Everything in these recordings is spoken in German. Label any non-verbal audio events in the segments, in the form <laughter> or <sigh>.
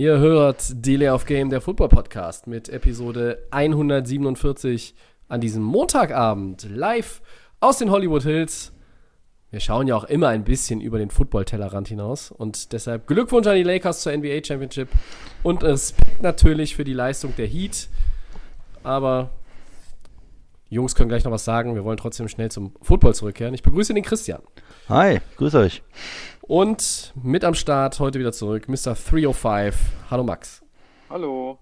Ihr hört Delay of Game, der Football Podcast mit Episode 147 an diesem Montagabend live aus den Hollywood Hills. Wir schauen ja auch immer ein bisschen über den Football-Tellerrand hinaus und deshalb Glückwunsch an die Lakers zur NBA Championship und Respekt natürlich für die Leistung der Heat. Aber Jungs können gleich noch was sagen. Wir wollen trotzdem schnell zum Football zurückkehren. Ich begrüße den Christian. Hi, grüß euch. Und mit am Start heute wieder zurück, Mr. 305. Hallo Max. Hallo.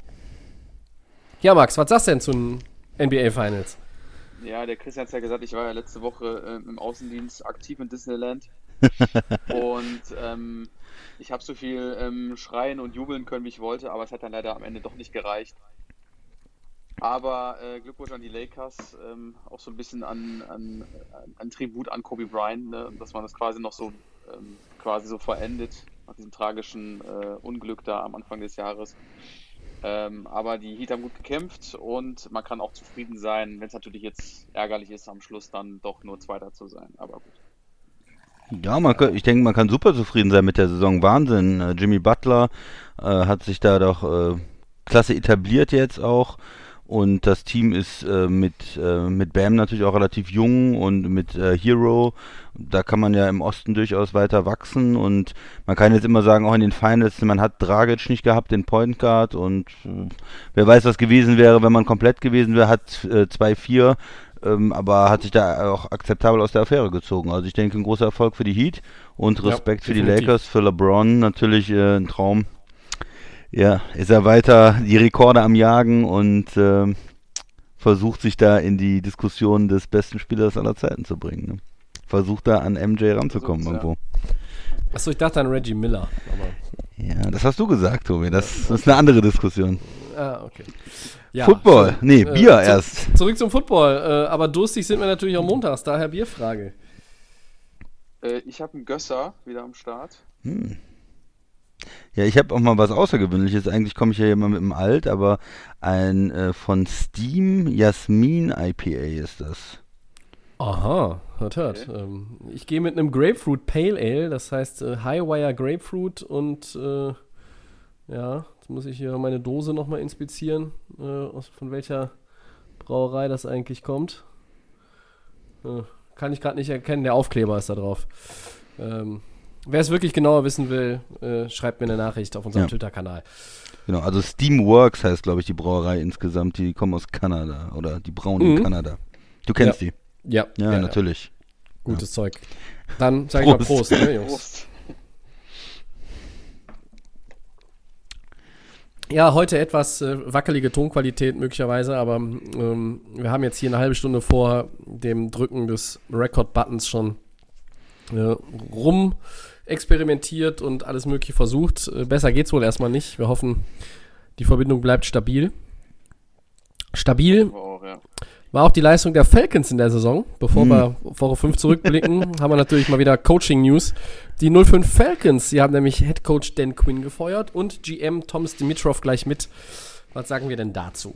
Ja, Max, was sagst du denn zu den NBA Finals? Ja, der Christian hat ja gesagt, ich war ja letzte Woche ähm, im Außendienst aktiv in Disneyland. <laughs> und ähm, ich habe so viel ähm, schreien und jubeln können, wie ich wollte, aber es hat dann leider am Ende doch nicht gereicht. Aber äh, Glückwunsch an die Lakers, ähm, auch so ein bisschen an, an, an, an Tribut an Kobe Bryant, ne? dass man das quasi noch so ähm, quasi so verendet nach diesem tragischen äh, Unglück da am Anfang des Jahres. Ähm, aber die Heat haben gut gekämpft und man kann auch zufrieden sein, wenn es natürlich jetzt ärgerlich ist, am Schluss dann doch nur Zweiter zu sein. Aber gut. Ja, man, kann- ich denke, man kann super zufrieden sein mit der Saison. Wahnsinn. Äh, Jimmy Butler äh, hat sich da doch äh, klasse etabliert jetzt auch. Und das Team ist äh, mit, äh, mit Bam natürlich auch relativ jung und mit äh, Hero. Da kann man ja im Osten durchaus weiter wachsen. Und man kann jetzt immer sagen, auch in den Finals, man hat Dragic nicht gehabt, den Point Guard. Und äh, wer weiß, was gewesen wäre, wenn man komplett gewesen wäre, hat äh, 2-4 ähm, aber hat sich da auch akzeptabel aus der Affäre gezogen. Also ich denke, ein großer Erfolg für die Heat und Ja, Respekt für die. Lakers, für LeBron natürlich äh, ein Traum. Ja, ist er weiter die Rekorde am Jagen und ähm, versucht sich da in die Diskussion des besten Spielers aller Zeiten zu bringen. Ne? Versucht da an MJ ranzukommen Versucht's, irgendwo. Achso, ich dachte an Reggie Miller. Aber, Ja, das hast du gesagt, Tobi. Das ist eine andere Diskussion. ah, okay. Ja, Football. schön. Nee, Äh, Bier zu- erst. Zurück zum Football. Äh, aber durstig sind wir natürlich auch montags, daher Bierfrage. Äh, ich habe einen Gösser wieder am Start. Ja, ich habe auch mal was Außergewöhnliches. Eigentlich komme ich ja immer mit dem Alt, aber ein äh, von Steam Jasmin IPA ist das. Aha, hört, hört. Ähm, ich gehe mit einem Grapefruit Pale Ale, das heißt äh, Highwire Grapefruit und äh, ja, jetzt muss ich hier meine Dose nochmal inspizieren, äh, aus, von welcher Brauerei das eigentlich kommt. Äh, kann ich gerade nicht erkennen, der Aufkleber ist da drauf. Ähm, Wer es wirklich genauer wissen will, äh, schreibt mir eine Nachricht auf unserem Ja. Twitter-Kanal. Genau, also Steamworks heißt, glaube ich, die Brauerei insgesamt. Die kommen aus Kanada oder die brauen in Mhm. Kanada. Du kennst die? Ja, Ja, natürlich. Gutes Zeug. Dann sage ich mal Prost. Prost, ne, Jungs? Prost. Ja, heute etwas äh, wackelige Tonqualität möglicherweise, aber ähm, wir haben jetzt hier eine halbe Stunde vor dem Drücken des Record-Buttons schon äh, rum experimentiert und alles mögliche versucht. Äh, besser geht's wohl erstmal nicht. Wir hoffen, die Verbindung bleibt stabil. Stabil Auch, ja. war auch die Leistung der Falcons in der Saison. Bevor Hm. wir Woche 5 zurückblicken, <laughs> haben wir natürlich mal wieder Coaching-News. Die 05 Falcons, die haben nämlich Head Coach Dan Quinn gefeuert und GM Thomas Dimitrov gleich mit. Was sagen wir denn dazu?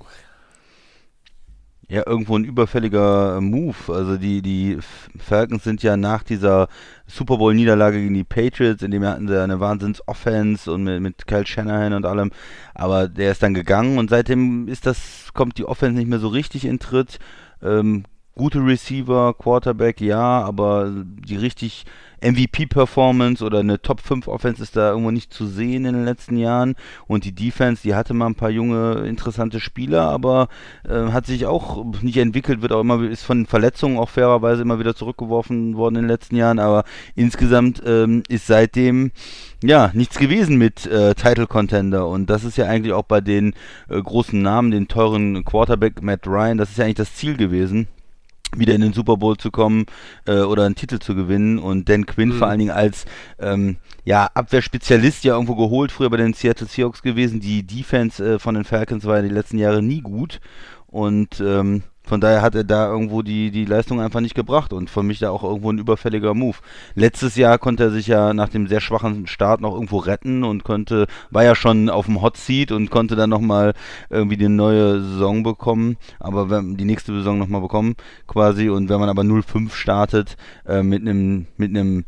Ja, irgendwo ein überfälliger Move. Also die, die Falcons sind ja nach dieser Super Bowl-Niederlage gegen die Patriots, in dem hatten sie eine Wahnsinns-Offense und mit, mit Kyle Shanahan und allem. Aber der ist dann gegangen und seitdem ist das, kommt die Offense nicht mehr so richtig in Tritt. Ähm, gute Receiver, Quarterback, ja, aber die richtig MVP-Performance oder eine Top 5 Offense ist da irgendwo nicht zu sehen in den letzten Jahren. Und die Defense, die hatte mal ein paar junge, interessante Spieler, aber äh, hat sich auch nicht entwickelt, wird auch immer, ist von Verletzungen auch fairerweise immer wieder zurückgeworfen worden in den letzten Jahren, aber insgesamt ähm, ist seitdem ja nichts gewesen mit äh, Title Contender. Und das ist ja eigentlich auch bei den äh, großen Namen, den teuren Quarterback Matt Ryan, das ist ja eigentlich das Ziel gewesen wieder in den Super Bowl zu kommen äh, oder einen Titel zu gewinnen und Dan Quinn Mhm. vor allen Dingen als ähm, ja, Abwehrspezialist ja irgendwo geholt, früher bei den Seattle Seahawks gewesen. Die Defense äh, von den Falcons war ja die letzten Jahre nie gut und ähm, von daher hat er da irgendwo die, die Leistung einfach nicht gebracht und für mich da auch irgendwo ein überfälliger Move. Letztes Jahr konnte er sich ja nach dem sehr schwachen Start noch irgendwo retten und konnte, war ja schon auf dem Hot Seat und konnte dann nochmal irgendwie die neue Saison bekommen, aber wenn, die nächste Saison nochmal bekommen quasi und wenn man aber 0-5 startet äh, mit einem mit einem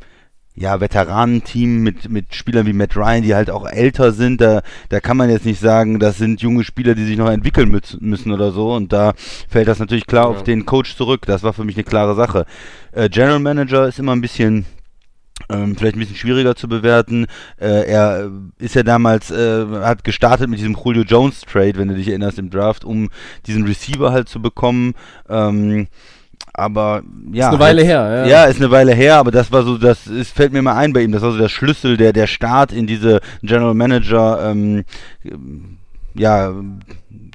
ja, Veteranenteam mit, mit Spielern wie Matt Ryan, die halt auch älter sind, da, da kann man jetzt nicht sagen, das sind junge Spieler, die sich noch entwickeln müssen oder so. Und da fällt das natürlich klar Ja. auf den Coach zurück. Das war für mich eine klare Sache. Äh, General Manager ist immer ein bisschen ähm, vielleicht ein bisschen schwieriger zu bewerten. Äh, er ist ja damals, äh, hat gestartet mit diesem Julio Jones Trade, wenn du dich erinnerst, im Draft, um diesen Receiver halt zu bekommen. Ähm, aber ja. Ist eine Weile her, ja. Ja, ist eine Weile her, aber das war so, das ist, fällt mir mal ein bei ihm, das war so der Schlüssel, der, der Start in diese General Manager, ähm, ja,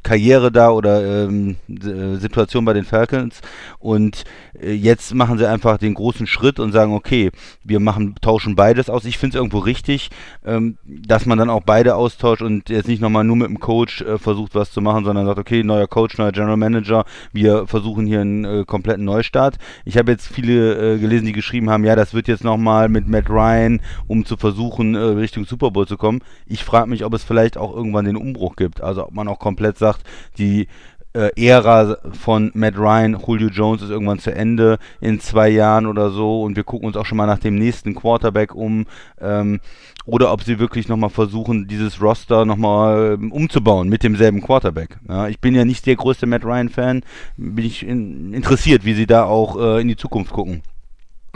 Karriere da oder ähm, äh, Situation bei den Falcons und äh, jetzt machen sie einfach den großen Schritt und sagen, okay, wir machen, tauschen beides aus. Ich finde es irgendwo richtig, ähm, dass man dann auch beide austauscht und jetzt nicht nochmal nur mit dem Coach äh, versucht, was zu machen, sondern sagt, okay, neuer Coach, neuer General Manager, wir versuchen hier einen äh, kompletten Neustart. Ich habe jetzt viele äh, gelesen, die geschrieben haben, ja, das wird jetzt nochmal mit Matt Ryan, um zu versuchen, äh, Richtung Super Bowl zu kommen. Ich frage mich, ob es vielleicht auch irgendwann den Umbruch gibt. Also ob man auch komplett sagt, die äh, Ära von Matt Ryan, Julio Jones ist irgendwann zu Ende in zwei Jahren oder so und wir gucken uns auch schon mal nach dem nächsten Quarterback um ähm, oder ob sie wirklich nochmal versuchen, dieses Roster nochmal ähm, umzubauen mit demselben Quarterback. Ja, ich bin ja nicht der größte Matt Ryan-Fan, bin ich in, interessiert, wie sie da auch äh, in die Zukunft gucken.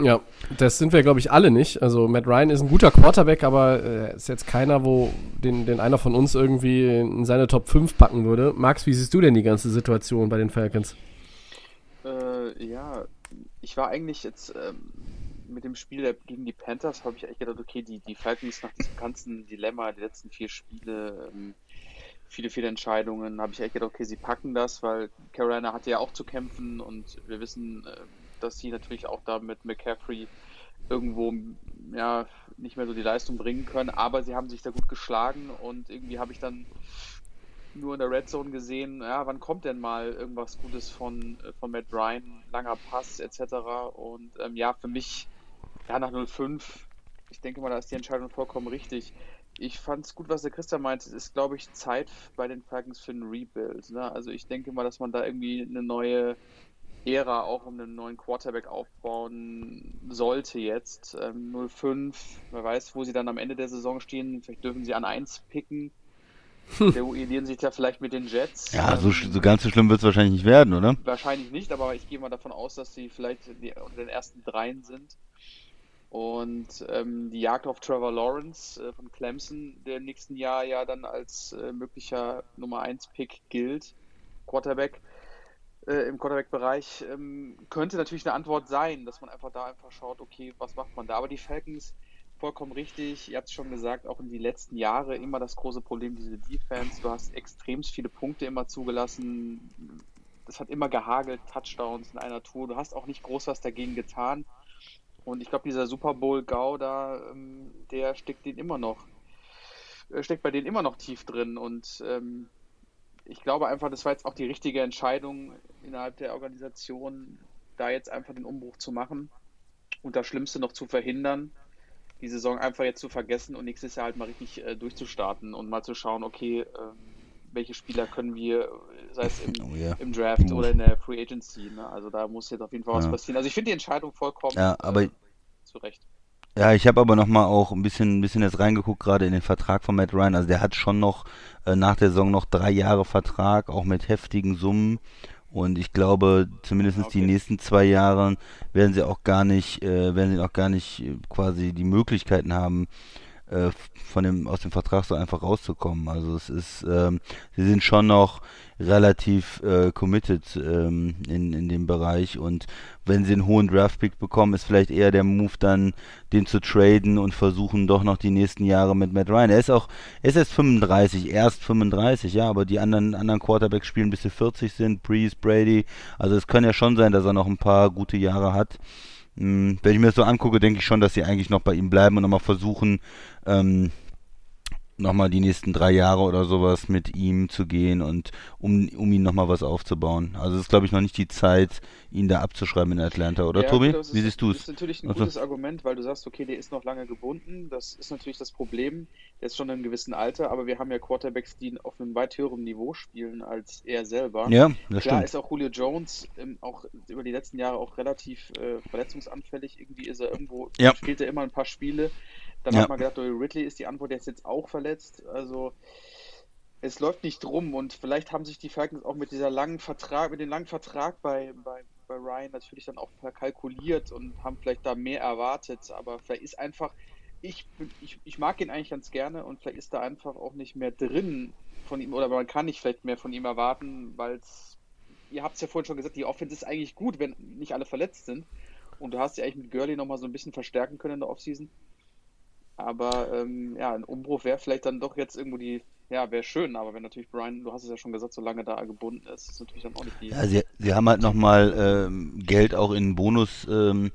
Ja, das sind wir, glaube ich, alle nicht. Also Matt Ryan ist ein guter Quarterback, aber äh, ist jetzt keiner, wo den, den einer von uns irgendwie in seine Top 5 packen würde. Max, wie siehst du denn die ganze Situation bei den Falcons? Äh, ja, ich war eigentlich jetzt ähm, mit dem Spiel gegen die Panthers, habe ich eigentlich gedacht, okay, die, die Falcons nach diesem ganzen Dilemma, die letzten vier Spiele, ähm, viele, viele Entscheidungen, habe ich eigentlich gedacht, okay, sie packen das, weil Carolina hatte ja auch zu kämpfen und wir wissen, äh, dass sie natürlich auch da mit McCaffrey irgendwo ja nicht mehr so die Leistung bringen können, aber sie haben sich da gut geschlagen und irgendwie habe ich dann nur in der Red Zone gesehen, ja, wann kommt denn mal irgendwas Gutes von, von Matt Ryan, langer Pass etc. Und ähm, ja, für mich, ja, nach 05, ich denke mal, da ist die Entscheidung vollkommen richtig. Ich fand es gut, was der Christian meint. Es ist, glaube ich, Zeit bei den Falcons für ein Rebuild. Ne? Also ich denke mal, dass man da irgendwie eine neue Ära auch um einen neuen Quarterback aufbauen sollte jetzt. Ähm, 05, wer weiß, wo sie dann am Ende der Saison stehen. Vielleicht dürfen sie an 1 picken. <laughs> Duellieren sich ja vielleicht mit den Jets. Ja, so, Ähm, sch- so ganz so schlimm wird es wahrscheinlich nicht werden, oder? Wahrscheinlich nicht, aber ich gehe mal davon aus, dass sie vielleicht die, unter den ersten dreien sind. Und ähm, die Jagd auf Trevor Lawrence äh, von Clemson, der im nächsten Jahr ja dann als äh, möglicher Nummer 1 Pick gilt, Quarterback, äh, im Quarterback-Bereich, ähm, könnte natürlich eine Antwort sein, dass man einfach da einfach schaut, okay, was macht man da? Aber die Falcons, vollkommen richtig, ihr habt es schon gesagt, auch in die letzten Jahre immer das große Problem, diese Defense. Du hast extrem viele Punkte immer zugelassen. Das hat immer gehagelt, Touchdowns in einer Tour. Du hast auch nicht groß was dagegen getan. Und ich glaube, dieser Super Bowl-Gau da, ähm, der steckt den immer noch, äh, steckt bei denen immer noch tief drin. Und ähm, ich glaube einfach, das war jetzt auch die richtige Entscheidung innerhalb der Organisation, da jetzt einfach den Umbruch zu machen und das Schlimmste noch zu verhindern, die Saison einfach jetzt zu vergessen und nächstes Jahr halt mal richtig äh, durchzustarten und mal zu schauen, okay, ähm, welche Spieler können wir, äh, sei es im, Oh ja. im Draft oder in der Free Agency, ne? also da muss jetzt auf jeden Fall was Ja. passieren. Also ich finde die Entscheidung vollkommen Ja, aber äh, zu Recht. Ja, ich habe aber nochmal auch ein bisschen, ein bisschen jetzt reingeguckt, gerade in den Vertrag von Matt Ryan. Also der hat schon noch äh, nach der Saison noch drei Jahre Vertrag, auch mit heftigen Summen. Und ich glaube, zumindest Ja, die okay. nächsten zwei Jahre werden sie auch gar nicht, äh, werden sie auch gar nicht äh, quasi die Möglichkeiten haben, äh, von dem, aus dem Vertrag so einfach rauszukommen. Also es ist, ähm, sie sind schon noch relativ äh, committed ähm, in, in dem Bereich und wenn sie einen hohen Draftpick bekommen, ist vielleicht eher der Move dann, den zu traden und versuchen doch noch die nächsten Jahre mit Matt Ryan. Er ist auch, er ist erst 35, erst 35, ja, aber die anderen, anderen Quarterbacks spielen bis sie 40 sind, Breeze, Brady, also es kann ja schon sein, dass er noch ein paar gute Jahre hat. Hm, wenn ich mir das so angucke, denke ich schon, dass sie eigentlich noch bei ihm bleiben und nochmal versuchen, ähm, nochmal die nächsten drei Jahre oder sowas mit ihm zu gehen und um, um ihn nochmal was aufzubauen. Also es ist, glaube ich, noch nicht die Zeit, ihn da abzuschreiben in Atlanta, oder Ja, Tobi? das Wie ist- siehst du Das es? ist natürlich ein Also- gutes Argument, weil du sagst, okay, der ist noch lange gebunden. Das ist natürlich das Problem. Der ist schon in einem gewissen Alter, aber wir haben ja Quarterbacks, die auf einem weit höheren Niveau spielen als er selber. Ja, das Klar stimmt. ist auch Julio Jones ähm, auch über die letzten Jahre auch relativ äh, verletzungsanfällig. Irgendwie ist er irgendwo, Ja. spielt er immer ein paar Spiele. Dann Ja. hat man gedacht, oh, Ridley ist die Antwort, der ist jetzt auch verletzt. Also es läuft nicht rum und vielleicht haben sich die Falcons auch mit dieser langen Vertrag, mit dem langen Vertrag bei, bei, bei Ryan natürlich dann auch verkalkuliert und haben vielleicht da mehr erwartet, aber vielleicht ist einfach, ich, ich, ich mag ihn eigentlich ganz gerne und vielleicht ist da einfach auch nicht mehr drin von ihm oder man kann nicht vielleicht mehr von ihm erwarten, weil es, ihr habt es ja vorhin schon gesagt, die Offense ist eigentlich gut, wenn nicht alle verletzt sind und du hast ja eigentlich mit Gurley nochmal so ein bisschen verstärken können in der Offseason. Aber ähm, ja, ein Umbruch wäre vielleicht dann doch jetzt irgendwo die, ja, wäre schön, aber wenn natürlich Brian, du hast es ja schon gesagt, so lange da gebunden ist, ist natürlich dann auch nicht die. Ja, sie, sie haben halt nochmal ähm, Geld auch in Bonus ähm,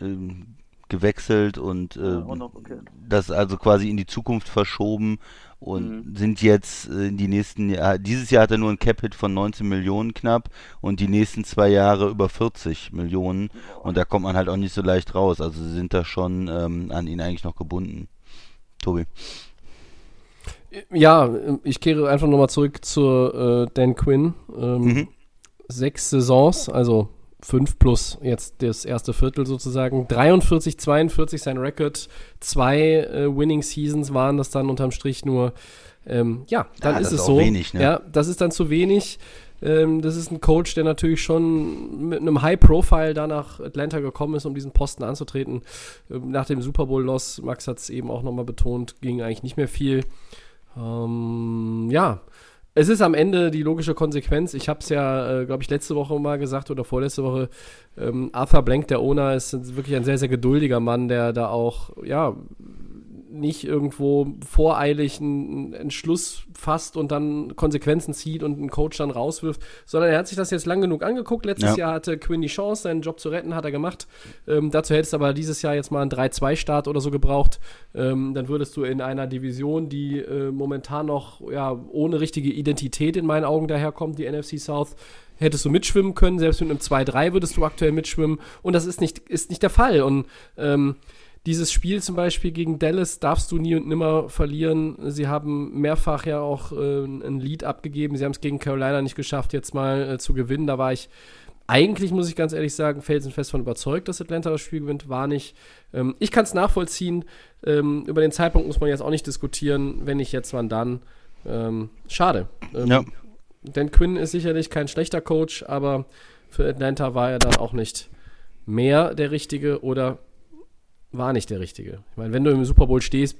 ähm, gewechselt und Ja, ähm, auch noch, okay. das also quasi in die Zukunft verschoben und Mhm. sind jetzt äh, in die nächsten Jahre, dieses Jahr hat er nur ein Cap-Hit von 19 Millionen knapp und die nächsten zwei Jahre über 40 Millionen und da kommt man halt auch nicht so leicht raus, also sie sind da schon ähm, an ihn eigentlich noch gebunden. Tobi. Ja, ich kehre einfach nochmal zurück zu äh, Dan Quinn. Ähm, Mhm. Sechs Saisons, also fünf plus jetzt das erste Viertel sozusagen. 43, 42 sein Record. Zwei äh, Winning Seasons waren das dann unterm Strich nur. Ähm, ja, dann Ja, ist das es so. wenig, ne? Ja, das ist dann zu wenig. Ähm, das ist ein Coach, der natürlich schon mit einem High Profile da nach Atlanta gekommen ist, um diesen Posten anzutreten. Ähm, nach dem Super Bowl-Loss, Max hat es eben auch nochmal betont, ging eigentlich nicht mehr viel. Ähm, ja, es ist am Ende die logische Konsequenz. Ich habe es ja, äh, glaube ich, letzte Woche mal gesagt oder vorletzte Woche. Ähm, Arthur Blank, der Owner, ist wirklich ein sehr, sehr geduldiger Mann, der da auch, ja, nicht irgendwo voreilig einen Entschluss fasst und dann Konsequenzen zieht und einen Coach dann rauswirft, sondern er hat sich das jetzt lang genug angeguckt. Letztes Ja. Jahr hatte Quinn die Chance, seinen Job zu retten, hat er gemacht. Ähm, dazu hättest du aber dieses Jahr jetzt mal einen 3-2-Start oder so gebraucht. Ähm, dann würdest du in einer Division, die äh, momentan noch ja, ohne richtige Identität in meinen Augen daherkommt, die NFC South, hättest du mitschwimmen können. Selbst mit einem 2-3 würdest du aktuell mitschwimmen. Und das ist nicht, ist nicht der Fall. Und ähm, dieses Spiel zum Beispiel gegen Dallas darfst du nie und nimmer verlieren. Sie haben mehrfach ja auch äh, ein Lead abgegeben. Sie haben es gegen Carolina nicht geschafft, jetzt mal äh, zu gewinnen. Da war ich eigentlich, muss ich ganz ehrlich sagen, felsenfest von überzeugt, dass Atlanta das Spiel gewinnt. War nicht. Ähm, ich kann es nachvollziehen. Ähm, über den Zeitpunkt muss man jetzt auch nicht diskutieren. Wenn nicht jetzt, wann dann? Ähm, schade. Ähm, Ja. Dan Quinn ist sicherlich kein schlechter Coach, aber für Atlanta war er dann auch nicht mehr der Richtige oder war nicht der Richtige. Ich meine, wenn du im Super Bowl stehst,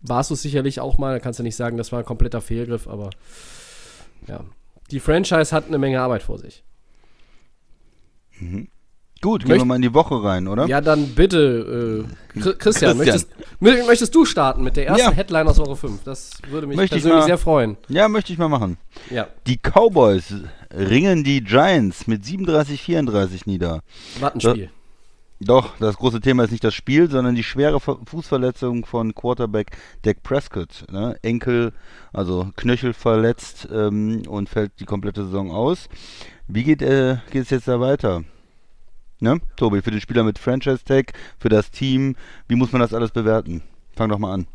warst du es sicherlich auch mal. Da kannst du nicht sagen, das war ein kompletter Fehlgriff, aber ja. Die Franchise hat eine Menge Arbeit vor sich. Gut, gehen Möcht- wir mal in die Woche rein, oder? Ja, dann bitte, äh, Chri- Christian, Christian. Möchtest, mö- möchtest du starten mit der ersten Ja. Headline aus Woche 5? Das würde mich Möchte ich persönlich mal. sehr freuen. Ja, möchte ich mal machen. Ja, Die Cowboys ringen die Giants mit 37-34 nieder. Wattenspiel. Doch, das große Thema ist nicht das Spiel, sondern die schwere Ver Fußverletzung von Quarterback Dak Prescott. Ne? Enkel, also Knöchel verletzt ähm, und fällt die komplette Saison aus. Wie geht äh, es jetzt da weiter? Ne? Tobi, für den Spieler mit Franchise Tag, für das Team, wie muss man das alles bewerten? Fang doch mal an.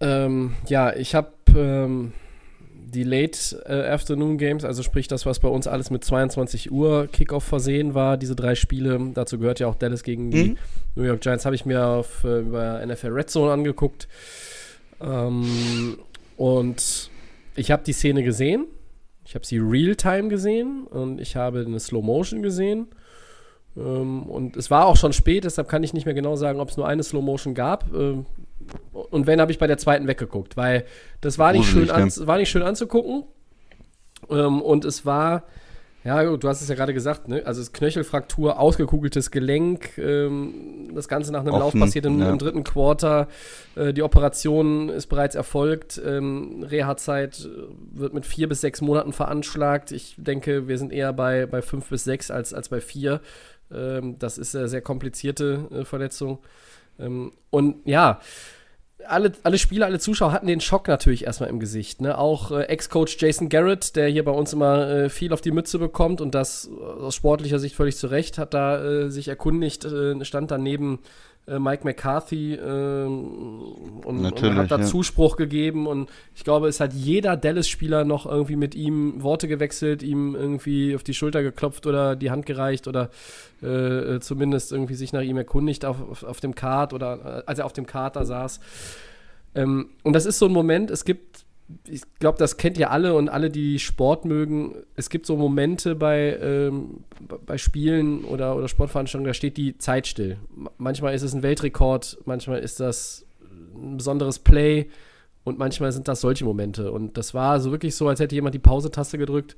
Ähm, ja, ich habe ähm, die Late äh, Afternoon Games, also sprich das, was bei uns alles mit 22 Uhr Kickoff versehen war, diese drei Spiele, dazu gehört ja auch Dallas gegen die Mhm. New York Giants, habe ich mir auf, äh, über NFL Red Zone angeguckt. Ähm, und ich habe die Szene gesehen. Ich habe sie real-time gesehen und ich habe eine Slow Motion gesehen. Ähm, und es war auch schon spät, deshalb kann ich nicht mehr genau sagen, ob es nur eine Slow Motion gab. Ähm, und wenn, habe ich bei der zweiten weggeguckt, weil das war nicht, schön, an, war nicht schön anzugucken. Ähm, und es war, ja, du hast es ja gerade gesagt, ne? also es Knöchelfraktur, ausgekugeltes Gelenk, ähm, das Ganze nach einem Offen, Lauf passiert im, ja. im dritten Quarter. Äh, die Operation ist bereits erfolgt. Ähm, Reha-Zeit wird mit vier bis sechs Monaten veranschlagt. Ich denke, wir sind eher bei, bei fünf bis sechs als, als bei vier. Ähm, das ist eine sehr komplizierte äh, Verletzung. Ähm, und ja, alle, alle Spieler, alle Zuschauer hatten den Schock natürlich erstmal im Gesicht. Ne? Auch äh, Ex-Coach Jason Garrett, der hier bei uns immer äh, viel auf die Mütze bekommt und das aus sportlicher Sicht völlig zu Recht, hat da äh, sich erkundigt, äh, stand daneben äh, Mike McCarthy ähm, und, und, hat da ja. Zuspruch gegeben und ich glaube, es hat jeder Dallas-Spieler noch irgendwie mit ihm Worte gewechselt, ihm irgendwie auf die Schulter geklopft oder die Hand gereicht oder äh, zumindest irgendwie sich nach ihm erkundigt auf, auf, auf dem Kart oder äh, als er auf dem Kart da saß. Ähm, und das ist so ein Moment, es gibt ich glaube, das kennt ihr alle und alle, die Sport mögen. Es gibt so Momente bei, ähm, bei Spielen oder, oder Sportveranstaltungen, da steht die Zeit still. Manchmal ist es ein Weltrekord, manchmal ist das ein besonderes Play und manchmal sind das solche Momente. Und das war so wirklich so, als hätte jemand die Pause-Taste gedrückt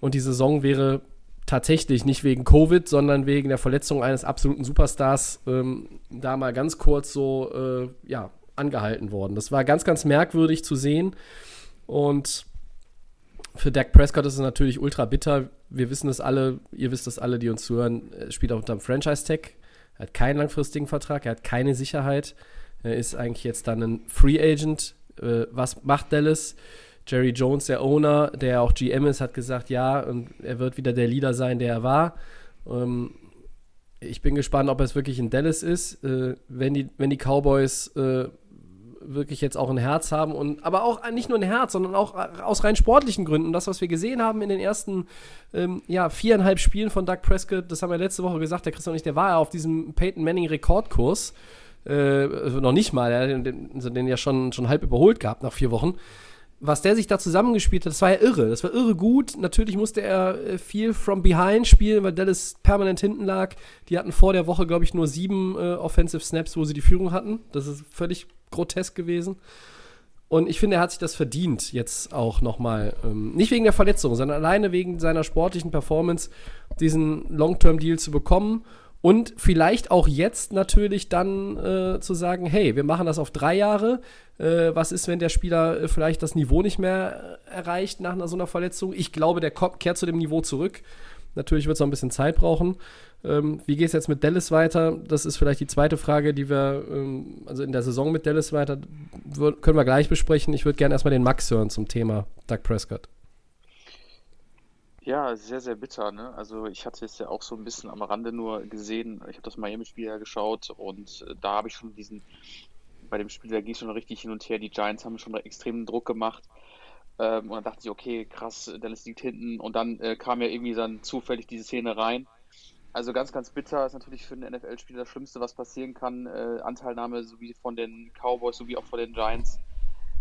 und die Saison wäre tatsächlich nicht wegen Covid, sondern wegen der Verletzung eines absoluten Superstars ähm, da mal ganz kurz so, äh, ja, angehalten worden. Das war ganz, ganz merkwürdig zu sehen. Und für Dak Prescott ist es natürlich ultra bitter. Wir wissen es alle, ihr wisst es alle, die uns zuhören. Er spielt auch unter einem Franchise-Tag. Er hat keinen langfristigen Vertrag, er hat keine Sicherheit. Er ist eigentlich jetzt dann ein Free Agent. Äh, was macht Dallas? Jerry Jones, der Owner, der auch GM ist, hat gesagt, ja, und er wird wieder der Leader sein, der er war. Ähm, ich bin gespannt, ob es wirklich in Dallas ist. Äh, wenn, die, wenn die Cowboys äh, wirklich jetzt auch ein Herz haben und aber auch nicht nur ein Herz, sondern auch aus rein sportlichen Gründen. Das, was wir gesehen haben in den ersten ähm, ja, viereinhalb Spielen von Doug Prescott, das haben wir letzte Woche gesagt, der Christian nicht, der war ja auf diesem Peyton Manning Rekordkurs. Äh, noch nicht mal, er hat den, also den ja schon, schon halb überholt gehabt nach vier Wochen was der sich da zusammengespielt hat, das war ja irre. Das war irre gut. Natürlich musste er äh, viel from behind spielen, weil Dallas permanent hinten lag. Die hatten vor der Woche, glaube ich, nur sieben äh, Offensive Snaps, wo sie die Führung hatten. Das ist völlig grotesk gewesen. Und ich finde, er hat sich das verdient, jetzt auch nochmal. Ähm, nicht wegen der Verletzung, sondern alleine wegen seiner sportlichen Performance, diesen Long-Term-Deal zu bekommen. Und vielleicht auch jetzt natürlich dann äh, zu sagen, hey, wir machen das auf drei Jahre. Äh, was ist, wenn der Spieler äh, vielleicht das Niveau nicht mehr erreicht nach einer, so einer Verletzung? Ich glaube, der kehrt zu dem Niveau zurück. Natürlich wird es noch ein bisschen Zeit brauchen. Ähm, wie geht es jetzt mit Dallas weiter? Das ist vielleicht die zweite Frage, die wir, ähm, also in der Saison mit Dallas weiter, können wir gleich besprechen. Ich würde gerne erstmal den Max hören zum Thema Doug Prescott. Ja, sehr, sehr bitter. Ne? Also ich hatte es ja auch so ein bisschen am Rande nur gesehen. Ich habe das Miami-Spiel ja geschaut und äh, da habe ich schon diesen, bei dem Spiel, da ging es schon richtig hin und her. Die Giants haben schon extremen Druck gemacht. Ähm, und dann dachte ich, okay, krass, Dallas liegt hinten. Und dann äh, kam ja irgendwie dann zufällig diese Szene rein. Also ganz, ganz bitter ist natürlich für einen NFL-Spieler das Schlimmste, was passieren kann. Äh, Anteilnahme sowie von den Cowboys sowie auch von den Giants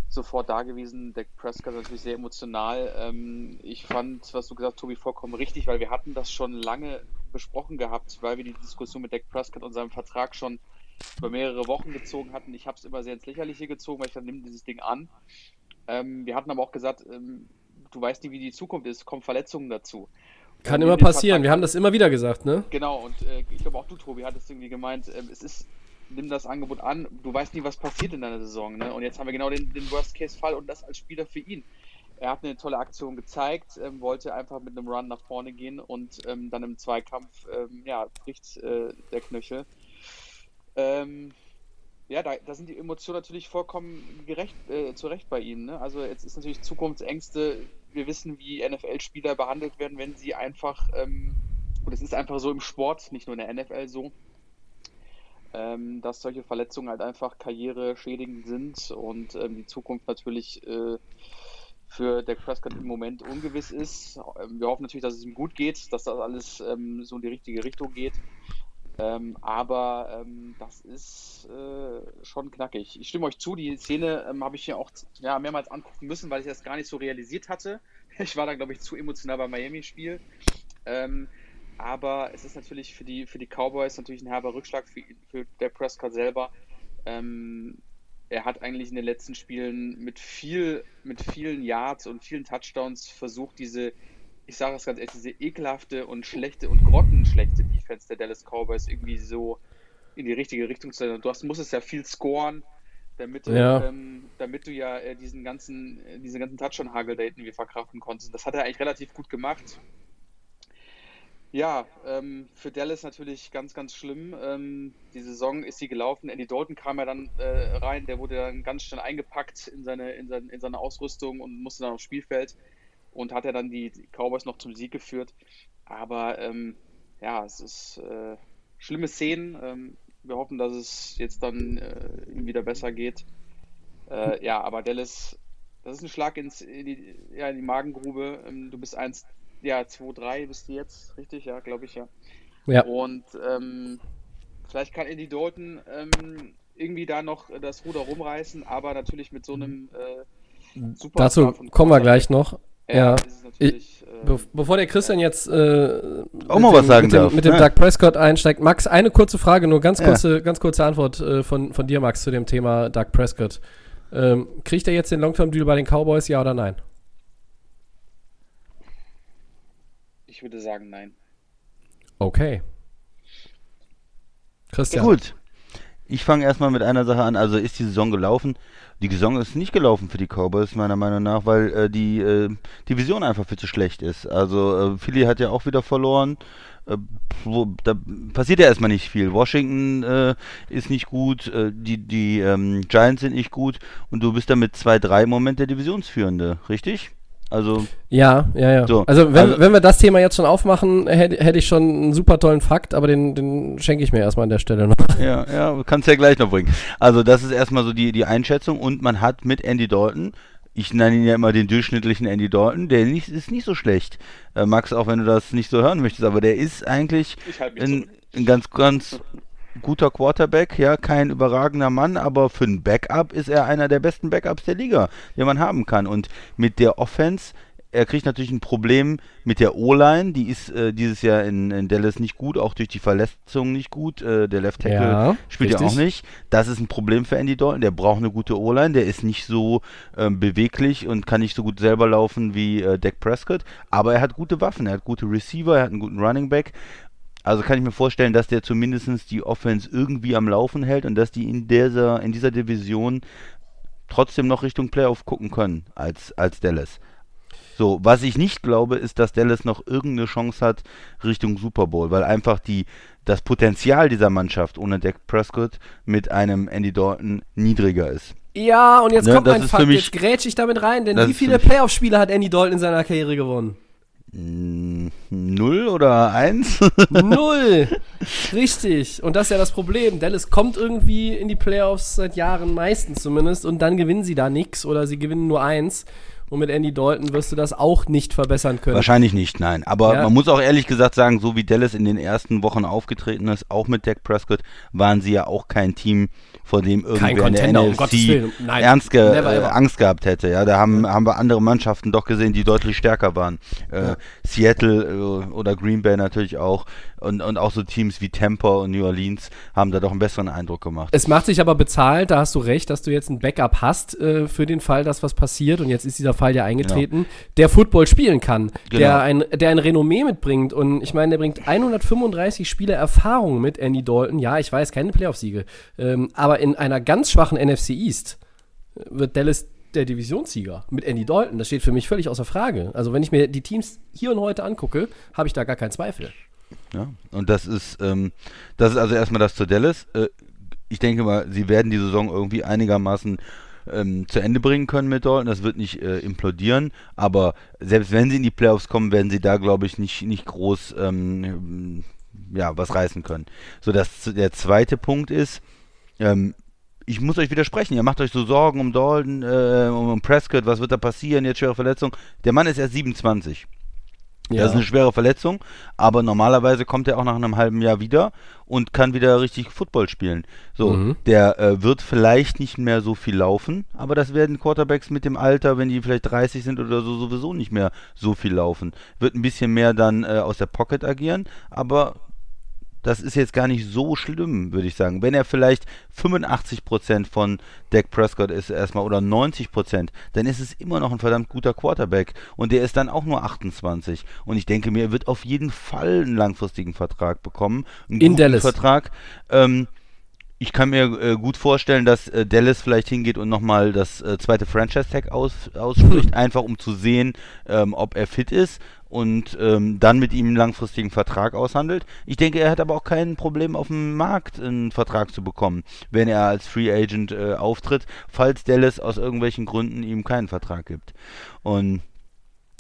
sofort da gewesen. Dak Prescott natürlich sehr emotional. Ähm, ich fand, was du gesagt hast, Tobi, vollkommen richtig, weil wir hatten das schon lange besprochen gehabt, weil wir die Diskussion mit Dak Prescott und seinem Vertrag schon über mehrere Wochen gezogen hatten. Ich habe es immer sehr ins Lächerliche gezogen, weil ich dann nehme dieses Ding an. Ähm, wir hatten aber auch gesagt, ähm, du weißt nie, wie die Zukunft ist, kommen Verletzungen dazu. Kann immer passieren, wir haben das immer wieder gesagt, ne? Genau, und äh, ich glaube auch du, Tobi, hattest irgendwie gemeint, äh, es ist, nimm das Angebot an, du weißt nie, was passiert in deiner Saison, ne? Und jetzt haben wir genau den, den Worst-Case-Fall und das als Spieler für ihn. Er hat eine tolle Aktion gezeigt, ähm, wollte einfach mit einem Run nach vorne gehen und ähm, dann im Zweikampf, ähm, ja, bricht äh, der Knöchel. Ähm, ja, da, da, sind die Emotionen natürlich vollkommen gerecht, äh, zurecht bei ihm. Ne? Also jetzt ist natürlich Zukunftsängste. Wir wissen, wie NFL-Spieler behandelt werden, wenn sie einfach, ähm, und es ist einfach so im Sport, nicht nur in der NFL so, ähm, dass solche Verletzungen halt einfach karriereschädigend sind und ähm, die Zukunft natürlich äh, für Dak Prescott im Moment ungewiss ist. Ähm, wir hoffen natürlich, dass es ihm gut geht, dass das alles ähm, so in die richtige Richtung geht. Ähm, aber ähm, das ist äh, schon knackig. Ich stimme euch zu, die Szene ähm, habe ich mir auch ja, mehrmals angucken müssen, weil ich das gar nicht so realisiert hatte. <laughs> Ich war da, glaube ich, zu emotional beim Miami-Spiel. Ähm, aber es ist natürlich für die, für die Cowboys natürlich ein herber Rückschlag für, für der Prescott selber. Ähm, er hat eigentlich in den letzten Spielen mit viel, mit vielen Yards und vielen Touchdowns versucht, diese, ich sage es ganz ehrlich, diese ekelhafte und schlechte und grottenschlechte Defense der Dallas Cowboys irgendwie so in die richtige Richtung zu sein. Du hast, musstest ja viel scoren, damit du, Ja. ähm, damit du ja äh, diesen ganzen, äh, diese ganzen Touchdown-Hagel da irgendwie verkraften konntest. Das hat er eigentlich relativ gut gemacht. Ja, ähm, für Dallas natürlich ganz, ganz schlimm. Ähm, die Saison ist sie gelaufen. Andy Dalton kam ja dann äh, rein, der wurde dann ganz schnell eingepackt in seine, in, sein, in seine Ausrüstung und musste dann aufs Spielfeld und hat ja dann die, Cowboys noch zum Sieg geführt. Aber ähm, ja, es ist äh, schlimme Szenen. Ähm, wir hoffen, dass es jetzt dann äh, ihm wieder besser geht. Äh, ja, aber Dallas, das ist ein Schlag ins, in, die, ja, in die Magengrube. Ähm, du bist 1, ja, 2-3 bist du jetzt, richtig? Ja, glaube ich, ja. Ja. Und ähm, vielleicht kann Andy Dalton ähm, irgendwie da noch das Ruder rumreißen, aber natürlich mit so einem äh, super Dazu kommen wir gleich noch. Ja. ist es natürlich, äh, Be bevor der Christian jetzt äh, Auch mal mit was sagen mit dem, darf, mit dem ne? Doug Prescott einsteigt. Max, eine kurze Frage, nur ganz Ja. kurze, ganz kurze Antwort äh, von, von dir, Max, zu dem Thema Doug Prescott. Ähm, kriegt er jetzt den Long-Term-Deal bei den Cowboys, ja oder nein? ich würde sagen, nein. Okay. Christian. Gut. Ich fange erstmal mit einer Sache an. Also ist die Saison gelaufen? Die Saison ist nicht gelaufen für die Cowboys, meiner Meinung nach, weil äh, die äh, Division einfach viel zu schlecht ist. Also äh, Philly hat ja auch wieder verloren. Äh, wo, da passiert ja erstmal nicht viel. Washington äh, ist nicht gut, äh, die, die ähm, Giants sind nicht gut und du bist damit 2-3 im Moment der Divisionsführende, richtig? Also, Ja, ja, ja. So, also, wenn, also- wenn wir das Thema jetzt schon aufmachen, hätte hätte ich schon einen super tollen Fakt, aber den, den schenke ich mir erstmal an der Stelle noch. <laughs> Ja, ja, kannst ja gleich noch bringen. Also das ist erstmal so die, die Einschätzung und man hat mit Andy Dalton, ich nenne ihn ja immer den durchschnittlichen Andy Dalton, der nicht, ist nicht so schlecht. Äh, Max, auch wenn du das nicht so hören möchtest, aber der ist eigentlich mich ein, ein ganz, ganz guter Quarterback, ja, kein überragender Mann, aber für ein Backup ist er einer der besten Backups der Liga, den man haben kann. Und mit der Offense, er kriegt natürlich ein Problem mit der O-Line, die ist äh, dieses Jahr in, in Dallas nicht gut, auch durch die Verletzungen nicht gut. Äh, der Left Tackle Ja, spielt ja richtig. auch nicht. Das ist ein Problem für Andy Dalton. Der braucht eine gute O-Line. Der ist nicht so ähm, beweglich und kann nicht so gut selber laufen wie äh, Dak Prescott. Aber er hat gute Waffen. Er hat gute Receiver. Er hat einen guten Running Back. Also kann ich mir vorstellen, dass der zumindest die Offense irgendwie am Laufen hält und dass die in dieser, in dieser Division trotzdem noch Richtung Playoff gucken können als, als Dallas. So, was ich nicht glaube, ist, dass Dallas noch irgendeine Chance hat Richtung Super Bowl, weil einfach die, das Potenzial dieser Mannschaft ohne Dak Prescott mit einem Andy Dalton niedriger ist. Ja, und jetzt Ne, kommt mein Fakt, jetzt grätsch ich damit rein, denn wie viele Playoff-Spiele hat Andy Dalton in seiner Karriere gewonnen? Null oder eins? <laughs> Null. Richtig. Und das ist ja das Problem. Dallas kommt irgendwie in die Playoffs seit Jahren, meistens zumindest, und dann gewinnen sie da nichts oder sie gewinnen nur eins. Und mit Andy Dalton wirst du das auch nicht verbessern können. Wahrscheinlich nicht, nein. Aber Ja. man muss auch ehrlich gesagt sagen, so wie Dallas in den ersten Wochen aufgetreten ist, auch mit Dak Prescott, waren sie ja auch kein Team, vor dem irgendwer in der um NFC Willen. Nein, ernst ge never äh. Angst gehabt hätte. Ja, da haben, haben wir andere Mannschaften doch gesehen, die deutlich stärker waren. Äh, Seattle äh, oder Green Bay natürlich auch. Und, und auch so Teams wie Tampa und New Orleans haben da doch einen besseren Eindruck gemacht. Es macht sich aber bezahlt, da hast du recht, dass du jetzt ein Backup hast äh, für den Fall, dass was passiert. Und jetzt ist dieser Fall ja eingetreten, der Football spielen kann, Genau. der, ein, der ein Renommee mitbringt. Und ich meine, der bringt 135 Spiele Erfahrung mit, Andy Dalton. Ja, ich weiß, keine Playoff-Siege. Ähm, aber in einer ganz schwachen NFC East äh, wird Dallas der Divisionssieger mit Andy Dalton. Das steht für mich völlig außer Frage. Also, wenn ich mir die Teams hier und heute angucke, habe ich da gar keinen Zweifel. Ja, und das ist, ähm, das ist also erstmal das zu Dallas. Äh, ich denke mal, sie werden die Saison irgendwie einigermaßen ähm, zu Ende bringen können mit Dalton. Das wird nicht äh, implodieren, aber selbst wenn sie in die Playoffs kommen, werden sie da, glaube ich, nicht, nicht groß ähm, ja, was reißen können. So, das, der zweite Punkt ist, ähm, ich muss euch widersprechen, ihr macht euch so Sorgen um Dalton, äh, um Prescott, was wird da passieren, jetzt schwere Verletzung. Der Mann ist erst 27. Ja. Das ist eine schwere Verletzung, aber normalerweise kommt er auch nach einem halben Jahr wieder und kann wieder richtig Football spielen. So, Mhm. der äh, wird vielleicht nicht mehr so viel laufen, aber das werden Quarterbacks mit dem Alter, wenn die vielleicht 30 sind oder so, sowieso nicht mehr so viel laufen. Wird ein bisschen mehr dann äh, aus der Pocket agieren, aber das ist jetzt gar nicht so schlimm, würde ich sagen. Wenn er vielleicht 85% von Dak Prescott ist erstmal oder 90%, dann ist es immer noch ein verdammt guter Quarterback. Und der ist dann auch nur 28. Und ich denke mir, er wird auf jeden Fall einen langfristigen Vertrag bekommen. Einen In guten Dallas. Vertrag. Ähm, ich kann mir äh, gut vorstellen, dass äh, Dallas vielleicht hingeht und nochmal das äh, zweite Franchise-Tag aus, ausspricht, <laughs> einfach um zu sehen, ähm, ob er fit ist und ähm, dann mit ihm einen langfristigen Vertrag aushandelt. Ich denke, er hat aber auch kein Problem auf dem Markt einen Vertrag zu bekommen, wenn er als Free Agent äh, auftritt, falls Dallas aus irgendwelchen Gründen ihm keinen Vertrag gibt. Und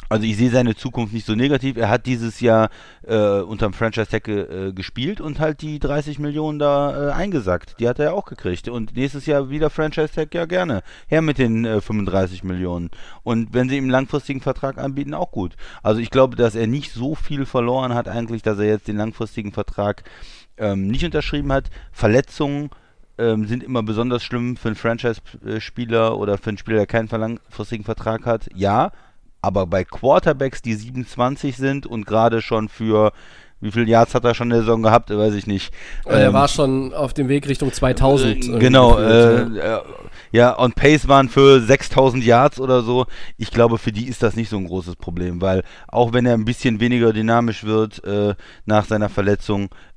also ich sehe seine Zukunft nicht so negativ. Er hat dieses Jahr äh, unterm Franchise-Tag äh, gespielt und halt die 30 Millionen da äh, eingesackt. Die hat er ja auch gekriegt. Und nächstes Jahr wieder Franchise-Tag, ja gerne. Her mit den äh, 35 Millionen. Und wenn sie ihm einen langfristigen Vertrag anbieten, auch gut. Also ich glaube, dass er nicht so viel verloren hat eigentlich, dass er jetzt den langfristigen Vertrag ähm, nicht unterschrieben hat. Verletzungen ähm, sind immer besonders schlimm für einen Franchise-Spieler oder für einen Spieler, der keinen langfristigen Vertrag hat. Ja, aber bei Quarterbacks, die 27 sind und gerade schon für wie viele Yards hat er schon in der Saison gehabt, weiß ich nicht. Weil er Ähm, war schon auf dem Weg Richtung 2000. äh, genau, gefühlt, äh, ja. äh, ja, on pace waren für 6000 Yards oder so. Ich glaube, für die ist das nicht so ein großes Problem, weil auch wenn er ein bisschen weniger dynamisch wird äh, nach seiner Verletzung, äh,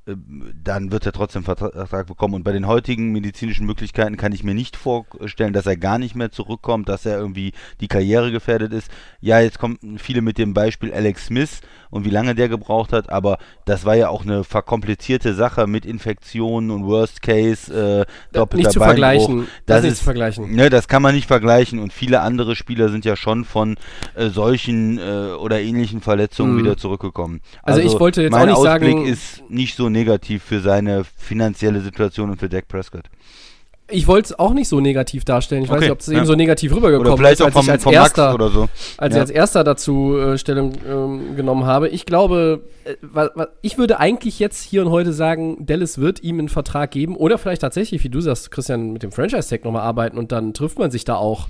dann wird er trotzdem Vertra- Vertrag bekommen. Und bei den heutigen medizinischen Möglichkeiten kann ich mir nicht vorstellen, dass er gar nicht mehr zurückkommt, dass er irgendwie die Karriere gefährdet ist. Ja, jetzt kommen viele mit dem Beispiel Alex Smith und wie lange der gebraucht hat, aber das war ja auch eine verkomplizierte Sache mit Infektionen und Worst Case, äh, doppelter Nicht zu Beinbruch. vergleichen. Das, Das ist nicht zu vergleichen. Ne, das kann man nicht vergleichen und viele andere Spieler sind ja schon von äh, solchen äh, oder ähnlichen Verletzungen Mhm. wieder zurückgekommen. Also ich wollte jetzt mein auch nicht Ausblick sagen- ist nicht so negativ für seine finanzielle Situation und für Dak Prescott. Ich wollte es auch nicht so negativ darstellen. Ich weiß Okay, nicht, ob es ja. eben so negativ Oder rübergekommen vielleicht ist, auch als vom, ich als vom erster, Max oder so. als Ja. ich als erster dazu äh, Stellung ähm, genommen habe. Ich glaube, äh, wa, wa, ich würde eigentlich jetzt hier und heute sagen, Dallas wird ihm einen Vertrag geben oder vielleicht tatsächlich, wie du sagst, Christian, mit dem Franchise-Tag nochmal arbeiten und dann trifft man sich da auch.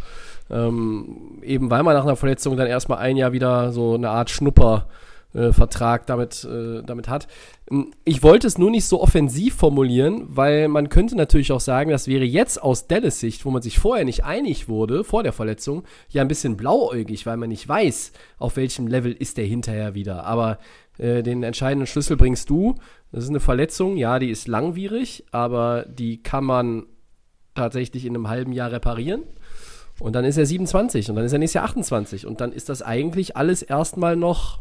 Ähm, eben weil man nach einer Verletzung dann erstmal ein Jahr wieder so eine Art Schnupper äh, Vertrag damit, äh, damit hat. Ähm, Ich wollte es nur nicht so offensiv formulieren, weil man könnte natürlich auch sagen, das wäre jetzt aus Dallas Sicht, wo man sich vorher nicht einig wurde, vor der Verletzung, ja ein bisschen blauäugig, weil man nicht weiß, auf welchem Level ist der hinterher wieder. Aber äh, den entscheidenden Schlüssel bringst du. Das ist eine Verletzung, ja, die ist langwierig, aber die kann man tatsächlich in einem halben Jahr reparieren. Und dann ist er 27 und dann ist er nächstes Jahr 28 und dann ist das eigentlich alles erstmal noch,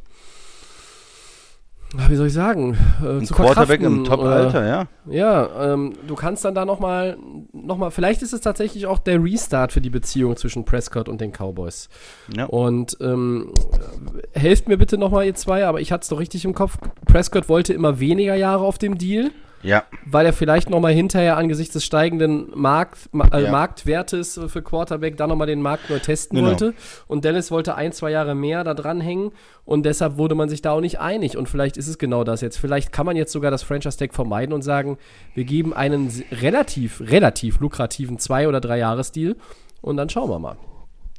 wie soll ich sagen, äh, Ein zu Quarterback im Top-Alter, ja. Ja, ähm, du kannst dann da nochmal, noch mal, vielleicht ist es tatsächlich auch der Restart für die Beziehung zwischen Prescott und den Cowboys. ja. Und ähm, helft mir bitte nochmal, ihr zwei, aber ich hatte es doch richtig im Kopf. Prescott wollte immer weniger Jahre auf dem Deal, Ja, weil er vielleicht nochmal hinterher angesichts des steigenden Markt, ma, äh, Ja. Marktwertes für Quarterback dann nochmal den Markt neu testen Genau. wollte. Und Dallas wollte ein, zwei Jahre mehr da dranhängen und deshalb wurde man sich da auch nicht einig. Und vielleicht ist es genau das jetzt. Vielleicht kann man jetzt sogar das Franchise-Tag vermeiden und sagen, wir geben einen relativ, relativ lukrativen Zwei- oder Drei-Jahres-Deal und dann schauen wir mal.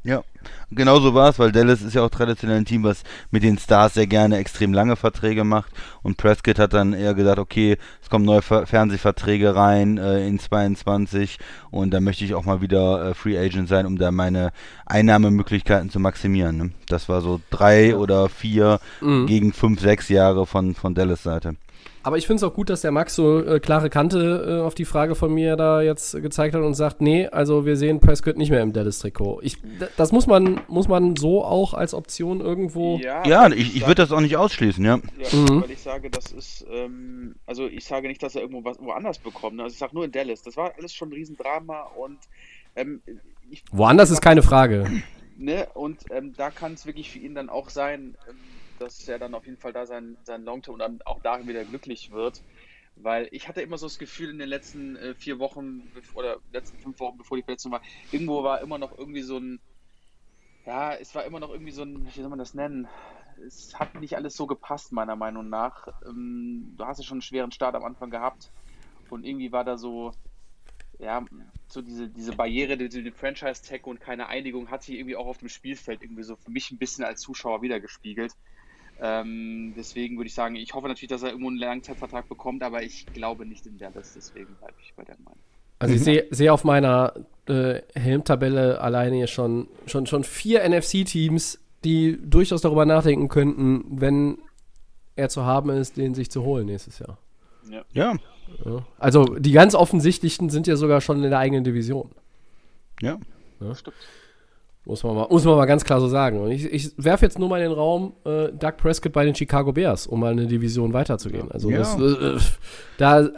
Ja, genau so war es, weil Dallas ist ja auch traditionell ein Team, was mit den Stars sehr gerne extrem lange Verträge macht. Und Prescott hat dann eher gesagt, okay, es kommen neue Ver Fernsehverträge rein äh, in 22 und da möchte ich auch mal wieder äh, Free Agent sein, um da meine Einnahmemöglichkeiten zu maximieren. Ne? Das war so drei oder vier Mhm. gegen fünf, sechs Jahre von, von Dallas Seite. Aber ich finde es auch gut, dass der Max so äh, klare Kante äh, auf die Frage von mir da jetzt gezeigt hat und sagt, nee, also wir sehen Prescott nicht mehr im Dallas-Trikot. Ich, das muss man, muss man so auch als Option irgendwo. Ja, weil ich, ich würde das auch nicht ausschließen, ja. Ja, Mhm. weil ich sage, das ist, ähm, also ich sage nicht, dass er irgendwo was woanders bekommt. ne? Also ich sage nur in Dallas. Das war alles schon ein Riesendrama und ähm, ich, Woanders ist keine Frage. ne, und ähm, da kann es wirklich für ihn dann auch sein, ähm, dass er dann auf jeden Fall da sein, sein Longterm und dann auch da wieder glücklich wird. Weil ich hatte immer so das Gefühl in den letzten äh, vier Wochen oder letzten fünf Wochen, bevor die Verletzung war, irgendwo war immer noch irgendwie so ein, ja, es war immer noch irgendwie so ein, wie soll man das nennen? es hat nicht alles so gepasst, meiner Meinung nach. Ähm, du hast ja schon einen schweren Start am Anfang gehabt und irgendwie war da so, ja, so diese, diese Barriere, die, die Franchise-Tag und keine Einigung hat sich irgendwie auch auf dem Spielfeld irgendwie so für mich ein bisschen als Zuschauer wiedergespiegelt. Ähm, deswegen würde ich sagen, ich hoffe natürlich, dass er irgendwo einen Langzeitvertrag bekommt, aber ich glaube nicht in Dallas, deswegen bleibe ich bei der Meinung. Also ich sehe seh auf meiner äh, Helmtabelle alleine hier schon, schon, schon vier NFC-Teams, die durchaus darüber nachdenken könnten, wenn er zu haben ist, den sich zu holen nächstes Jahr. Ja. Ja, Ja. Also die ganz offensichtlichsten sind ja sogar schon in der eigenen Division. ja. Stimmt. Muss man mal, muss man mal ganz klar so sagen. Und ich, ich werfe jetzt nur mal in den Raum äh, Doug Prescott bei den Chicago Bears, um mal eine Division weiterzugehen. Also Ja. das, äh, da, äh,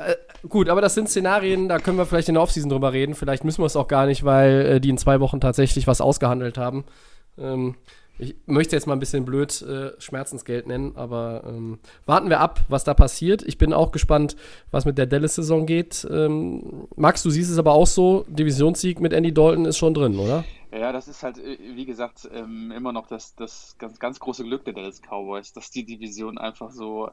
gut, aber das sind Szenarien, da können wir vielleicht in der Offseason drüber reden. Vielleicht müssen wir es auch gar nicht, weil äh, die in zwei Wochen tatsächlich was ausgehandelt haben. Ähm, ich möchte jetzt mal ein bisschen blöd äh, Schmerzensgeld nennen, aber ähm, warten wir ab, was da passiert. Ich bin auch gespannt, was mit der Dallas-Saison geht. Ähm, Max, du siehst es aber auch so, Divisionssieg mit Andy Dalton ist schon drin, oder? Ja, das ist halt, äh, wie gesagt, ähm, immer noch das, das ganz, ganz große Glück der Dallas Cowboys, dass die Division einfach so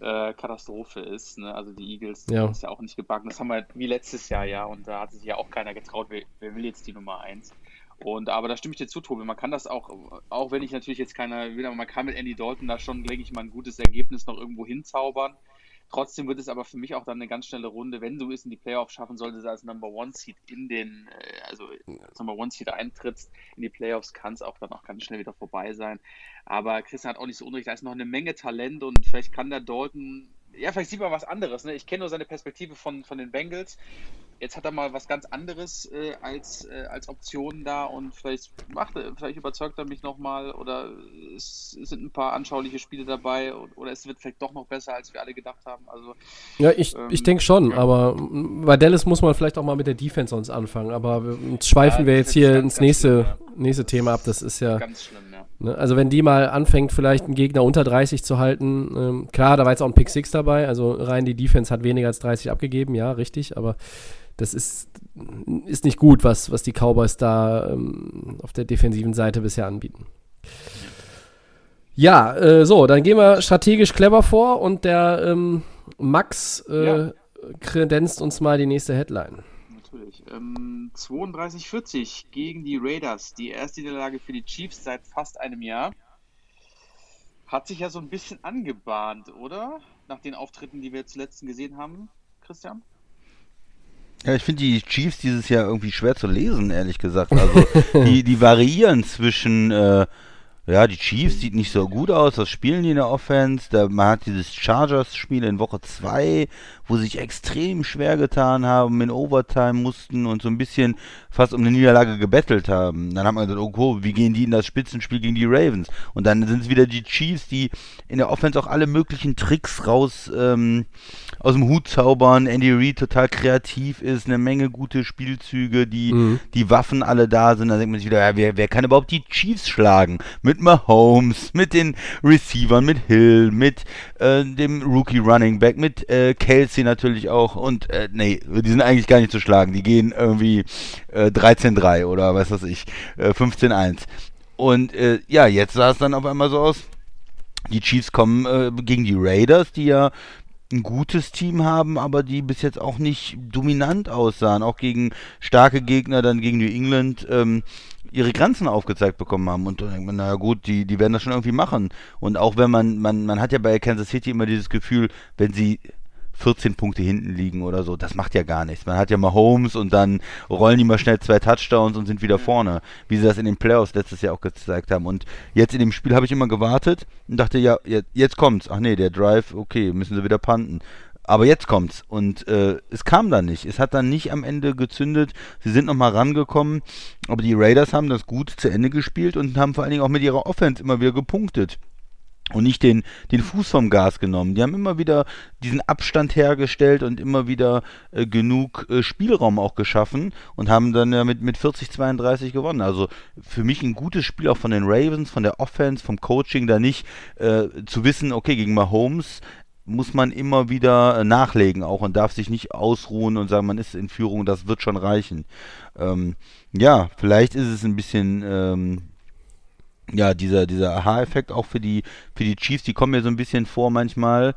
äh, Katastrophe ist. Ne? Also die Eagles Ja. ja. ist ja auch nicht gebacken. Das haben wir wie letztes Jahr ja und da hat sich ja auch keiner getraut, wer, wer will jetzt die Nummer 1. Und aber da stimme ich dir zu, Tobi. Man kann das auch, auch wenn ich natürlich jetzt keiner will, aber man kann mit Andy Dalton da schon, denke ich mal, ein gutes Ergebnis noch irgendwo hinzaubern. Trotzdem wird es aber für mich auch dann eine ganz schnelle Runde, wenn du es in die Playoffs schaffen solltest, als Number One Seed in den, äh, also als Number One Seed eintrittst in die Playoffs, kann es auch dann auch ganz schnell wieder vorbei sein. Aber Christian hat auch nicht so unrecht, da ist noch eine Menge Talent und vielleicht kann der Dalton, ja, vielleicht sieht man was anderes. Ne? Ich kenne nur seine Perspektive von, von den Bengals. Jetzt hat er mal was ganz anderes äh, als, äh, als Option da und vielleicht macht er, vielleicht überzeugt er mich nochmal oder es, sind ein paar anschauliche Spiele dabei oder es wird vielleicht doch noch besser, als wir alle gedacht haben. Also Ja, ich, Ähm, ich denke schon, ja. aber bei Dallas muss man vielleicht auch mal mit der Defense sonst anfangen. Aber schweifen Ja, wir jetzt hier ins nächste, schlimm, nächste Thema ab. Das ist ja, ganz schlimm, ja. ne, also wenn die mal anfängt, vielleicht einen Gegner unter 30 zu halten, ähm, klar, da war jetzt auch ein Pick 6 dabei, also rein die Defense hat weniger als 30 abgegeben, ja, richtig, aber das ist, ist nicht gut, was, was die Cowboys da ähm, auf der defensiven Seite bisher anbieten. Ja, äh, so, dann gehen wir strategisch clever vor und der ähm, Max äh, Ja. kredenzt uns mal die nächste Headline. Natürlich. Ähm, 32-40 gegen die Raiders. Die erste Niederlage für die Chiefs seit fast einem Jahr. Hat sich ja so ein bisschen angebahnt, oder? Nach den Auftritten, die wir zuletzt gesehen haben, Christian? Ja, ich finde die Chiefs dieses Jahr irgendwie schwer zu lesen, ehrlich gesagt. Also <laughs> die, die variieren zwischen, äh, ja, die Chiefs sieht nicht so gut aus, was spielen die in der Offense? Da, man hat dieses Chargers-Spiel in Woche 2, wo sie sich extrem schwer getan haben, in Overtime mussten und so ein bisschen fast um eine Niederlage gebettelt haben. Dann hat man gesagt, oh, cool, wie gehen die in das Spitzenspiel gegen die Ravens? Und dann sind es wieder die Chiefs, die in der Offense auch alle möglichen Tricks raus ähm, aus dem Hut zaubern. Andy Reid total kreativ ist, eine Menge gute Spielzüge, die, Mhm. die Waffen alle da sind. Da denkt man sich wieder, ja, wer, wer kann überhaupt die Chiefs schlagen? Mit Mahomes, mit den Receivern, mit Hill, mit äh, dem Rookie Running Back, mit äh, Kelsey natürlich auch. Und äh, nee, die sind eigentlich gar nicht zu schlagen. Die gehen irgendwie äh, 13-3 oder was weiß ich, äh, 15-1. Und äh, ja, jetzt sah es dann auf einmal so aus, die Chiefs kommen äh, gegen die Raiders, die ja ein gutes Team haben, aber die bis jetzt auch nicht dominant aussahen. Auch gegen starke Gegner, dann gegen New England, ähm, ihre Grenzen aufgezeigt bekommen haben. Und dann denkt man, naja gut, die, die werden das schon irgendwie machen. Und auch wenn man, man, man hat ja bei Kansas City immer dieses Gefühl, wenn sie 14 Punkte hinten liegen oder so, das macht ja gar nichts. Man hat ja mal Holmes und dann rollen die mal schnell zwei Touchdowns und sind wieder vorne, wie sie das in den Playoffs letztes Jahr auch gezeigt haben. Und jetzt in dem Spiel habe ich immer gewartet und dachte, ja, jetzt, jetzt kommt's. Ach nee, der Drive, okay, müssen sie wieder panten. Aber jetzt kommt's. Und äh, es kam dann nicht. Es hat dann nicht am Ende gezündet. Sie sind nochmal rangekommen. Aber die Raiders haben das gut zu Ende gespielt und haben vor allen Dingen auch mit ihrer Offense immer wieder gepunktet und nicht den, den Fuß vom Gas genommen. Die haben immer wieder diesen Abstand hergestellt und immer wieder äh, genug äh, Spielraum auch geschaffen und haben dann ja mit, mit 40-32 gewonnen. Also für mich ein gutes Spiel auch von den Ravens, von der Offense, vom Coaching, da nicht äh, zu wissen, okay, gegen Mahomes muss man immer wieder äh, nachlegen auch und darf sich nicht ausruhen und sagen, man ist in Führung, das wird schon reichen. Ähm, ja, vielleicht ist es ein bisschen ähm, ja, dieser, dieser Aha-Effekt auch für die, für die Chiefs, die kommen mir so ein bisschen vor manchmal.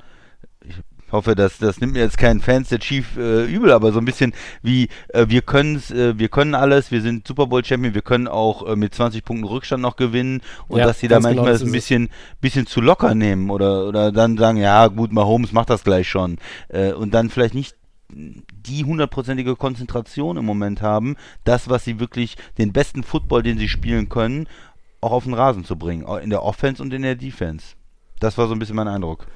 Ich hoffe, dass das nimmt mir jetzt keinen Fans der Chief äh, übel, aber so ein bisschen wie äh, wir können äh, wir können alles, wir sind Super Bowl Champion, wir können auch äh, mit 20 Punkten Rückstand noch gewinnen und Ja, dass sie da ganz genau, manchmal das ein bisschen bisschen zu locker nehmen oder oder dann sagen, ja, gut, Mahomes macht das gleich schon äh, und dann vielleicht nicht die hundertprozentige Konzentration im Moment haben, das, was sie wirklich, den besten Football, den sie spielen können, auch auf den Rasen zu bringen, in der Offense und in der Defense. Das war so ein bisschen mein Eindruck.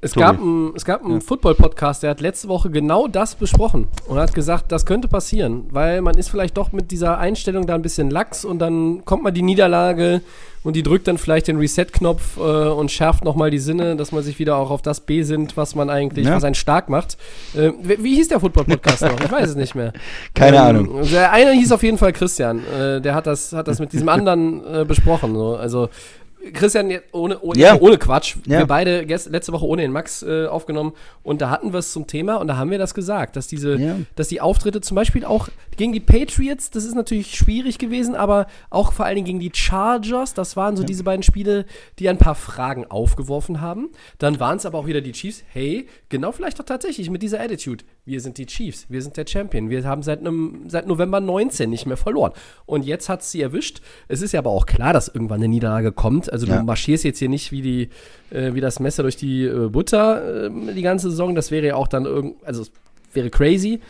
Es Tobi. gab, ein, es gab einen Football-Podcast, der hat letzte Woche genau das besprochen und hat gesagt, das könnte passieren, weil man ist vielleicht doch mit dieser Einstellung da ein bisschen lax und dann kommt mal die Niederlage und die drückt dann vielleicht den Reset-Knopf äh, und schärft nochmal die Sinne, dass man sich wieder auch auf das besinnt, was man eigentlich, Ja. was einen stark macht. Äh, wie, wie hieß der Football-Podcast noch? Ich weiß es nicht mehr. <laughs> Keine Ähm, Ahnung. Der eine hieß auf jeden Fall Christian. Äh, der hat das, hat das mit diesem <laughs> anderen äh, besprochen. So. Also Christian, ohne, ohne, Ja. ohne Quatsch. Ja. Wir beide gest, letzte Woche ohne den Max äh, aufgenommen und da hatten wir es zum Thema und da haben wir das gesagt, dass diese, Ja. dass die Auftritte zum Beispiel auch gegen die Patriots, das ist natürlich schwierig gewesen, aber auch vor allen Dingen gegen die Chargers, das waren so diese beiden Spiele, die ein paar Fragen aufgeworfen haben. Dann waren es aber auch wieder die Chiefs. Hey, genau vielleicht doch tatsächlich mit dieser Attitude. Wir sind die Chiefs, wir sind der Champion. Wir haben seit, einem, seit November 19 nicht mehr verloren. Und jetzt hat sie erwischt. Es ist ja aber auch klar, dass irgendwann eine Niederlage kommt. Also Ja. du marschierst jetzt hier nicht wie, die, äh, wie das Messer durch die äh, Butter äh, die ganze Saison. Das wäre ja auch dann irgend, also es wäre crazy.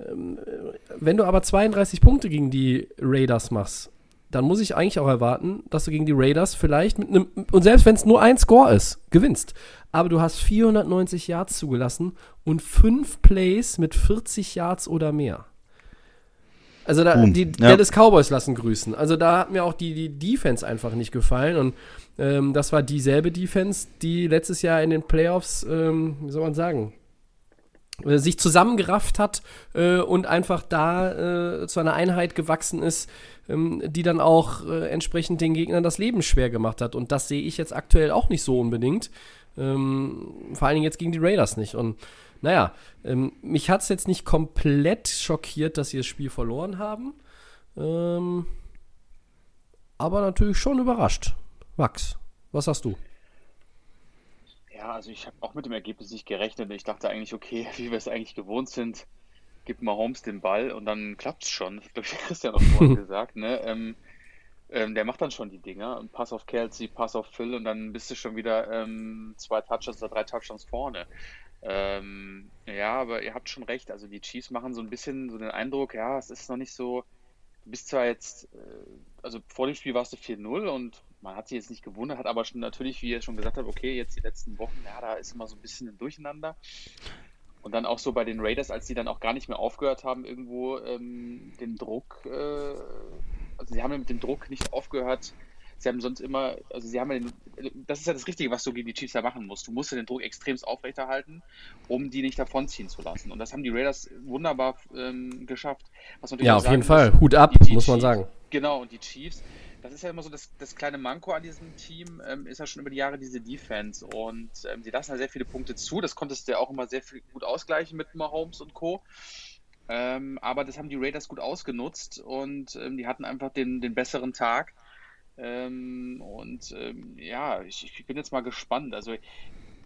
Ähm, äh, wenn du aber 32 Punkte gegen die Raiders machst, dann muss ich eigentlich auch erwarten, dass du gegen die Raiders vielleicht mit einem, und selbst wenn es nur ein Score ist, gewinnst. Aber du hast 490 Yards zugelassen und fünf Plays mit 40 Yards oder mehr. Also da, die Ja. Dallas Cowboys lassen grüßen. Also da hat mir auch die, die Defense einfach nicht gefallen. Und ähm, das war dieselbe Defense, die letztes Jahr in den Playoffs, ähm, wie soll man sagen, sich zusammengerafft hat äh, und einfach da äh, zu einer Einheit gewachsen ist, ähm, die dann auch äh, entsprechend den Gegnern das Leben schwer gemacht hat. Und das sehe ich jetzt aktuell auch nicht so unbedingt. Ähm, vor allen Dingen jetzt gegen die Raiders nicht. Und naja, ähm, mich hat es jetzt nicht komplett schockiert, dass sie das Spiel verloren haben. Ähm, aber natürlich schon überrascht. Max, was sagst du? Ja, also ich habe auch mit dem Ergebnis nicht gerechnet. Ich dachte eigentlich, okay, <laughs> wie wir es eigentlich gewohnt sind, gib mal Holmes den Ball und dann klappt's schon. <laughs> Das hat, glaube ich, Christian auch vorhin <laughs> gesagt. Ne? Ähm, ähm, der macht dann schon die Dinger. Ein Pass auf Kelsey, Pass auf Phil und dann bist du schon wieder ähm, zwei Touchdowns oder drei Touchdowns vorne. Ähm, ja, aber ihr habt schon recht. Also die Chiefs machen so ein bisschen so den Eindruck, ja, es ist noch nicht so. Du bist zwar jetzt, äh, also vor dem Spiel warst du 4-0 und man hat sich jetzt nicht gewundert, hat aber schon natürlich, wie ihr schon gesagt habt, okay, jetzt die letzten Wochen, ja, da ist immer so ein bisschen ein Durcheinander. Und dann auch so bei den Raiders, als die dann auch gar nicht mehr aufgehört haben, irgendwo ähm, den Druck, äh, also sie haben mit dem Druck nicht aufgehört. Sie haben sonst immer, also sie haben ja den, das ist ja das Richtige, was du gegen die Chiefs da machen musst. Du musst ja den Druck extremst aufrechterhalten, um die nicht davonziehen zu lassen. Und das haben die Raiders wunderbar ähm, geschafft. Ja, auf jeden Fall. muss, Hut ab, die- die muss man Chiefs- sagen. Genau, und die Chiefs, das ist ja immer so das, das kleine Manko an diesem Team, ähm, ist ja schon über die Jahre diese Defense. Und ähm, sie lassen ja sehr viele Punkte zu. Das konntest du ja auch immer sehr viel gut ausgleichen mit Mahomes und Co. Ähm, aber das haben die Raiders gut ausgenutzt und ähm, die hatten einfach den, den besseren Tag. Ähm, und ähm, ja, ich, ich bin jetzt mal gespannt. Also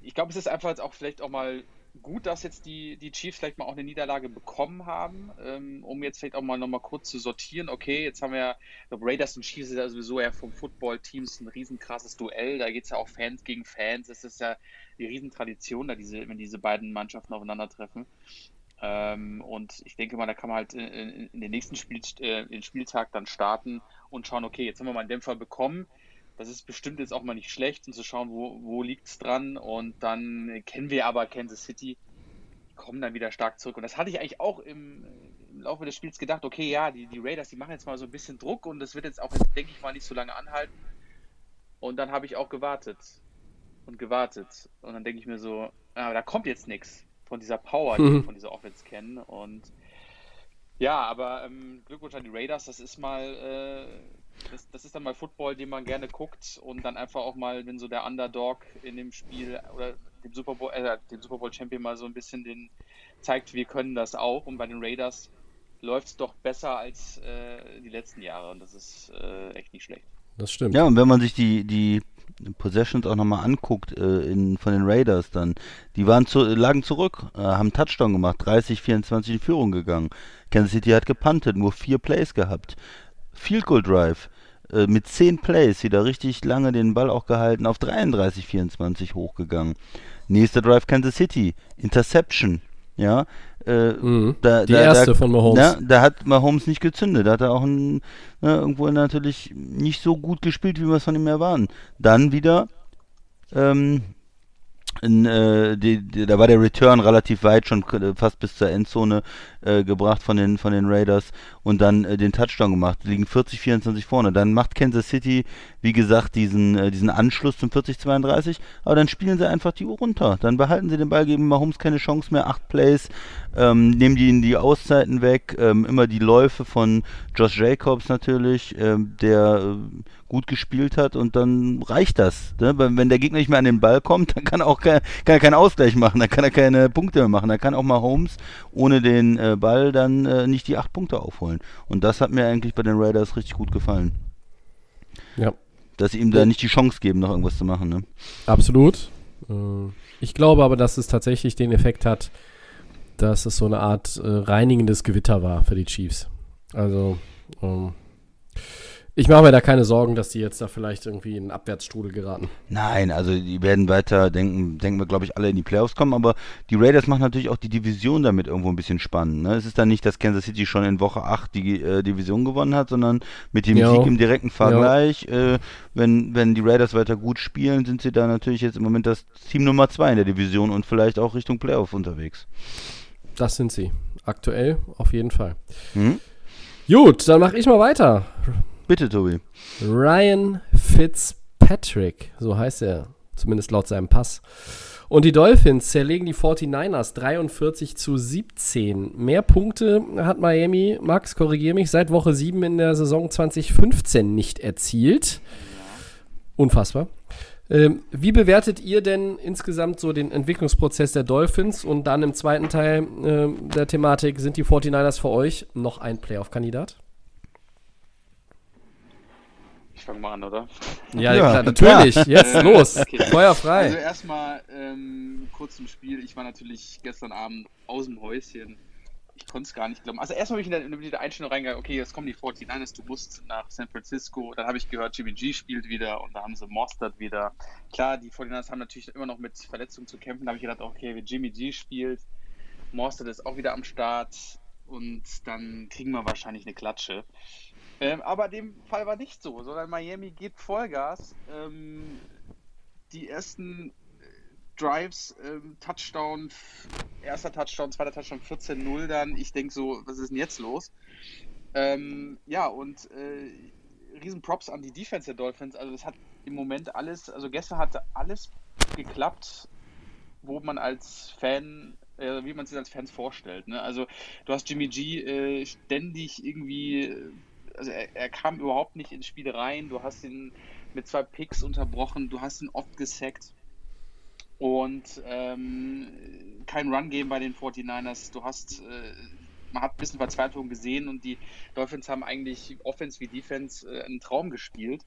ich glaube, es ist einfach jetzt auch vielleicht auch mal gut, dass jetzt die, die Chiefs vielleicht mal auch eine Niederlage bekommen haben, ähm, um jetzt vielleicht auch mal nochmal kurz zu sortieren. Okay, jetzt haben wir ja, ich glaube, Raiders und Chiefs ist ja sowieso ja vom Football-Teams ein riesenkrasses Duell. Da geht es ja auch Fans gegen Fans. Es ist ja die Riesentradition, da diese, wenn diese beiden Mannschaften aufeinandertreffen. Ähm, und ich denke mal, da kann man halt in, in, in den nächsten Spiel, äh, den Spieltag dann starten und schauen, okay, jetzt haben wir mal einen Dämpfer bekommen. Das ist bestimmt jetzt auch mal nicht schlecht, um zu schauen, wo, wo liegt es dran. Und dann kennen wir aber Kansas City, die kommen dann wieder stark zurück. Und das hatte ich eigentlich auch im, im Laufe des Spiels gedacht, okay, ja, die, die Raiders, die machen jetzt mal so ein bisschen Druck und das wird jetzt auch, denke ich mal, nicht so lange anhalten. Und dann habe ich auch gewartet und gewartet. Und dann denke ich mir so, ah, da kommt jetzt nichts von dieser Power, die wir Mhm. von dieser Offense kennen. Und ja, aber ähm, Glückwunsch an die Raiders, das ist mal, äh, das, das ist dann mal Football, den man gerne guckt und dann einfach auch mal, wenn so der Underdog in dem Spiel oder dem Super Bowl, äh, dem Super Bowl Champion mal so ein bisschen den zeigt, wir können das auch. Und bei den Raiders läuft es doch besser als äh, die letzten Jahre und das ist äh, echt nicht schlecht. Das stimmt. Ja, und wenn man sich die, die Possessions auch nochmal anguckt äh, in, von den Raiders dann, die waren zu, lagen zurück, äh, haben Touchdown gemacht, 30, 24 in Führung gegangen. Kansas City hat gepuntet, nur vier Plays gehabt. Field Goal Drive äh, mit 10 Plays wieder richtig lange den Ball auch gehalten, auf 33, 24 hochgegangen. Nächster Drive Kansas City, Interception, ja. Äh, Mhm. da, Die da, erste da, von Mahomes. Ja, da hat Mahomes nicht gezündet. Da hat er auch ein, ne, irgendwo natürlich nicht so gut gespielt, wie wir es von ihm erwarten. Dann wieder, ähm, in, äh, die, die, da war der Return relativ weit, schon fast bis zur Endzone äh, gebracht von den, von den Raiders und dann äh, den Touchdown gemacht. Liegen 40, 24 vorne. Dann macht Kansas City, wie gesagt, diesen, äh, diesen Anschluss zum 40, 32, aber dann spielen sie einfach die Uhr runter. Dann behalten sie den Ball, geben Mahomes keine Chance mehr, acht Plays, ähm, nehmen die in die Auszeiten weg, ähm, immer die Läufe von Josh Jacobs natürlich, ähm, der äh, gut gespielt hat und dann reicht das. Ne? Wenn der Gegner nicht mehr an den Ball kommt, <laughs> dann kann auch kein, kann er keinen Ausgleich machen, dann kann er keine Punkte mehr machen. Dann kann auch mal Holmes ohne den äh, Ball dann äh, nicht die acht Punkte aufholen. Und das hat mir eigentlich bei den Raiders richtig gut gefallen. Ja, Dass sie ihm da nicht die Chance geben, noch irgendwas zu machen. Ne? absolut. Äh, Ich glaube aber, dass es tatsächlich den Effekt hat, dass es so eine Art äh, reinigendes Gewitter war für die Chiefs. Also, ähm, ich mache mir da keine Sorgen, dass die jetzt da vielleicht irgendwie in einen Abwärtsstrudel geraten. Nein, also die werden weiter, denken, denken wir, glaube ich, alle in die Playoffs kommen, aber die Raiders machen natürlich auch die Division damit irgendwo ein bisschen spannend. Ne? Es ist dann nicht, dass Kansas City schon in Woche 8 die äh, Division gewonnen hat, sondern mit dem Jo. Sieg im direkten Vergleich, äh, wenn, wenn die Raiders weiter gut spielen, sind sie da natürlich jetzt im Moment das Team Nummer 2 in der Division und vielleicht auch Richtung Playoff unterwegs. Das sind sie. Aktuell auf jeden Fall. Hm? Gut, dann mache ich mal weiter. Bitte, Tobi. Ryan Fitzpatrick, so heißt er, zumindest laut seinem Pass. Und die Dolphins zerlegen die 49ers 43 zu 17. Mehr Punkte hat Miami, Max, korrigier mich, seit Woche 7 in der Saison 2015 nicht erzielt. Unfassbar. Ähm, wie bewertet ihr denn insgesamt so den Entwicklungsprozess der Dolphins? Und dann im zweiten Teil ähm, der Thematik, sind die 49ers für euch noch ein Playoff-Kandidat? Ich fange mal an, oder? Ja, Ja, klar, natürlich. Jetzt Äh, los. <laughs> okay. Feuer frei. Also erstmal ähm, kurz zum Spiel. Ich war natürlich gestern Abend aus dem Häuschen. Ich konnte es gar nicht glauben. Also erstmal bin ich in der, in der Einstellung reingegangen, okay, jetzt kommen die 49ers, du musst nach San Francisco. Dann habe ich gehört, Jimmy G spielt wieder und da haben sie Mostert wieder. Klar, die 49ers haben natürlich immer noch mit Verletzungen zu kämpfen. Da habe ich gedacht, okay, wenn Jimmy G spielt, Mostert ist auch wieder am Start und dann kriegen wir wahrscheinlich eine Klatsche. Ähm, aber dem Fall war nicht so, sondern Miami gibt Vollgas. Ähm, die ersten äh, Drives, ähm, Touchdown, erster Touchdown, zweiter Touchdown, 14-0 dann. Ich denke so, was ist denn jetzt los? Ähm, ja, und äh, riesen Props an die Defense der Dolphins. Also das hat im Moment alles, also gestern hatte alles geklappt, wo man als Fan, äh, wie man sich als Fans vorstellt. Ne? Also du hast Jimmy G äh, ständig irgendwie, äh, also er, er kam überhaupt nicht ins Spiel rein. Du hast ihn mit zwei Picks unterbrochen, du hast ihn oft gesackt. Und ähm, kein Run-Game bei den 49ers. Du hast, äh, man hat ein bisschen Verzweiflung gesehen und die Dolphins haben eigentlich Offense wie Defense äh, einen Traum gespielt.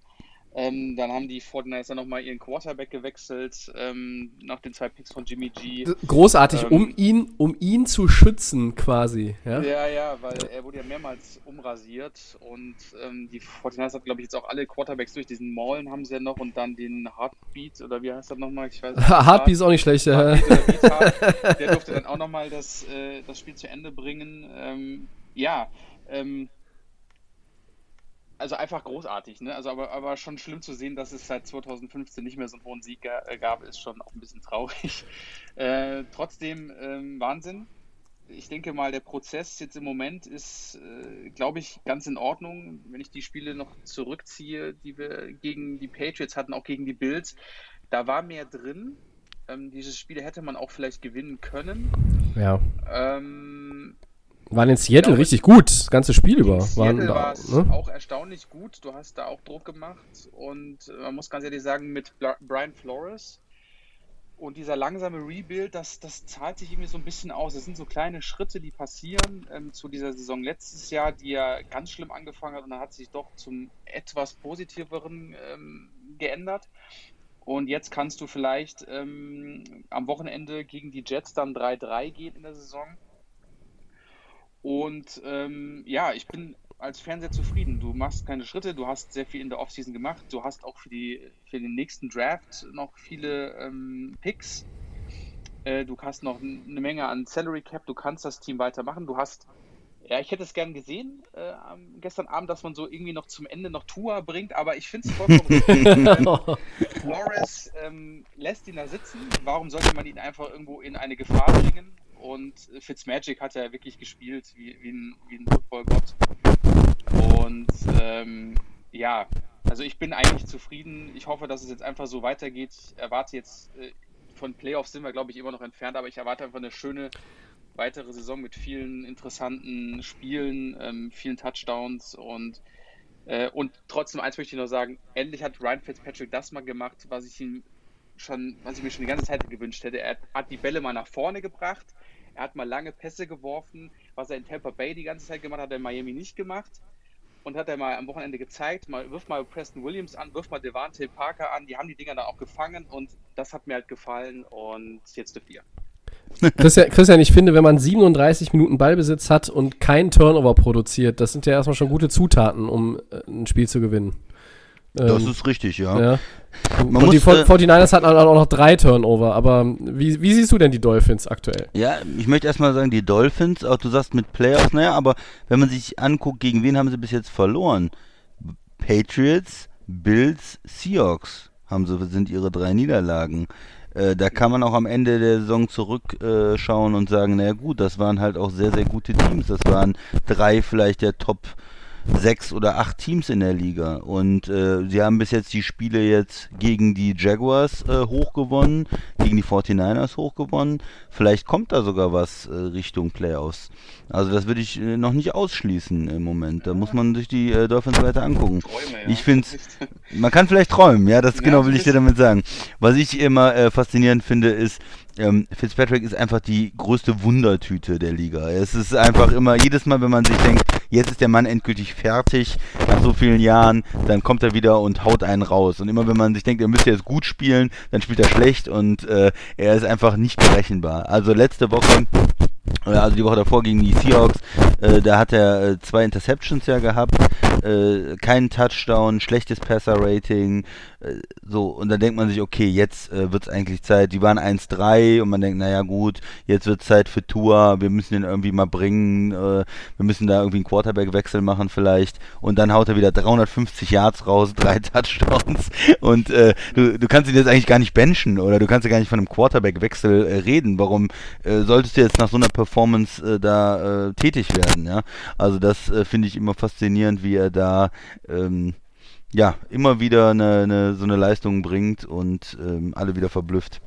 Ähm, dann haben die 49ers dann nochmal ihren Quarterback gewechselt, ähm, nach den zwei Picks von Jimmy G. Großartig, Ähm, um ihn, um ihn zu schützen, quasi. Ja? Ja, ja, weil er wurde ja mehrmals umrasiert und ähm, die 49ers hat, glaube ich, jetzt auch alle Quarterbacks durch. Diesen Maulen haben sie ja noch und dann den Heartbeat oder wie heißt das nochmal? Ich weiß nicht. Heartbeat ist auch nicht schlecht. Ja. <laughs> Der durfte dann auch nochmal das, äh, das Spiel zu Ende bringen. Ähm, ja, ähm, also einfach großartig, ne? Also aber, aber schon schlimm zu sehen, dass es seit 2015 nicht mehr so einen hohen Sieg äh, gab, ist schon auch ein bisschen traurig. <laughs> Äh, trotzdem ähm, Wahnsinn. Ich denke mal, der Prozess jetzt im Moment ist, äh, glaube ich, ganz in Ordnung. Wenn ich die Spiele noch zurückziehe, die wir gegen die Patriots hatten, auch gegen die Bills, da war mehr drin. Ähm, diese Spiele hätte man auch vielleicht gewinnen können. ja. Ähm, Waren in Seattle glaube, richtig gut, das ganze Spiel über. Seattle war es ne? auch erstaunlich gut. Du hast da auch Druck gemacht und äh, man muss ganz ehrlich sagen, mit Brian Flores Und dieser langsame Rebuild, das, das zahlt sich irgendwie so ein bisschen aus. Es sind so kleine Schritte, die passieren ähm, zu dieser Saison letztes Jahr, die ja ganz schlimm angefangen hat und dann hat sich doch zum etwas positiveren ähm, geändert. Und jetzt kannst du vielleicht ähm, am Wochenende gegen die Jets dann 3-3 gehen in der Saison. Und ähm, ja, ich bin als Fan sehr zufrieden. Du machst keine Schritte, du hast sehr viel in der Offseason gemacht, du hast auch für, die, für den nächsten Draft noch viele ähm, Picks. Äh, du hast noch eine Menge an Salary Cap, du kannst das Team weitermachen. Du hast, ja, ich hätte es gern gesehen äh, gestern Abend, dass man so irgendwie noch zum Ende noch Tour bringt, aber ich finde es vollkommen. <laughs> Flores ähm, lässt ihn da sitzen. Warum sollte man ihn einfach irgendwo in eine Gefahr bringen? Und Fitzmagic hat ja wirklich gespielt wie, wie ein, wie ein Footballgott. Und ähm, ja, also ich bin eigentlich zufrieden. Ich hoffe, dass es jetzt einfach so weitergeht. Ich erwarte jetzt, äh, von Playoffs sind wir, glaube ich, immer noch entfernt, aber ich erwarte einfach eine schöne weitere Saison mit vielen interessanten Spielen, ähm, vielen Touchdowns und äh, und trotzdem eins möchte ich noch sagen, endlich hat Ryan Fitzpatrick das mal gemacht, was ich ihm schon, was ich mir schon die ganze Zeit gewünscht hätte. Er hat die Bälle mal nach vorne gebracht, er hat mal lange Pässe geworfen, was er in Tampa Bay die ganze Zeit gemacht hat, hat er in Miami nicht gemacht. Und hat er mal am Wochenende gezeigt, mal wirf mal Preston Williams an, wirf mal Devante Parker an, die haben die Dinger dann auch gefangen und das hat mir halt gefallen und jetzt dürft ihr. Christian, Christian, ich finde, wenn man 37 Minuten Ballbesitz hat und kein Turnover produziert, das sind ja erstmal schon gute Zutaten, um äh, ein Spiel zu gewinnen. Das Ähm, ist richtig, ja. ja. Man und die muss, For- äh, 49ers hatten auch noch drei Turnover, aber wie, wie siehst du denn die Dolphins aktuell? Ja, ich möchte erstmal sagen, die Dolphins, auch du sagst mit Playoffs, naja, aber wenn man sich anguckt, gegen wen haben sie bis jetzt verloren? Patriots, Bills, Seahawks haben sie, sind ihre drei Niederlagen. Äh, da kann man auch am Ende der Saison zurückschauen äh, und sagen, naja gut, das waren halt auch sehr, sehr gute Teams. Das waren drei vielleicht der Top sechs oder acht Teams in der Liga. Und äh, sie haben bis jetzt die Spiele jetzt gegen die Jaguars äh, hochgewonnen, gegen die 49ers hochgewonnen. Vielleicht kommt da sogar was äh, Richtung Playoffs. Also das würde ich äh, noch nicht ausschließen im Moment. Da muss man sich die äh, Dolphins weiter angucken. Träume, ja. Ich finde <laughs> man kann vielleicht träumen, ja, das Ja, genau will ich dir damit sagen. Was ich immer äh, faszinierend finde, ist, ähm, Fitzpatrick ist einfach die größte Wundertüte der Liga. Es ist einfach immer, jedes Mal, wenn man sich denkt, jetzt ist der Mann endgültig fertig, nach so vielen Jahren, dann kommt er wieder und haut einen raus. Und immer wenn man sich denkt, er müsste jetzt gut spielen, dann spielt er schlecht und äh, er ist einfach nicht berechenbar. Also letzte Woche also die Woche davor gegen die Seahawks, äh, da hat er äh, zwei Interceptions ja gehabt, äh, keinen Touchdown, schlechtes Passer-Rating, äh, so, und dann denkt man sich, okay, jetzt äh, wird es eigentlich Zeit, die waren 1-3 und man denkt, naja gut, jetzt wird Zeit für Tour, wir müssen den irgendwie mal bringen, äh, wir müssen da irgendwie einen Quarterback-Wechsel machen vielleicht. Und dann haut er wieder 350 Yards raus, <laughs> drei Touchdowns. Und äh, du, du kannst ihn jetzt eigentlich gar nicht benchen oder? Du kannst ja gar nicht von einem Quarterback-Wechsel äh, reden, warum äh, solltest du jetzt nach so einer Performance äh, da äh, tätig werden, ja, also das äh, finde ich immer faszinierend, wie er da ähm, ja, immer wieder eine, eine, so eine Leistung bringt und ähm, alle wieder verblüfft.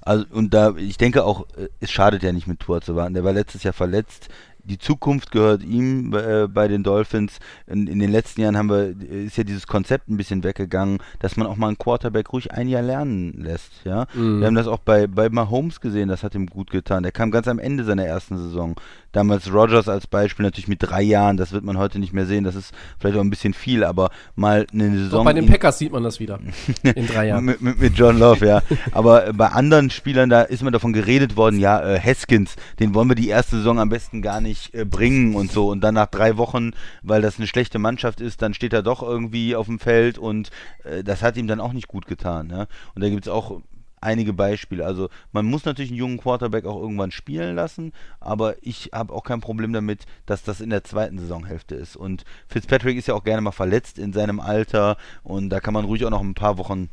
Also, und da, ich denke auch, äh, es schadet ja nicht mit Tour zu warten. Der war letztes Jahr verletzt. Die Zukunft gehört ihm äh, bei den Dolphins. In, in den letzten Jahren haben wir, ist ja dieses Konzept ein bisschen weggegangen, dass man auch mal einen Quarterback ruhig ein Jahr lernen lässt. Ja, wir haben das auch bei, bei Mahomes gesehen, das hat ihm gut getan. Der kam ganz am Ende seiner ersten Saison. Damals Rogers als Beispiel natürlich mit drei Jahren, das wird man heute nicht mehr sehen, das ist vielleicht auch ein bisschen viel, aber mal eine Saison. Doch bei den Packers sieht man das wieder. <laughs> In drei Jahren. mit, mit, mit John Love, ja. Aber bei anderen Spielern, da ist immer davon geredet worden, ja, äh, Haskins, den wollen wir die erste Saison am besten gar nicht äh, bringen und so. Und dann nach drei Wochen, weil das eine schlechte Mannschaft ist, dann steht er doch irgendwie auf dem Feld und äh, das hat ihm dann auch nicht gut getan. Ja? Und da gibt es auch einige Beispiele. Also man muss natürlich einen jungen Quarterback auch irgendwann spielen lassen, aber ich habe auch kein Problem damit, dass das in der zweiten Saisonhälfte ist. Und Fitzpatrick ist ja auch gerne mal verletzt in seinem Alter und da kann man ruhig auch noch ein paar Wochen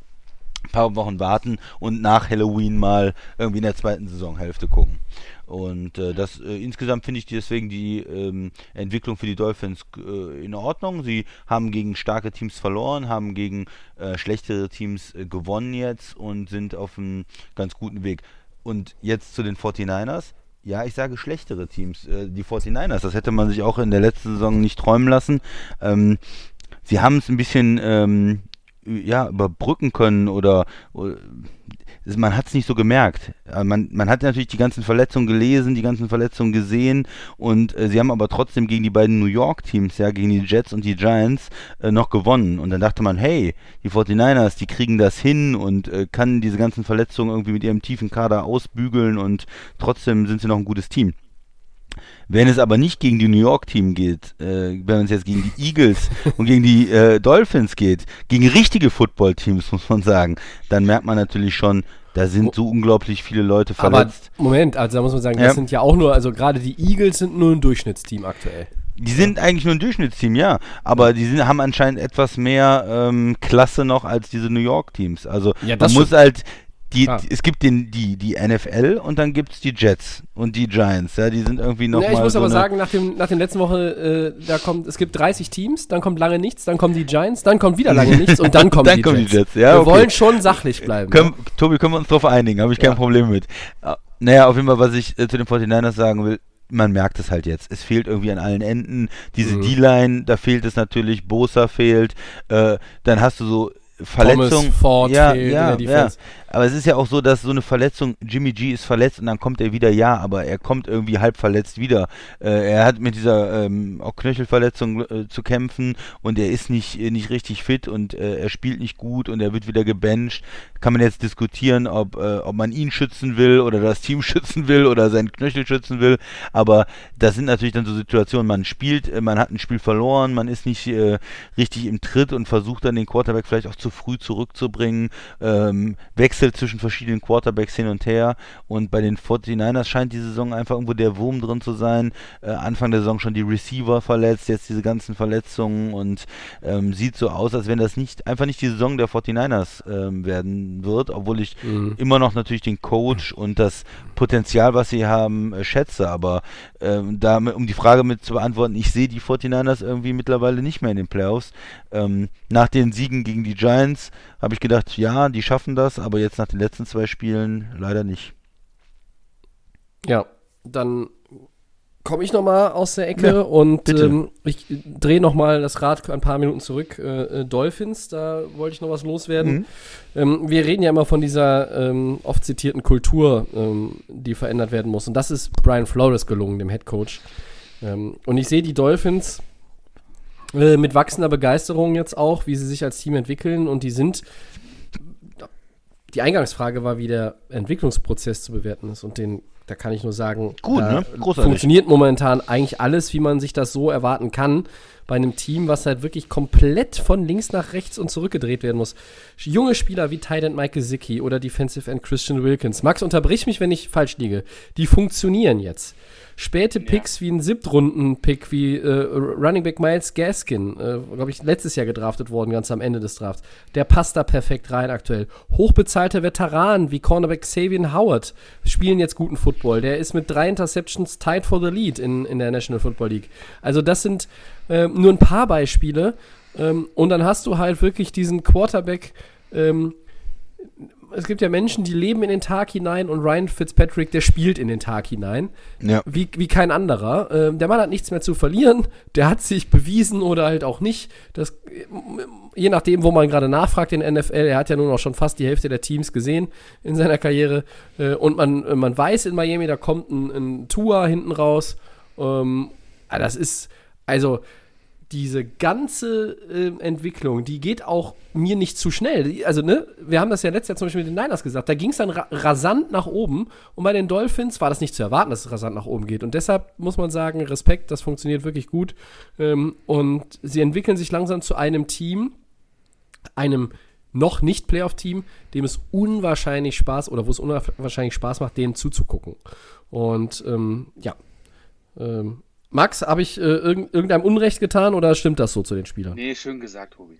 paar Wochen warten und nach Halloween mal irgendwie in der zweiten Saisonhälfte gucken. Und äh, das äh, insgesamt finde ich deswegen die ähm, Entwicklung für die Dolphins äh, in Ordnung. Sie haben gegen starke Teams verloren, haben gegen äh, schlechtere Teams äh, gewonnen jetzt und sind auf einem ganz guten Weg. Und jetzt zu den 49ers. Ja, ich sage schlechtere Teams. Äh, die 49ers, das hätte man sich auch in der letzten Saison nicht träumen lassen. Ähm, sie haben es ein bisschen ähm, ja, überbrücken können oder, oder man hat es nicht so gemerkt. Äh, man, man hat natürlich die ganzen Verletzungen gelesen, die ganzen Verletzungen gesehen und äh, sie haben aber trotzdem gegen die beiden New York-Teams, ja, gegen die Jets und die Giants, äh, noch gewonnen. Und dann dachte man, hey, die 49ers, die kriegen das hin und äh, kann diese ganzen Verletzungen irgendwie mit ihrem tiefen Kader ausbügeln und trotzdem sind sie noch ein gutes Team. Wenn es aber nicht gegen die New York-Team geht, äh, wenn es jetzt gegen die Eagles <laughs> und gegen die äh, Dolphins geht, gegen richtige Football-Teams, muss man sagen, dann merkt man natürlich schon, da sind so unglaublich viele Leute verletzt. Aber Moment, also da muss man sagen, das sind ja auch nur, also gerade die Eagles sind nur ein Durchschnittsteam aktuell. Die sind eigentlich nur ein Durchschnittsteam, ja. Aber die sind, haben anscheinend etwas mehr ähm, Klasse noch als diese New York-Teams. Also ja, man muss halt die, die, es gibt den, die, die NFL und dann gibt es die Jets und die Giants. Ja, die sind irgendwie noch ja, Ich muss so aber sagen, nach, dem, nach der letzten Woche, äh, da kommt, es gibt 30 Teams, dann kommt lange nichts, dann kommen die Giants, dann kommt wieder lange nichts und <laughs> dann kommen dann die, kommen Jets. die Jets. Ja, wir okay. wollen schon sachlich bleiben. Können, ja. Tobi, können wir uns darauf einigen, habe ich kein Problem mit. Ah, naja, auf jeden Fall, was ich äh, zu den 49ers sagen will, man merkt es halt jetzt. Es fehlt irgendwie an allen Enden. Diese mhm. D-Line, da fehlt es natürlich. Bosa fehlt. Äh, dann hast du so Verletzung. Thomas Ford ja, ja, ja. Aber es ist ja auch so, dass so eine Verletzung, Jimmy G ist verletzt und dann kommt er wieder, ja, aber er kommt irgendwie halb verletzt wieder. Äh, er hat mit dieser ähm, auch Knöchelverletzung äh, zu kämpfen und er ist nicht, äh, nicht richtig fit und äh, er spielt nicht gut und er wird wieder gebencht. Kann man jetzt diskutieren, ob, äh, ob man ihn schützen will oder das Team <laughs> schützen will oder seinen Knöchel schützen will. Aber das sind natürlich dann so Situationen, man spielt, äh, man hat ein Spiel verloren, man ist nicht richtig im Tritt und versucht dann den Quarterback vielleicht auch zu früh zurückzubringen, ähm, wechselt wechselt zwischen verschiedenen Quarterbacks hin und her und bei den 49ers scheint die Saison einfach irgendwo der Wurm drin zu sein. Äh, Anfang der Saison schon die Receiver verletzt, jetzt diese ganzen Verletzungen und ähm, sieht so aus, als wenn das nicht einfach nicht die Saison der 49ers ähm, werden wird, obwohl ich mhm. immer noch natürlich den Coach und das Potenzial, was sie haben, äh, schätze, aber ähm, da, um die Frage mit zu beantworten, ich sehe die 49ers irgendwie mittlerweile nicht mehr in den Playoffs. Ähm, nach den Siegen gegen die Giants habe ich gedacht, ja, die schaffen das, aber jetzt nach den letzten zwei Spielen leider nicht. Ja, dann komme ich nochmal aus der Ecke ja, und ähm, ich drehe nochmal das Rad ein paar Minuten zurück. Äh, äh, Dolphins, da wollte ich noch was loswerden. Mhm. Ähm, wir reden ja immer von dieser ähm, oft zitierten Kultur, ähm, die verändert werden muss. Und das ist Brian Flores gelungen, dem Head Coach. Ähm, und ich sehe die Dolphins äh, mit wachsender Begeisterung jetzt auch, wie sie sich als Team entwickeln. Und die sind. Die Eingangsfrage war, wie der Entwicklungsprozess zu bewerten ist. Und den, da kann ich nur sagen, Gut, ne? funktioniert momentan eigentlich alles, wie man sich das so erwarten kann bei einem Team, was halt wirklich komplett von links nach rechts und zurückgedreht werden muss. Junge Spieler wie Tight End Mike Gesicki oder Defensive End Christian Wilkins. Max, unterbrich mich, wenn ich falsch liege. Die funktionieren jetzt späte Picks ja. wie ein Siebtrunden-Pick wie äh, Running Back Miles Gaskin, äh, glaube ich, letztes Jahr gedraftet worden, ganz am Ende des Drafts. Der passt da perfekt rein aktuell. Hochbezahlte Veteranen wie Cornerback Xavier Howard spielen jetzt guten Football. Der ist mit drei Interceptions tied for the lead in, in der National Football League. Also das sind äh, nur ein paar Beispiele. Ähm, und dann hast du halt wirklich diesen Quarterback, ähm, es gibt ja Menschen, die leben in den Tag hinein und Ryan Fitzpatrick, der spielt in den Tag hinein. Ja. Wie, wie kein anderer. Ähm, der Mann hat nichts mehr zu verlieren. Der hat sich bewiesen oder halt auch nicht. Das, je nachdem, wo man gerade nachfragt in NFL, er hat ja nun auch schon fast die Hälfte der Teams gesehen in seiner Karriere. Äh, und man, man weiß in Miami, da kommt ein, ein Tour hinten raus. Ähm, das ist, also diese ganze äh, Entwicklung, die geht auch mir nicht zu schnell. Also, ne, wir haben das ja letztes Jahr zum Beispiel mit den Niners gesagt, da ging es dann ra rasant nach oben und bei den Dolphins war das nicht zu erwarten, dass es rasant nach oben geht. Und deshalb muss man sagen, Respekt, das funktioniert wirklich gut. Ähm, und sie entwickeln sich langsam zu einem Team, einem noch nicht Playoff-Team, dem es unwahrscheinlich Spaß oder wo es unwahrscheinlich Spaß macht, denen zuzugucken. Und ähm, ja, ähm, Max, habe ich äh, irg irgendeinem Unrecht getan oder stimmt das so zu den Spielern? Nee, schön gesagt, Tobi.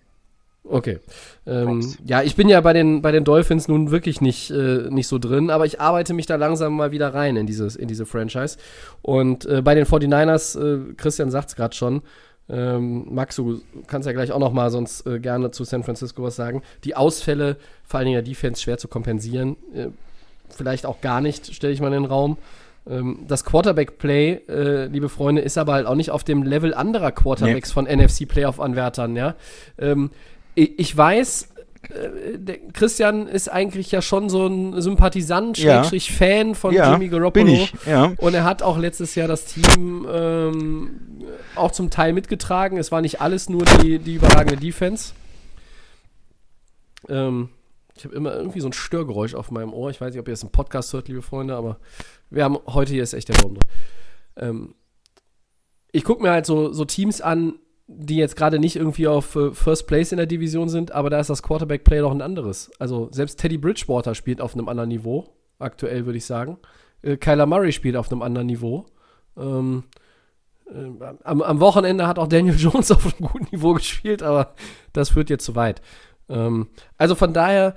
Okay. Ähm, ja, ich bin ja bei den, bei den Dolphins nun wirklich nicht, äh, nicht so drin, aber ich arbeite mich da langsam mal wieder rein in, dieses, in diese Franchise. Und äh, bei den 49ers, äh, Christian sagt es gerade schon, ähm, Max, du kannst ja gleich auch noch mal sonst äh, gerne zu San Francisco was sagen. Die Ausfälle, vor allen Dingen der Defense, schwer zu kompensieren. Äh, vielleicht auch gar nicht, stelle ich mal in den Raum. Ähm, das Quarterback-Play, äh, liebe Freunde, ist aber halt auch nicht auf dem Level anderer Quarterbacks nee. von NFC-Playoff-Anwärtern, ja. Ähm, ich, ich weiß, äh, Christian ist eigentlich ja schon so ein Sympathisant, Ja. Schrägstrich Fan von Ja, Jimmy Garoppolo. bin ich, ja. Und er hat auch letztes Jahr das Team ähm, auch zum Teil mitgetragen. Es war nicht alles nur die, die überragende Defense. Ähm, ich habe immer irgendwie so ein Störgeräusch auf meinem Ohr. Ich weiß nicht, ob ihr das im Podcast hört, liebe Freunde, aber wir haben heute hier ist echt der Baum drin. Ähm, ich gucke mir halt so, so Teams an, die jetzt gerade nicht irgendwie auf äh, First Place in der Division sind, aber da ist das Quarterback-Play doch ein anderes. Also selbst Teddy Bridgewater spielt auf einem anderen Niveau, aktuell würde ich sagen. Äh, Kyler Murray spielt auf einem anderen Niveau. Ähm, äh, am, am Wochenende hat auch Daniel <laughs> Jones auf einem guten Niveau gespielt, aber das führt jetzt zu weit. Ähm, also von daher,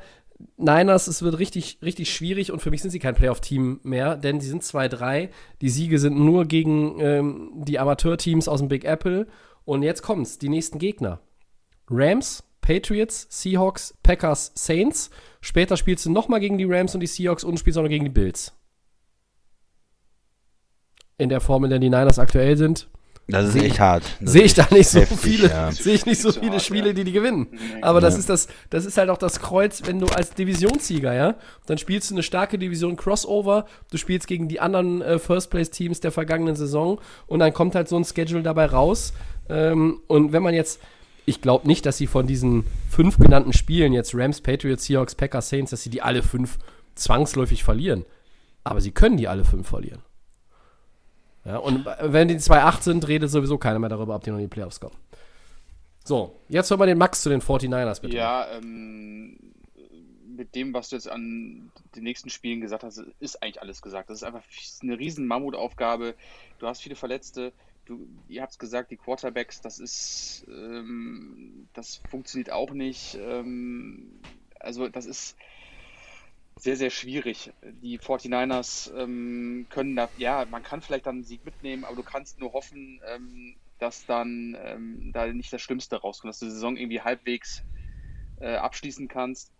Niners, es wird richtig, richtig schwierig und für mich sind sie kein Playoff-Team mehr, denn sie sind 2-3. Die Siege sind nur gegen ähm, die Amateurteams aus dem Big Apple. Und jetzt kommt's, die nächsten Gegner. Rams, Patriots, Seahawks, Packers, Saints. Später spielst du nochmal gegen die Rams und die Seahawks und spielst auch noch gegen die Bills. In der Form, in der die Niners aktuell sind, Das ist Seh- echt hart. Sehe ich da nicht so heftig, viele, ja. sehe ich nicht so viele Spiele, die die gewinnen. Aber das Ja. ist das, das ist halt auch das Kreuz, wenn du als Divisionssieger, ja, dann spielst du eine starke Division Crossover, du spielst gegen die anderen äh, First Place Teams der vergangenen Saison und dann kommt halt so ein Schedule dabei raus. Ähm, und wenn man jetzt, ich glaube nicht, dass sie von diesen fünf genannten Spielen jetzt Rams, Patriots, Seahawks, Packers, Saints, dass sie die alle fünf zwangsläufig verlieren. Aber sie können die alle fünf verlieren. Ja, und wenn die 2-8 sind, redet sowieso keiner mehr darüber, ob die noch in die Playoffs kommen. So, jetzt hören wir den Max zu den 49ers, bitte. Ja, ähm, mit dem, was du jetzt an den nächsten Spielen gesagt hast, ist eigentlich alles gesagt. Das ist einfach eine riesen Mammutaufgabe. Du hast viele Verletzte. Du, ihr habt es gesagt, die Quarterbacks, das ist, ähm, das funktioniert auch nicht. Ähm, also das ist sehr, sehr schwierig. Die 49ers ähm, können da, ja, man kann vielleicht dann einen Sieg mitnehmen, aber du kannst nur hoffen, ähm, dass dann ähm, da nicht das Schlimmste rauskommt, dass du die Saison irgendwie halbwegs äh, abschließen kannst.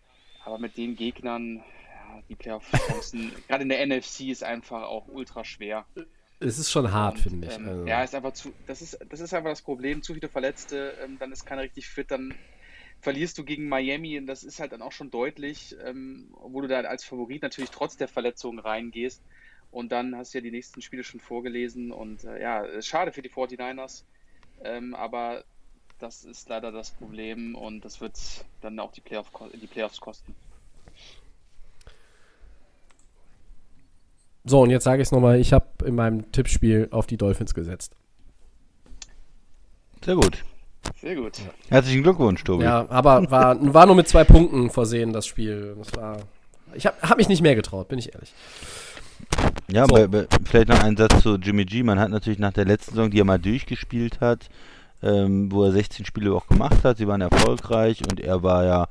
Aber mit den Gegnern, ja, die Playoff-Chancen, <laughs> gerade in der NFC ist einfach auch ultra schwer. Es ist schon hart, finde ich. Ähm, also. Ja, ist einfach zu, das ist, das ist einfach das Problem. Zu viele Verletzte, ähm, dann ist keiner richtig fit, dann verlierst du gegen Miami und das ist halt dann auch schon deutlich, ähm, obwohl du da als Favorit natürlich trotz der Verletzungen reingehst. Und dann hast du ja die nächsten Spiele schon vorgelesen und äh, ja, schade für die 49ers, ähm, aber das ist leider das Problem und das wird dann auch die, Playoff, die Playoffs kosten. So, und jetzt sage ich es nochmal, ich habe in meinem Tippspiel auf die Dolphins gesetzt. Sehr gut. Sehr gut. Herzlichen Glückwunsch, Tobi. Ja, aber war, war nur mit zwei Punkten versehen, das Spiel. Das war, ich habe hab mich nicht mehr getraut, bin ich ehrlich. Ja, So. bei, bei, vielleicht noch ein Satz zu Jimmy G. Man hat natürlich nach der letzten Saison, die er mal durchgespielt hat, ähm, wo er 16 Spiele auch gemacht hat, sie waren erfolgreich und er war ja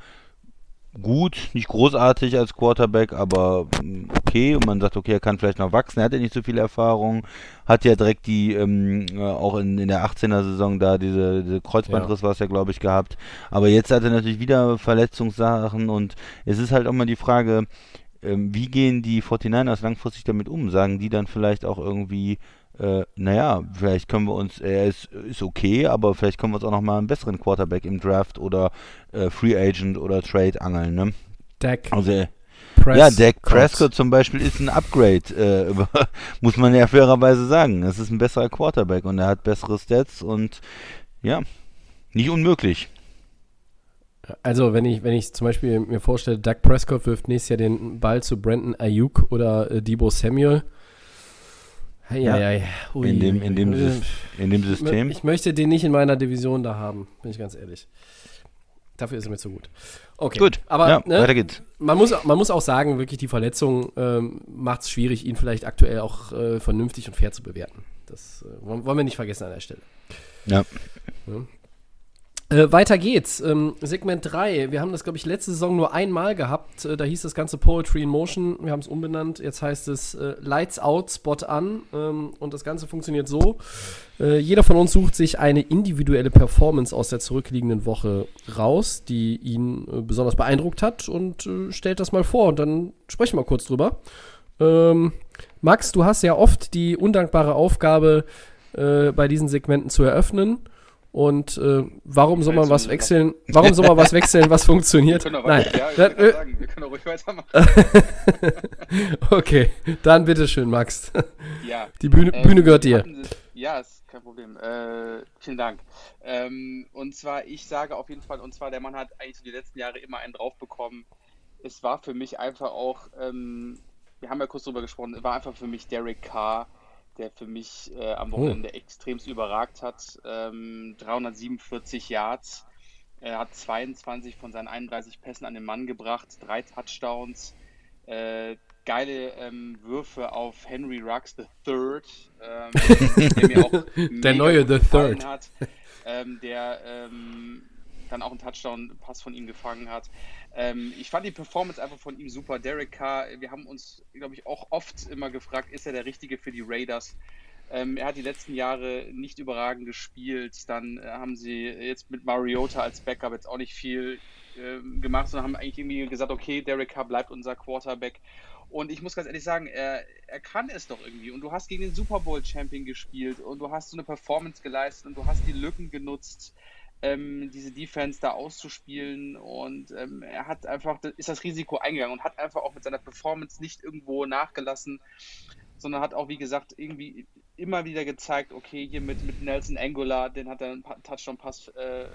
gut, nicht großartig als Quarterback, aber mm, okay. Und man sagt, okay, er kann vielleicht noch wachsen, er hat ja nicht so viel Erfahrung, hat ja direkt die, ähm, äh, auch in, in der 18er Saison da diese, diese Kreuzbandriss war es ja, glaube ich, gehabt, aber jetzt hat er natürlich wieder Verletzungssachen und es ist halt auch mal die Frage, ähm, wie gehen die 49ers langfristig damit um? Sagen die dann vielleicht auch irgendwie, äh, naja, vielleicht können wir uns, er ist, ist okay, aber vielleicht können wir uns auch nochmal einen besseren Quarterback im Draft oder äh, Free Agent oder Trade angeln, ne? Dak Also, äh, Press, ja, Dak Prescott zum Beispiel ist ein Upgrade, äh, <laughs> muss man ja fairerweise sagen. Es ist ein besserer Quarterback und er hat bessere Stats und ja, nicht unmöglich. Also, wenn ich, wenn ich zum Beispiel mir vorstelle, Dak Prescott wirft nächstes Jahr den Ball zu Brandon Ayuk oder äh, Debo Samuel. Ja. hei. Ui. In dem, in dem, Äh, in dem System. Ich möchte den nicht in meiner Division da haben, bin ich ganz ehrlich. Dafür ist er mir zu gut. Okay. Gut, aber ja, ne, weiter geht's. man, muss, man muss auch sagen, wirklich die Verletzung ähm, macht es schwierig, ihn vielleicht aktuell auch äh, vernünftig und fair zu bewerten. Das äh, wollen wollen wir nicht vergessen an der Stelle. Ja. Äh, weiter geht's. Ähm, Segment 3. Wir haben das, glaube ich, letzte Saison nur einmal gehabt. Äh, da hieß das Ganze Poetry in Motion. Wir haben es umbenannt. Jetzt heißt es äh, Lights Out, Spot an. Ähm, und das Ganze funktioniert so. Äh, jeder von uns sucht sich eine individuelle Performance aus der zurückliegenden Woche raus, die ihn äh, besonders beeindruckt hat und äh, stellt das mal vor. Und dann sprechen wir kurz drüber. Ähm, Max, du hast ja oft die undankbare Aufgabe, bei diesen Segmenten zu eröffnen. Und äh, warum soll man was wechseln? Warum soll man was <laughs> wechseln, was funktioniert? Wir Nein. ja, gerade sagen, wir können auch ruhig weitermachen. <laughs> okay, dann bitteschön, Max. Ja. Die Bühne, Ähm, Bühne gehört dir. Ja, ist kein Problem. Äh, vielen Dank. Ähm, und zwar, ich sage auf jeden Fall, und zwar, der Mann hat eigentlich so die letzten Jahre immer einen drauf bekommen. Es war für mich einfach auch, ähm, wir haben ja kurz drüber gesprochen, es war einfach für mich Derek Carr, der für mich äh, am Wochenende extremst überragt hat. Ähm, 347 Yards. Er hat 22 von seinen 31 Pässen an den Mann gebracht, drei Touchdowns, äh, geile ähm, Würfe auf Henry Ruggs III, ähm, <laughs> der mir auch mega neue The Third. hat, ähm, der ähm, dann auch einen Touchdown-Pass von ihm gefangen hat. Ähm, ich fand die Performance einfach von ihm super. Derek Carr, wir haben uns, glaube ich, auch oft immer gefragt, ist er der Richtige für die Raiders? Ähm, er hat die letzten Jahre nicht überragend gespielt. Dann äh, haben sie jetzt mit Mariota als Backup jetzt auch nicht viel ähm, gemacht, sondern haben eigentlich irgendwie gesagt, okay, Derek Carr bleibt unser Quarterback. Und ich muss ganz ehrlich sagen, er, er kann es doch irgendwie. Und du hast gegen den Super Bowl Champion gespielt und du hast so eine Performance geleistet und du hast die Lücken genutzt, ähm, diese Defense da auszuspielen. Und ähm, er hat einfach, ist das Risiko eingegangen und hat einfach auch mit seiner Performance nicht irgendwo nachgelassen, sondern hat auch, wie gesagt, irgendwie immer wieder gezeigt, okay, hier mit, mit Nelson Angular, den hat er einen Pa- Touchdown-Pass äh,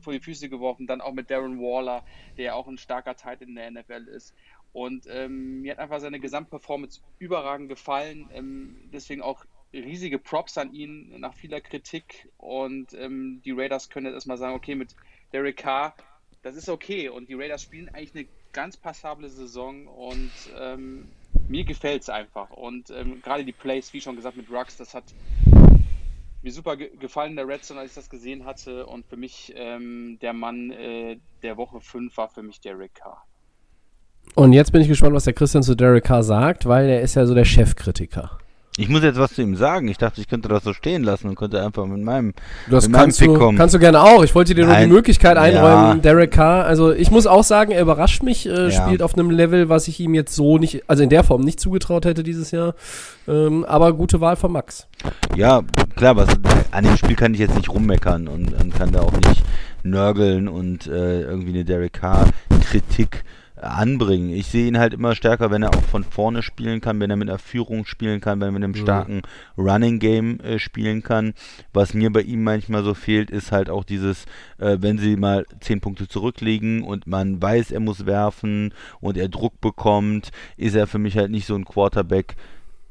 vor die Füße geworfen, dann auch mit Darren Waller, der ja auch ein starker Tight in der NFL ist. Und ähm, mir hat einfach seine Gesamtperformance überragend gefallen. Ähm, deswegen auch riesige Props an ihn nach vieler Kritik. Und ähm, die Raiders können jetzt erstmal sagen, okay, mit Derek Carr, das ist okay. Und die Raiders spielen eigentlich eine ganz passable Saison und ähm, mir gefällt es einfach. Und ähm, gerade die Plays, wie schon gesagt, mit Rux, das hat mir super ge gefallen in der Red Zone, als ich das gesehen hatte. Und für mich ähm, der Mann äh, der Woche 5 war für mich Derek Carr. Und jetzt bin ich gespannt, was der Christian zu Derek Carr sagt, weil er ist ja so der Chefkritiker. Ich muss jetzt was zu ihm sagen. Ich dachte, ich könnte das so stehen lassen und könnte einfach mit meinem, Das mit meinem kannst Pick du, kommen. kannst du gerne auch. Ich wollte dir nur die Nein. Möglichkeit einräumen, Ja. Derek Carr. Also ich muss auch sagen, er überrascht mich, äh, Ja. spielt auf einem Level, was ich ihm jetzt so nicht, also in der Form nicht zugetraut hätte dieses Jahr. Ähm, aber gute Wahl von Max. Ja, klar, was, an dem Spiel kann ich jetzt nicht rummeckern und, und kann da auch nicht nörgeln und äh, irgendwie eine Derek Carr-Kritik anbringen. Ich sehe ihn halt immer stärker, wenn er auch von vorne spielen kann, wenn er mit einer Führung spielen kann, wenn er mit einem starken Running Game äh, spielen kann. Was mir bei ihm manchmal so fehlt, ist halt auch dieses, äh, wenn sie mal zehn Punkte zurückliegen und man weiß, er muss werfen und er Druck bekommt, ist er für mich halt nicht so ein Quarterback,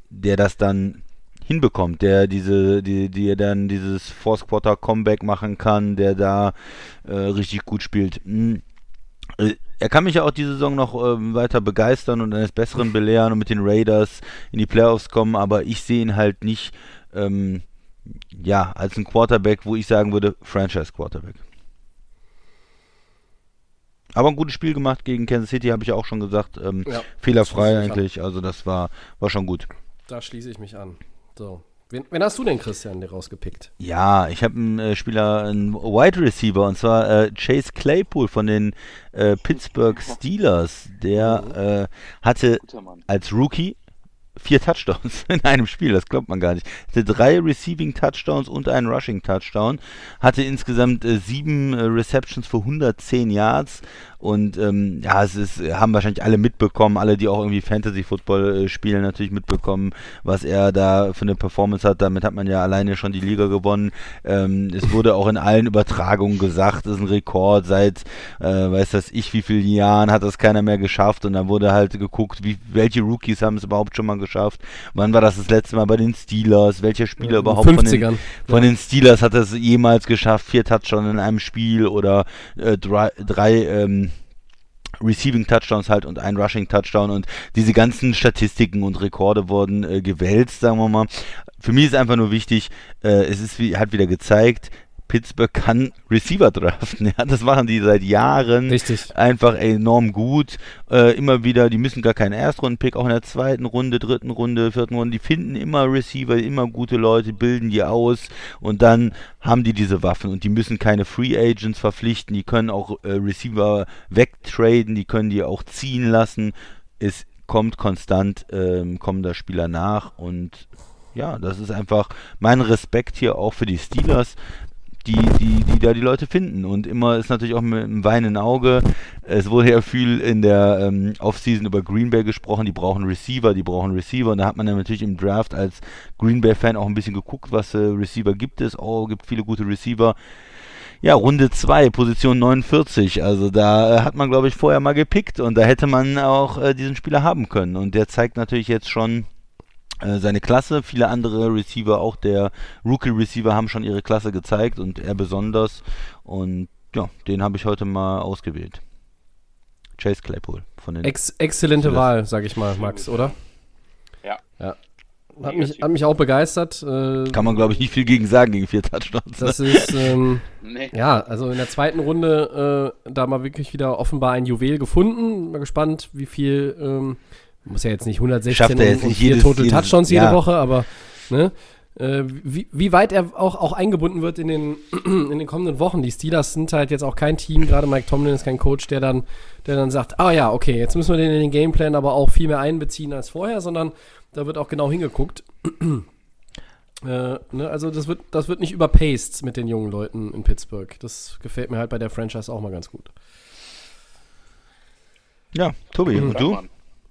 der das dann hinbekommt, der diese, die, die dann dieses Force Quarter Comeback machen kann, der da äh, richtig gut spielt. Hm. Er kann mich ja auch diese Saison noch ähm, weiter begeistern und eines Besseren belehren und mit den Raiders in die Playoffs kommen, aber ich sehe ihn halt nicht ähm, ja, als ein Quarterback, wo ich sagen würde, Franchise Quarterback. Aber ein gutes Spiel gemacht gegen Kansas City, habe ich ja auch schon gesagt. Ähm, Ja, fehlerfrei schließe ich an. eigentlich, also das war, war schon gut. Da schließe ich mich an. So. Wen, wen hast du denn, Christian, dir rausgepickt? Ja, ich habe einen äh, Spieler, einen Wide Receiver, und zwar äh, Chase Claypool von den äh, Pittsburgh Steelers. Der äh, hatte als Rookie vier Touchdowns <laughs> in einem Spiel, das glaubt man gar nicht. Hatte drei Receiving Touchdowns und einen Rushing Touchdown. Hatte insgesamt äh, sieben äh, Receptions für 110 Yards. Und ähm, ja, es ist, haben wahrscheinlich alle mitbekommen, alle, die auch irgendwie Fantasy Football äh, spielen, natürlich mitbekommen, was er da für eine Performance hat. Damit hat man ja alleine schon die Liga gewonnen. Ähm, es wurde auch in allen Übertragungen gesagt, es ist ein Rekord seit, äh, weiß das ich, wie vielen Jahren hat das keiner mehr geschafft. Und dann wurde halt geguckt, wie, welche Rookies haben es überhaupt schon mal geschafft. Wann war das das letzte Mal bei den Steelers? Welcher Spieler Ja, überhaupt von den, 50ern. von den Steelers hat es jemals geschafft? Vier Touchdowns in einem Spiel oder äh, drei, drei ähm, Receiving Touchdowns halt und ein Rushing Touchdown und diese ganzen Statistiken und Rekorde wurden äh, gewälzt, sagen wir mal. Für mich ist einfach nur wichtig, äh, es ist wie, hat wieder gezeigt, Pittsburgh kann Receiver draften. <laughs> Ja, das machen die seit Jahren Richtig. einfach enorm gut. Äh, immer wieder, die müssen gar keinen Erstrunden-Pick, auch in der zweiten Runde, dritten Runde, vierten Runde, die finden immer Receiver, immer gute Leute, bilden die aus und dann haben die diese Waffen und die müssen keine Free Agents verpflichten, die können auch äh, Receiver wegtraden, die können die auch ziehen lassen. Es kommt konstant, ähm, kommen da Spieler nach und ja, das ist einfach mein Respekt hier auch für die Steelers. Die, die, die da die Leute finden. Und immer ist natürlich auch mit einem weinenden Auge. Es wurde ja viel in der ähm, Offseason über Green Bay gesprochen, die brauchen Receiver, die brauchen Receiver. Und da hat man dann natürlich im Draft als Green Bay-Fan auch ein bisschen geguckt, was äh, Receiver gibt es. Oh, gibt viele gute Receiver. Ja, Runde 2, Position 49. Also da äh, hat man, glaube ich, vorher mal gepickt und da hätte man auch äh, diesen Spieler haben können. Und der zeigt natürlich jetzt schon seine Klasse. Viele andere Receiver, auch der Rookie-Receiver, haben schon ihre Klasse gezeigt und er besonders. Und ja, den habe ich heute mal ausgewählt. Chase Claypool von den. Ex exzellente Wahl, sag ich mal, Max, oder? Ja. Ja. Hat mich, hat mich auch begeistert. Äh, Kann man, glaube ich, nicht viel gegen sagen, gegen vier Touchdowns. ne? das ist, ähm, Nee. ja, also in der zweiten Runde äh, da mal wirklich wieder offenbar ein Juwel gefunden. Mal gespannt, wie viel, ähm, muss ja jetzt nicht 116 Schafft er jetzt und, und vier jedes- Total jedes- Touchdowns jede ja. Woche, aber ne, äh, wie, wie weit er auch, auch eingebunden wird in den, <clears throat> in den kommenden Wochen. Die Steelers sind halt jetzt auch kein Team, gerade Mike Tomlin ist kein Coach, der dann, der dann sagt, ah ja, okay, jetzt müssen wir den in den Gameplan aber auch viel mehr einbeziehen als vorher, sondern da wird auch genau hingeguckt. <clears throat> Äh, ne, also das wird, das wird nicht überpaced mit den jungen Leuten in Pittsburgh. Das gefällt mir halt bei der Franchise auch mal ganz gut. Ja, Tobi, und Sag du?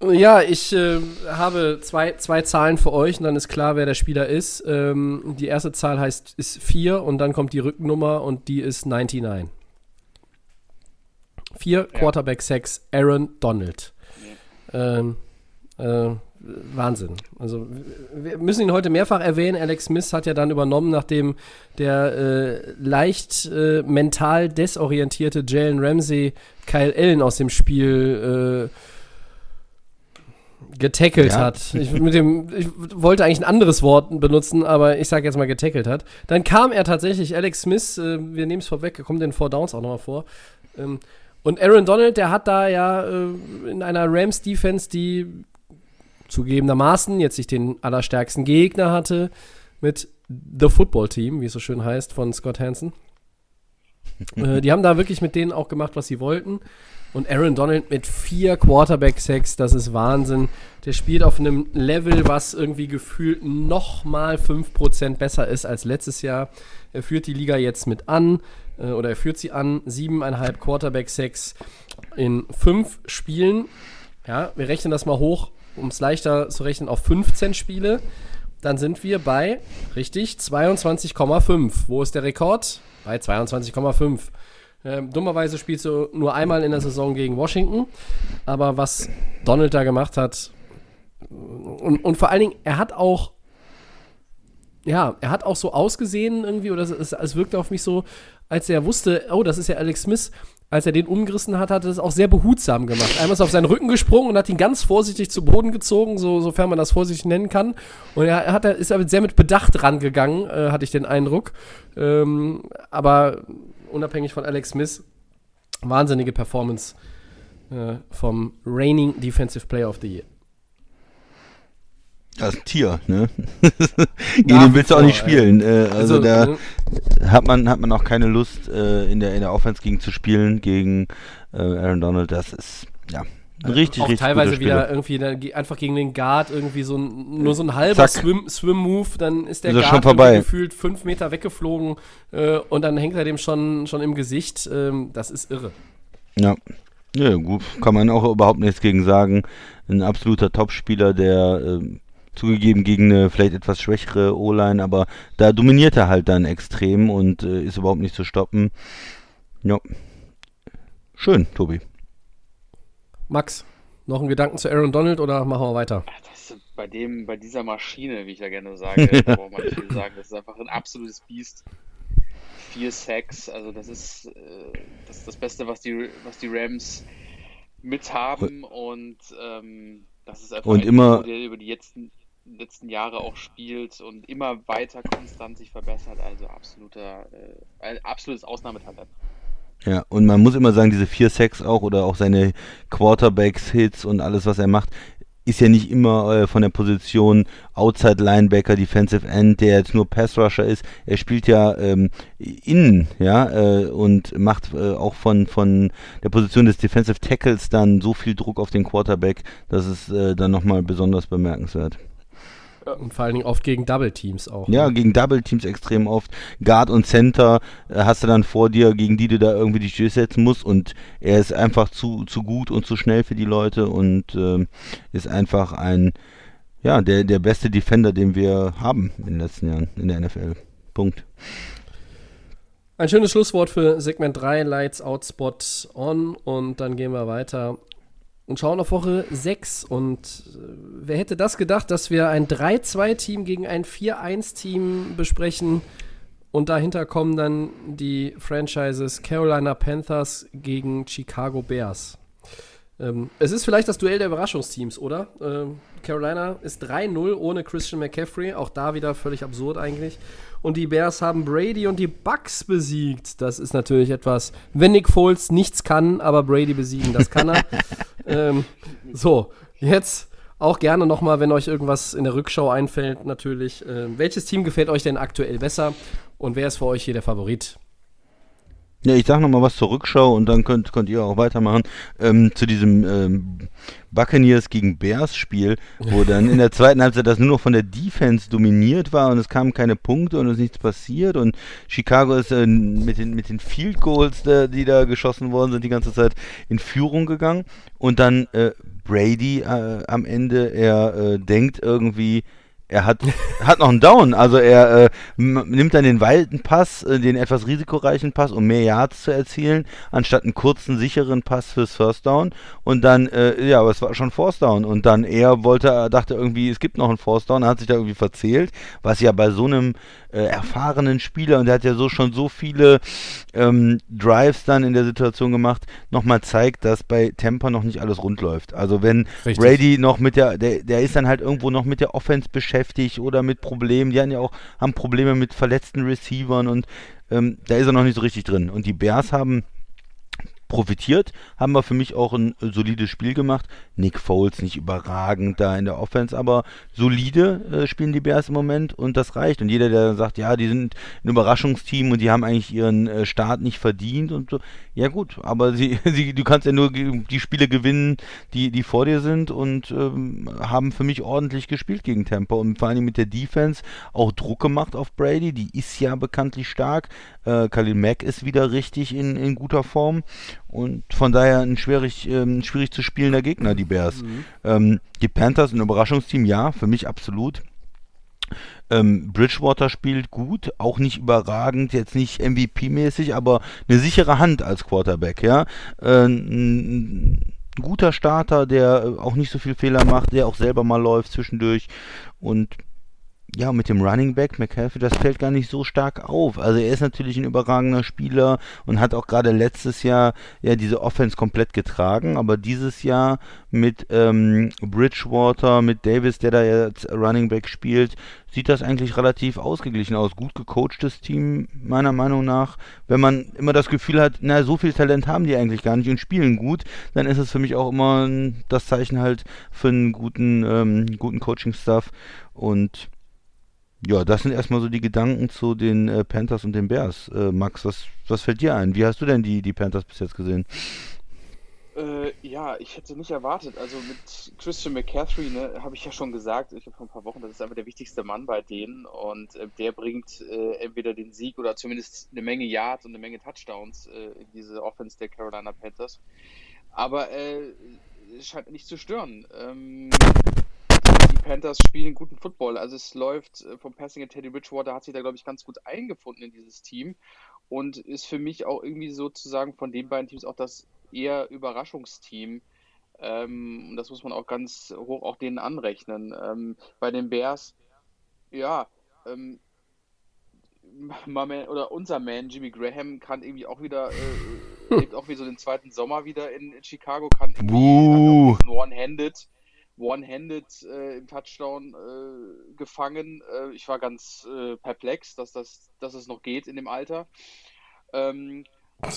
Ja, ich äh, habe zwei, zwei Zahlen für euch und dann ist klar, wer der Spieler ist. Ähm, die erste Zahl heißt ist 4 und dann kommt die Rückennummer und die ist 99. 4 Quarterback 6 Aaron Donald. Ähm, äh, Wahnsinn. Also wir müssen ihn heute mehrfach erwähnen. Alex Smith hat ja dann übernommen, nachdem der äh, leicht äh, mental desorientierte Jalen Ramsey Kyle Allen aus dem Spiel äh, getackelt Ja. hat. Ich, mit dem, ich wollte eigentlich ein anderes Wort benutzen, aber ich sage jetzt mal getackelt hat. Dann kam er tatsächlich, Alex Smith, äh, wir nehmen es vorweg, kommt den Four Downs auch nochmal vor. Ähm, und Aaron Donald, der hat da ja äh, in einer Rams-Defense, die zugegebenermaßen jetzt nicht den allerstärksten Gegner hatte, mit The Football Team, wie es so schön heißt, von Scott Hansen. <laughs> äh, die haben da wirklich mit denen auch gemacht, was sie wollten. Und Aaron Donald mit vier Quarterback-Sacks, das ist Wahnsinn. Der spielt auf einem Level, was irgendwie gefühlt noch mal 5% besser ist als letztes Jahr. Er führt die Liga jetzt mit an, äh, oder er führt sie an. Siebeneinhalb Quarterback-Sacks in fünf Spielen. Ja, wir rechnen das mal hoch, um es leichter zu rechnen, auf 15 Spiele. Dann sind wir bei, richtig, 22,5. Wo ist der Rekord? Bei 22,5. Ähm, dummerweise spielst du nur einmal in der Saison gegen Washington. Aber was Donald da gemacht hat, und, und vor allen Dingen, er hat auch, ja, er hat auch so ausgesehen irgendwie, oder es, es, wirkte auf mich so, als er wusste, oh, das ist ja Alex Smith, als er den umgerissen hat, hat er das auch sehr behutsam gemacht. Einmal ist er auf seinen Rücken gesprungen und hat ihn ganz vorsichtig zu Boden gezogen, so, sofern man das vorsichtig nennen kann. Und er hat, ist aber sehr mit Bedacht rangegangen, äh, hatte ich den Eindruck. Ähm, aber unabhängig von Alex Smith, wahnsinnige Performance äh, vom Reigning Defensive Player of the Year. Das ist ein Tier, ne? <laughs> Gegen den willst du auch nicht spielen. Äh, also, da ne, hat man hat man auch keine Lust äh, in der in der Offense gegen zu spielen gegen äh, Aaron Donald. Das ist ja richtig auch richtig teilweise wieder irgendwie dann einfach gegen den Guard irgendwie so ein, nur so ein halber Zack. Swim, Swim-Move, dann ist der Ist Guard schon vorbei. gefühlt fünf Meter weggeflogen äh, und dann hängt er dem schon, schon im Gesicht. Ähm, das ist irre. Ja. Ja, gut, kann man auch überhaupt nichts gegen sagen. Ein absoluter Topspieler, der ähm, zugegeben gegen eine vielleicht etwas schwächere O-Line, aber da dominiert er halt dann extrem und äh, ist überhaupt nicht zu stoppen. Ja. Schön, Tobi. Max, noch ein Gedanken zu Aaron Donald oder machen wir weiter? Das ist bei dem, bei dieser Maschine, wie ich ja gerne sage, da <laughs> braucht man nicht viel sagen. Das ist einfach ein absolutes Biest. Vier Sacks, also das ist, äh, das, ist das Beste, was die, was die Rams mit haben und ähm, das ist einfach Und ein immer- der über die letzten, letzten Jahre auch spielt und immer weiter konstant sich verbessert. Also absoluter, äh, ein absolutes Ausnahmetalent. Ja, und man muss immer sagen, diese vier Sacks auch oder auch seine Quarterbacks, Hits und alles, was er macht, ist ja nicht immer äh, von der Position Outside Linebacker, Defensive End, der jetzt nur Pass Rusher ist. Er spielt ja ähm, innen, ja, äh, und macht äh, auch von, von der Position des Defensive Tackles dann so viel Druck auf den Quarterback, das ist äh, dann nochmal besonders bemerkenswert. Und vor allen Dingen oft gegen Double Teams auch. Ja, ne? gegen Double Teams extrem oft. Guard und Center äh, hast du dann vor dir, gegen die du da irgendwie dich durchsetzen musst. Und er ist einfach zu, zu gut und zu schnell für die Leute und ähm, ist einfach ein, ja, der, der beste Defender, den wir haben in den letzten Jahren in der NFL. Punkt. Ein schönes Schlusswort für Segment 3, Lights Out Spot On. Und dann gehen wir weiter und schauen auf Woche 6. Und äh, wer hätte das gedacht, dass wir ein 3-2-Team gegen ein 4-1-Team besprechen? Und dahinter kommen dann die Franchises Carolina Panthers gegen Chicago Bears. Ähm, es ist vielleicht das Duell der Überraschungsteams, oder? Ähm, Carolina ist 3-0 ohne Christian McCaffrey. Auch da wieder völlig absurd eigentlich. Und die Bears haben Brady und die Bucks besiegt. Das ist natürlich etwas, wenn Nick Foles nichts kann, aber Brady besiegen, das kann er. <laughs> ähm, so, jetzt auch gerne nochmal, wenn euch irgendwas in der Rückschau einfällt, natürlich. Äh, welches Team gefällt euch denn aktuell besser? Und wer ist für euch hier der Favorit? Ja, ich sag nochmal was zur Rückschau und dann könnt, könnt ihr auch weitermachen. Ähm, zu diesem ähm, Buccaneers gegen Bears Spiel, wo <laughs> dann in der zweiten Halbzeit das nur noch von der Defense dominiert war und es kamen keine Punkte und es ist nichts passiert und Chicago ist äh, mit, den, mit den Field Goals, äh, die da geschossen worden sind, die ganze Zeit in Führung gegangen und dann äh, Brady äh, am Ende, er äh, denkt irgendwie, er hat, hat noch einen Down, also er äh, nimmt dann den weiten Pass, äh, den etwas risikoreichen Pass, um mehr Yards zu erzielen, anstatt einen kurzen, sicheren Pass fürs First Down. Und dann, äh, ja, aber es war schon Force Down. Und dann er wollte, dachte irgendwie, es gibt noch einen Force Down, hat sich da irgendwie verzählt, was ja bei so einem äh, erfahrenen Spieler, und der hat ja so schon so viele ähm, Drives dann in der Situation gemacht, nochmal zeigt, dass bei Tampa noch nicht alles rund läuft. Also wenn Richtig. Brady noch mit der, der, der ist dann halt irgendwo noch mit der Offense beschäftigt oder mit Problemen. Die haben ja auch haben Probleme mit verletzten Receivern und ähm, da ist er noch nicht so richtig drin. Und die Bears haben profitiert, haben wir für mich auch ein solides Spiel gemacht. Nick Foles nicht überragend da in der Offense, aber solide äh, spielen die Bears im Moment und das reicht. Und jeder, der sagt, ja, die sind ein Überraschungsteam und die haben eigentlich ihren äh, Start nicht verdient und so, ja gut, aber sie, <laughs> sie, du kannst ja nur die Spiele gewinnen, die, die vor dir sind und ähm, haben für mich ordentlich gespielt gegen Tampa und vor allem mit der Defense auch Druck gemacht auf Brady, die ist ja bekanntlich stark. Äh, Khalil Mack ist wieder richtig in, in guter Form und von daher ein schwierig, ähm, schwierig zu spielender Gegner, die Bears. Ähm, die Panthers ein Überraschungsteam, ja, für mich absolut. Ähm, Bridgewater spielt gut, auch nicht überragend, jetzt nicht MVP-mäßig, aber eine sichere Hand als Quarterback, ja. Äh, ein, ein guter Starter, der äh, auch nicht so viel Fehler macht, der auch selber mal läuft zwischendurch und ja, mit dem Running Back McCaffrey, das fällt gar nicht so stark auf. Also er ist natürlich ein überragender Spieler und hat auch gerade letztes Jahr ja diese Offense komplett getragen, aber dieses Jahr mit ähm, Bridgewater, mit Davis, der da jetzt Running Back spielt, sieht das eigentlich relativ ausgeglichen aus. Gut gecoachtes Team, meiner Meinung nach. Wenn man immer das Gefühl hat, na, so viel Talent haben die eigentlich gar nicht und spielen gut, dann ist es für mich auch immer das Zeichen halt für einen guten, ähm, guten Coaching-Staff und ja, das sind erstmal so die Gedanken zu den äh, Panthers und den Bears. Äh, Max, was, was fällt dir ein? Wie hast du denn die, die Panthers bis jetzt gesehen? Äh, ja, ich hätte nicht erwartet. Also mit Christian McCaffrey, ne, habe ich ja schon gesagt, ich habe vor ein paar Wochen, das ist einfach der wichtigste Mann bei denen und äh, der bringt äh, entweder den Sieg oder zumindest eine Menge Yards und eine Menge Touchdowns äh, in diese Offense der Carolina Panthers. Aber äh, es scheint nicht zu stören. Ähm, Panthers spielen guten Football. Also es läuft äh, vom Passing and Teddy Bridgewater hat sich da, glaube ich, ganz gut eingefunden in dieses Team und ist für mich auch irgendwie sozusagen von den beiden Teams auch das eher Überraschungsteam. Ähm, und das muss man auch ganz hoch auch denen anrechnen. Ähm, bei den Bears, ja, ähm, man, oder unser Man Jimmy Graham kann irgendwie auch wieder, äh, <laughs> lebt auch wie so den zweiten Sommer wieder in, in Chicago, kann irgendwie diesen One-Handed, One-Handed äh, im Touchdown äh, gefangen. Äh, ich war ganz äh, perplex, dass das, dass es noch geht in dem Alter. Ähm,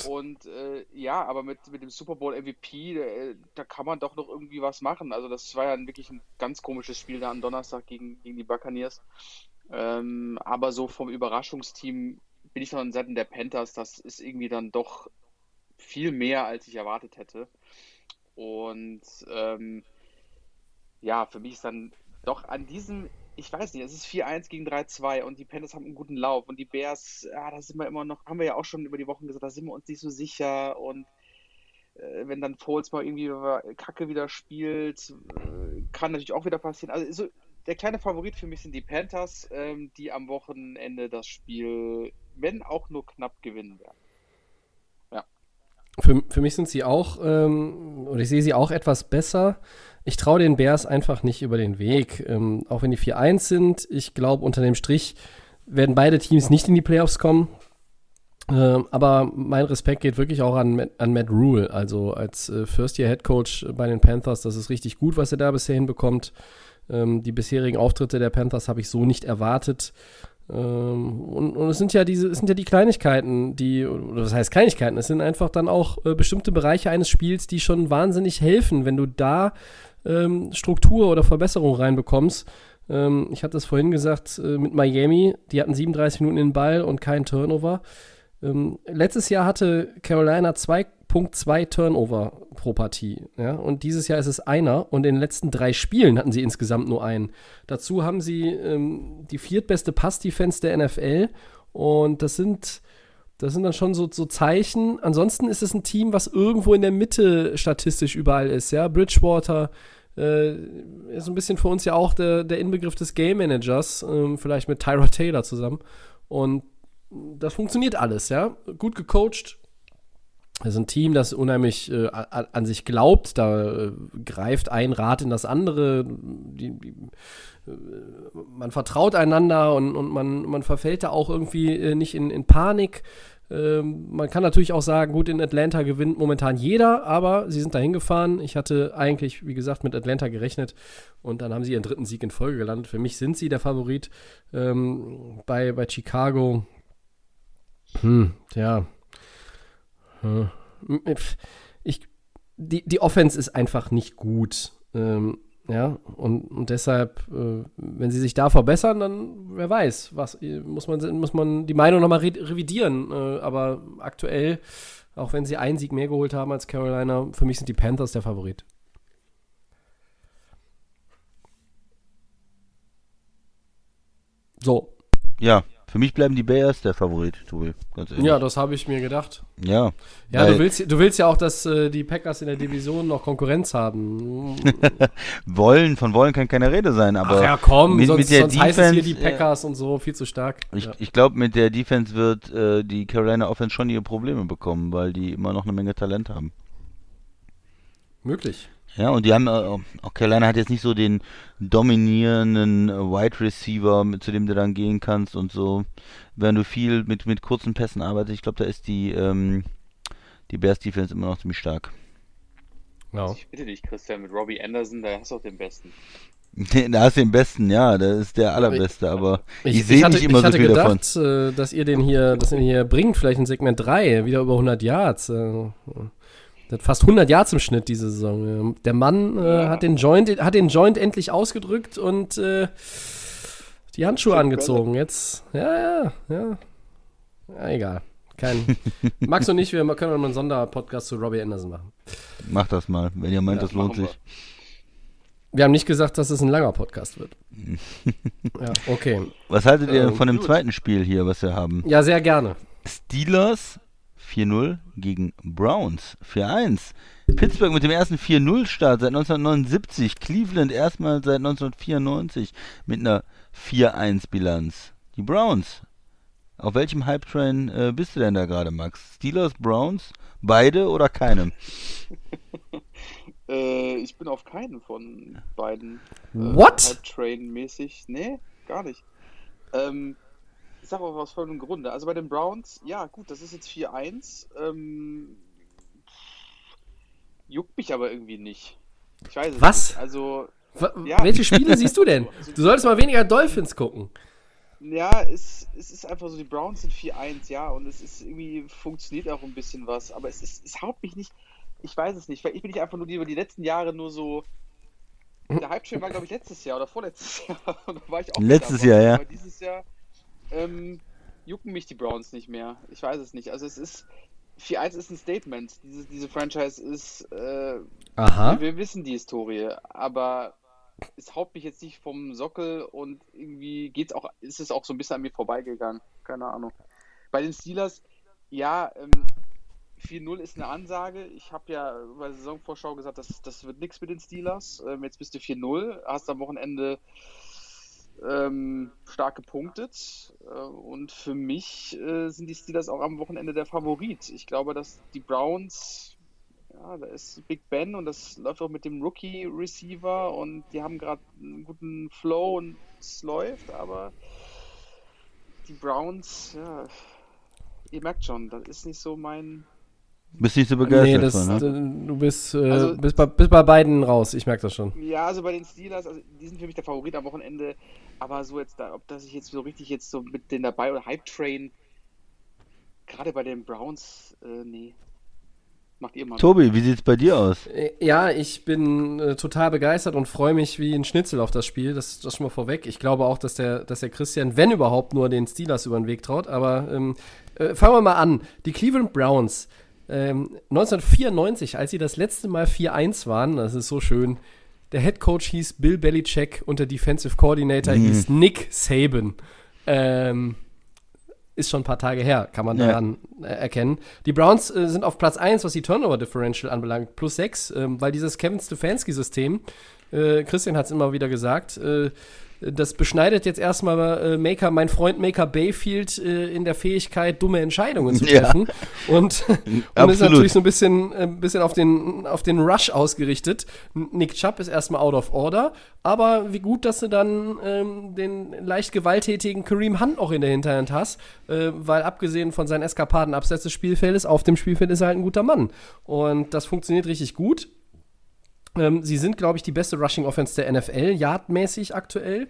und äh, ja, aber mit, mit dem Super Bowl MVP, äh, da kann man doch noch irgendwie was machen. Also das war ja ein, wirklich ein ganz komisches Spiel da am Donnerstag gegen, gegen die Buccaneers. Ähm, aber so vom Überraschungsteam bin ich von Seiten der Panthers, das ist irgendwie dann doch viel mehr, als ich erwartet hätte. Und ähm, ja, für mich ist dann doch an diesem, ich weiß nicht, es ist 4-1 gegen 3-2 und die Panthers haben einen guten Lauf und die Bears, ja, da sind wir immer noch, haben wir ja auch schon über die Wochen gesagt, da sind wir uns nicht so sicher und äh, wenn dann Foles mal irgendwie Kacke wieder spielt, äh, kann natürlich auch wieder passieren. Also so, der kleine Favorit für mich sind die Panthers, ähm, die am Wochenende das Spiel, wenn auch nur knapp, gewinnen werden. Ja. Für, für mich sind sie auch, ähm, oder ich sehe sie auch etwas besser. Ich traue den Bears einfach nicht über den Weg. Ähm, auch wenn die 4-1 sind, ich glaube, unter dem Strich werden beide Teams nicht in die Playoffs kommen. Ähm, aber mein Respekt geht wirklich auch an, an Matt Rule, also als äh, First-Year-Head-Coach bei den Panthers. Das ist richtig gut, was er da bisher hinbekommt. Ähm, die bisherigen Auftritte der Panthers habe ich so nicht erwartet. Ähm, und, und, es sind ja diese, es sind ja die Kleinigkeiten, die, oder was heißt Kleinigkeiten? Es sind einfach dann auch äh, bestimmte Bereiche eines Spiels, die schon wahnsinnig helfen, wenn du da ähm, Struktur oder Verbesserung reinbekommst. Ähm, ich hatte es vorhin gesagt äh, mit Miami, die hatten 37 Minuten den Ball und keinen Turnover. Ähm, letztes Jahr hatte Carolina 2.2 Turnover pro Partie. Ja? Und dieses Jahr ist es einer. Und in den letzten drei Spielen hatten sie insgesamt nur einen. Dazu haben sie ähm, die viertbeste Pass-Defense der NFL. Und das sind, das sind dann schon so, so Zeichen. Ansonsten ist es ein Team, was irgendwo in der Mitte statistisch überall ist. Ja? Bridgewater äh, ist ein bisschen für uns ja auch der, der Inbegriff des Game Managers. Ähm, vielleicht mit Tyra Taylor zusammen. Und das funktioniert alles, ja. Gut gecoacht. Das ist ein Team, das unheimlich äh, an, sich glaubt. Da äh, greift ein Rad in das andere. Die, die, äh, man vertraut einander und, und man, man verfällt da auch irgendwie äh, nicht in, in Panik. Ähm, man kann natürlich auch sagen, gut, in Atlanta gewinnt momentan jeder, aber sie sind da hingefahren. Ich hatte eigentlich, wie gesagt, mit Atlanta gerechnet und dann haben sie ihren dritten Sieg in Folge gelandet. Für mich sind sie der Favorit. Ähm, bei, bei Chicago hm, ja. Hm. Ich, die, die Offense ist einfach nicht gut. Ähm, ja, und, und deshalb, äh, wenn sie sich da verbessern, dann wer weiß, was muss man, muss man die Meinung nochmal re revidieren. Äh, aber aktuell, auch wenn sie einen Sieg mehr geholt haben als Carolina, für mich sind die Panthers der Favorit. So. Ja, für mich bleiben die Bears der Favorit, Tobi. Ganz ehrlich. Ja, das habe ich mir gedacht. Ja. Ja, du willst, du willst ja auch, dass äh, die Packers in der Division noch Konkurrenz haben. <laughs> wollen, von wollen kann keine Rede sein, aber. Ach ja, komm, mit, sonst, mit der sonst Defense, heißt es hier die Packers äh, und so, viel zu stark. Ich, ja. ich glaube, mit der Defense wird äh, die Carolina Offense schon ihre Probleme bekommen, weil die immer noch eine Menge Talent haben. Möglich. Ja, und die haben, äh, auch Carolina hat jetzt nicht so den dominierenden Wide Receiver, zu dem du dann gehen kannst und so. Wenn du viel mit, mit kurzen Pässen arbeitest, ich glaube, da ist die, ähm, die Bears Defense immer noch ziemlich stark. Also ich bitte dich, Christian, mit Robbie Anderson, da hast du auch den besten. da hast du den besten, ja, der ist der allerbeste, aber ich, ich sehe nicht immer ich so viel gedacht, davon. Äh, dass ihr den hier, dass ihr den hier bringt, vielleicht in Segment 3, wieder über 100 Yards. Der hat fast 100 Yards im Schnitt diese Saison. Der Mann äh, hat, den Joint, hat den Joint endlich ausgedrückt und äh, die Handschuhe angezogen. Jetzt, ja, ja, ja. Ja, egal. Kein. <laughs> Max und ich, wir können mal einen Sonderpodcast zu Robbie Anderson machen. Mach das mal, wenn ihr meint, ja, das lohnt sich. Wir haben nicht gesagt, dass es ein langer Podcast wird. <laughs> ja, okay. Was haltet ihr ähm, von dem gut. zweiten Spiel hier, was wir haben? Ja, sehr gerne. Steelers 4-0 gegen Browns 4-1. Pittsburgh mit dem ersten 4-0-Start seit 1979. Cleveland erstmal seit 1994 mit einer 4-1-Bilanz. Die Browns. Auf welchem Hype-Train äh, bist du denn da gerade, Max? Steelers, Browns, beide oder keinem? <laughs> äh, ich bin auf keinen von beiden. Äh, What? Hype-Train-mäßig. Nee, gar nicht. Ähm, sage auch aus folgendem Grunde. Also bei den Browns, ja gut, das ist jetzt 4-1. Ähm, juckt mich aber irgendwie nicht. Ich weiß es Was? nicht. Also, ja. Welche Spiele siehst du denn? <laughs> Du solltest mal weniger Dolphins gucken. Ja, es, es ist einfach so, die Browns sind 4-1, ja, und es ist irgendwie, funktioniert auch ein bisschen was, aber es ist, es haut mich nicht, ich weiß es nicht, weil ich bin nicht einfach nur die, über die letzten Jahre nur so, der Hype-Train war, glaube ich, letztes Jahr oder vorletztes <laughs> Jahr, da war ich auch Letztes Jahr, ja. Aber dieses Jahr, ähm, jucken mich die Browns nicht mehr. Ich weiß es nicht. Also es ist 4-1 ist ein Statement. Diese, diese Franchise ist. Äh, Aha. Wir, wissen die Historie, aber es haut mich jetzt nicht vom Sockel und irgendwie geht's auch, ist es auch so ein bisschen an mir vorbeigegangen. Keine Ahnung. Bei den Steelers, ja, ähm, 4-0 ist eine Ansage. Ich habe ja bei der Saisonvorschau gesagt, das, das wird nichts mit den Steelers. Ähm, jetzt bist du 4-0, hast am Wochenende ähm, stark gepunktet. Äh, und für mich äh, sind die Steelers auch am Wochenende der Favorit. Ich glaube, dass die Browns, ja, da ist Big Ben und das läuft auch mit dem Rookie-Receiver und die haben gerade einen guten Flow und es läuft, aber die Browns, ja, ihr merkt schon, das ist nicht so mein, Bist nicht so begeistert Nee, das, von, ne? äh, du bist, äh, Also- bist, bei, bist bei beiden raus, ich merke das schon. Ja, also bei den Steelers, also die sind für mich der Favorit am Wochenende, aber so jetzt da, ob das ich jetzt so richtig jetzt so mit denen dabei oder Hype Train, gerade bei den Browns, äh, nee. Macht ihr mal. Tobi, wie sieht's bei dir aus? Äh, Ja, ich bin äh, total begeistert und freue mich wie ein Schnitzel auf das Spiel. Das, das schon mal vorweg. Ich glaube auch, dass der, dass der Christian, wenn überhaupt, nur den Steelers über den Weg traut. Aber ähm, äh, fangen wir mal an. Die Cleveland Browns. Ähm, 1994, als sie das letzte Mal 4-1 waren, das ist so schön. Der Head Coach hieß Bill Belichick und der Defensive Coordinator hieß Nick Saban. Ähm, ist schon ein paar Tage her, kann man Ja. daran äh, erkennen. Die Browns äh, sind auf Platz 1, was die Turnover Differential anbelangt, plus 6, ähm, weil dieses Kevin Stefanski-System, äh, Christian hat es immer wieder gesagt, äh, das beschneidet jetzt erstmal äh, Maker, mein Freund Maker Bayfield äh, in der Fähigkeit, dumme Entscheidungen zu Ja. treffen. Und, <laughs> und ist natürlich so ein bisschen, äh, ein bisschen auf, den, auf den Rush ausgerichtet. Nick Chubb ist erstmal out of order, aber wie gut, dass du dann ähm, den leicht gewalttätigen Kareem Hunt auch in der Hinterhand hast, äh, weil abgesehen von seinen Eskapaden abseits des Spielfeldes, auf dem Spielfeld ist er halt ein guter Mann. Und das funktioniert richtig gut. Ähm, sie sind, glaube ich, die beste Rushing Offense der NFL, yardmäßig aktuell.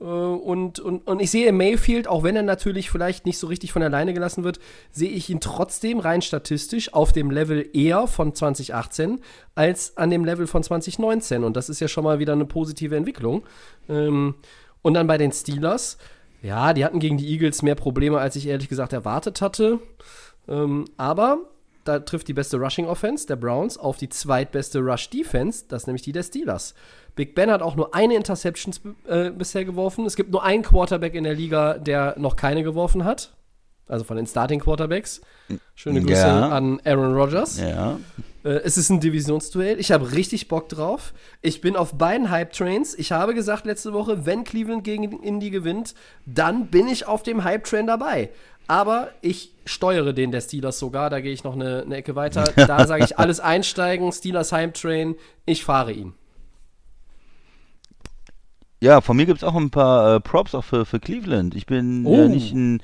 Äh, und, und, und ich sehe Mayfield, auch wenn er natürlich vielleicht nicht so richtig von alleine gelassen wird, sehe ich ihn trotzdem rein statistisch auf dem Level eher von 2018 als an dem Level von 2019. Und das ist ja schon mal wieder eine positive Entwicklung. Ähm, und dann bei den Steelers, ja, die hatten gegen die Eagles mehr Probleme, als ich ehrlich gesagt erwartet hatte. Ähm, aber da trifft die beste Rushing Offense der Browns auf die zweitbeste Rush Defense, das ist nämlich die der Steelers. Big Ben hat auch nur eine Interception äh, bisher geworfen. Es gibt nur einen Quarterback in der Liga, der noch keine geworfen hat. Also von den Starting Quarterbacks. Schöne Grüße Ja. an Aaron Rodgers. Ja. Äh, es ist ein Divisionsduell. Ich habe richtig Bock drauf. Ich bin auf beiden Hype-Trains. Ich habe gesagt letzte Woche, wenn Cleveland gegen Indy gewinnt, dann bin ich auf dem Hype-Train dabei. Aber ich steuere den der Steelers sogar. Da gehe ich noch eine, eine Ecke weiter. <laughs> Da sage ich alles einsteigen. Steelers Hype-Train. Ich fahre ihn. Ja, von mir gibt es auch ein paar äh, Props auch für, für Cleveland. Ich bin Oh. ja nicht ein,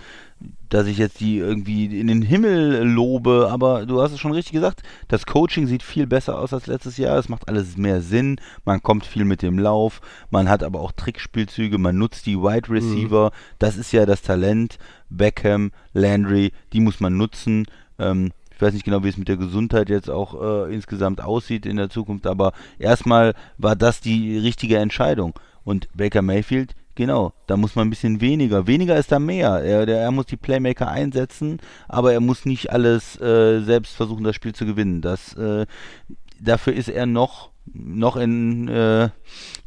dass ich jetzt die irgendwie in den Himmel lobe, aber du hast es schon richtig gesagt, das Coaching sieht viel besser aus als letztes Jahr. Es macht alles mehr Sinn. Man kommt viel mit dem Lauf, man hat aber auch Trickspielzüge, man nutzt die Wide Receiver. Das ist ja das Talent. Beckham, Landry, die muss man nutzen. Ähm, ich weiß nicht genau, wie es mit der Gesundheit jetzt auch äh, insgesamt aussieht in der Zukunft, aber erstmal war das die richtige Entscheidung. Und Baker Mayfield, genau, da muss man ein bisschen weniger. Weniger ist da mehr. Er, der, er muss die Playmaker einsetzen, aber er muss nicht alles äh, selbst versuchen, das Spiel zu gewinnen. Das, äh, dafür ist er noch, noch in äh,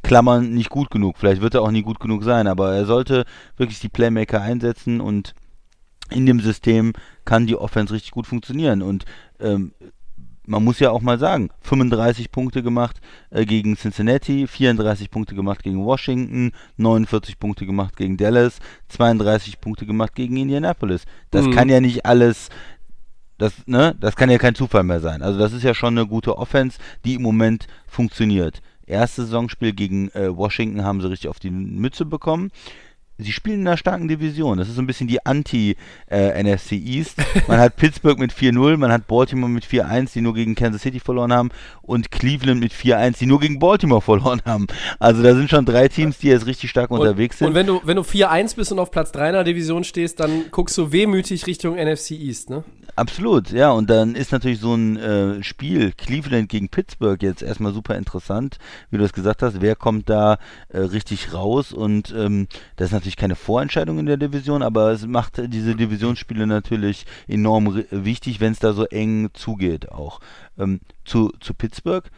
Klammern nicht gut genug. Vielleicht wird er auch nie gut genug sein, aber er sollte wirklich die Playmaker einsetzen und in dem System kann die Offense richtig gut funktionieren. Und ähm, man muss ja auch mal sagen, 35 Punkte gemacht äh, gegen Cincinnati, 34 Punkte gemacht gegen Washington, 49 Punkte gemacht gegen Dallas, 32 Punkte gemacht gegen Indianapolis. Das Mhm. kann ja nicht alles, das, ne, das kann ja kein Zufall mehr sein. Also das ist ja schon eine gute Offense, die im Moment funktioniert. Erstes Saisonspiel gegen äh, Washington haben sie richtig auf die Mütze bekommen. Sie spielen in einer starken Division. Das ist so ein bisschen die Anti-NFC East. Man hat Pittsburgh mit 4-0, man hat Baltimore mit 4-1, die nur gegen Kansas City verloren haben, und Cleveland mit 4-1, die nur gegen Baltimore verloren haben. Also da sind schon drei Teams, die jetzt richtig stark unterwegs sind. Und wenn du, wenn du 4-1 bist und auf Platz 3 in der Division stehst, dann guckst du wehmütig Richtung NFC East, ne? Absolut, ja, und dann ist natürlich so ein äh, Spiel Cleveland gegen Pittsburgh jetzt erstmal super interessant, wie du es gesagt hast, wer kommt da äh, richtig raus und ähm, das ist natürlich keine Vorentscheidung in der Division, aber es macht diese Divisionsspiele natürlich enorm wichtig, wenn es da so eng zugeht auch. Ähm, zu, zu Pittsburgh,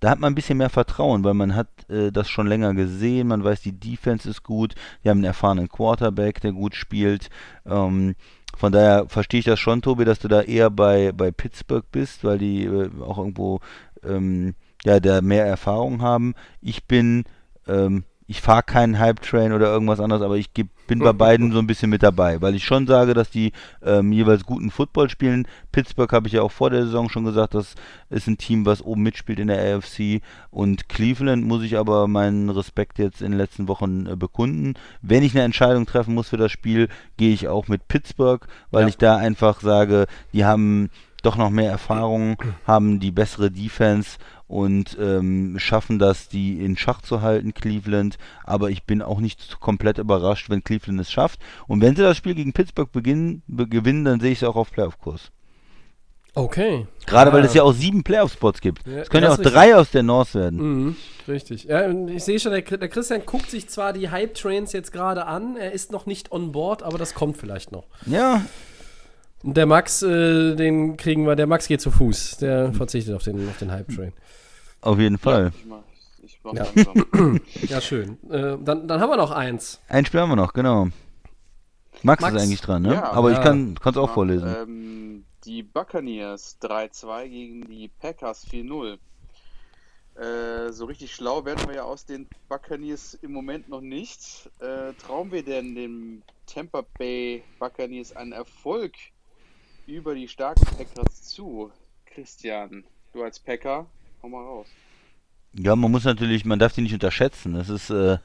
da hat man ein bisschen mehr Vertrauen, weil man hat äh, das schon länger gesehen, man weiß, die Defense ist gut, die haben einen erfahrenen Quarterback, der gut spielt. Ähm, von daher verstehe ich das schon, Tobi, dass du da eher bei, bei Pittsburgh bist, weil die äh, auch irgendwo ähm, ja, da mehr Erfahrung haben. Ich bin ähm, ich fahre keinen Hype-Train oder irgendwas anderes, aber ich geb, bin bei beiden so ein bisschen mit dabei, weil ich schon sage, dass die ähm, jeweils guten Football spielen. Pittsburgh habe ich ja auch vor der Saison schon gesagt, das ist ein Team, was oben mitspielt in der AFC. Und Cleveland muss ich aber meinen Respekt jetzt in den letzten Wochen äh, bekunden. Wenn ich eine Entscheidung treffen muss für das Spiel, gehe ich auch mit Pittsburgh, weil ja. ich da einfach sage, die haben doch noch mehr Erfahrung, haben die bessere Defense und ähm, schaffen das, die in Schach zu halten, Cleveland. Aber ich bin auch nicht komplett überrascht, wenn Cleveland es schafft. Und wenn sie das Spiel gegen Pittsburgh beginnen, be gewinnen, dann sehe ich sie auch auf Playoff-Kurs. Okay. Gerade ja. weil es ja auch sieben Playoff-Spots gibt. Ja, es können ja auch drei aus der North werden. Mhm, richtig. Ja, ich sehe schon, der, der, Christian guckt sich zwar die Hype-Trains jetzt gerade an, er ist noch nicht on board, aber das kommt vielleicht noch. Ja, der Max, äh, den kriegen wir, der Max geht zu Fuß. Der verzichtet auf den, auf den Hype-Train. Auf jeden Fall. Ja, ich mach, ich mach ja. <clears throat> ja, schön. Äh, dann, dann haben wir noch eins. Ein Spiel haben wir noch, genau. Max, Max ist eigentlich dran, ne? Ja, Aber ich kann es auch vorlesen. Ähm, die Buccaneers 3-2 gegen die Packers 4-0. Äh, so richtig schlau werden wir ja aus den Buccaneers im Moment noch nicht. Äh, trauen wir denn dem Tampa Bay Buccaneers einen Erfolg über die starken Packers zu. Christian, du als Packer, komm mal raus. Ja, man muss natürlich, man darf die nicht unterschätzen. Es ist äh,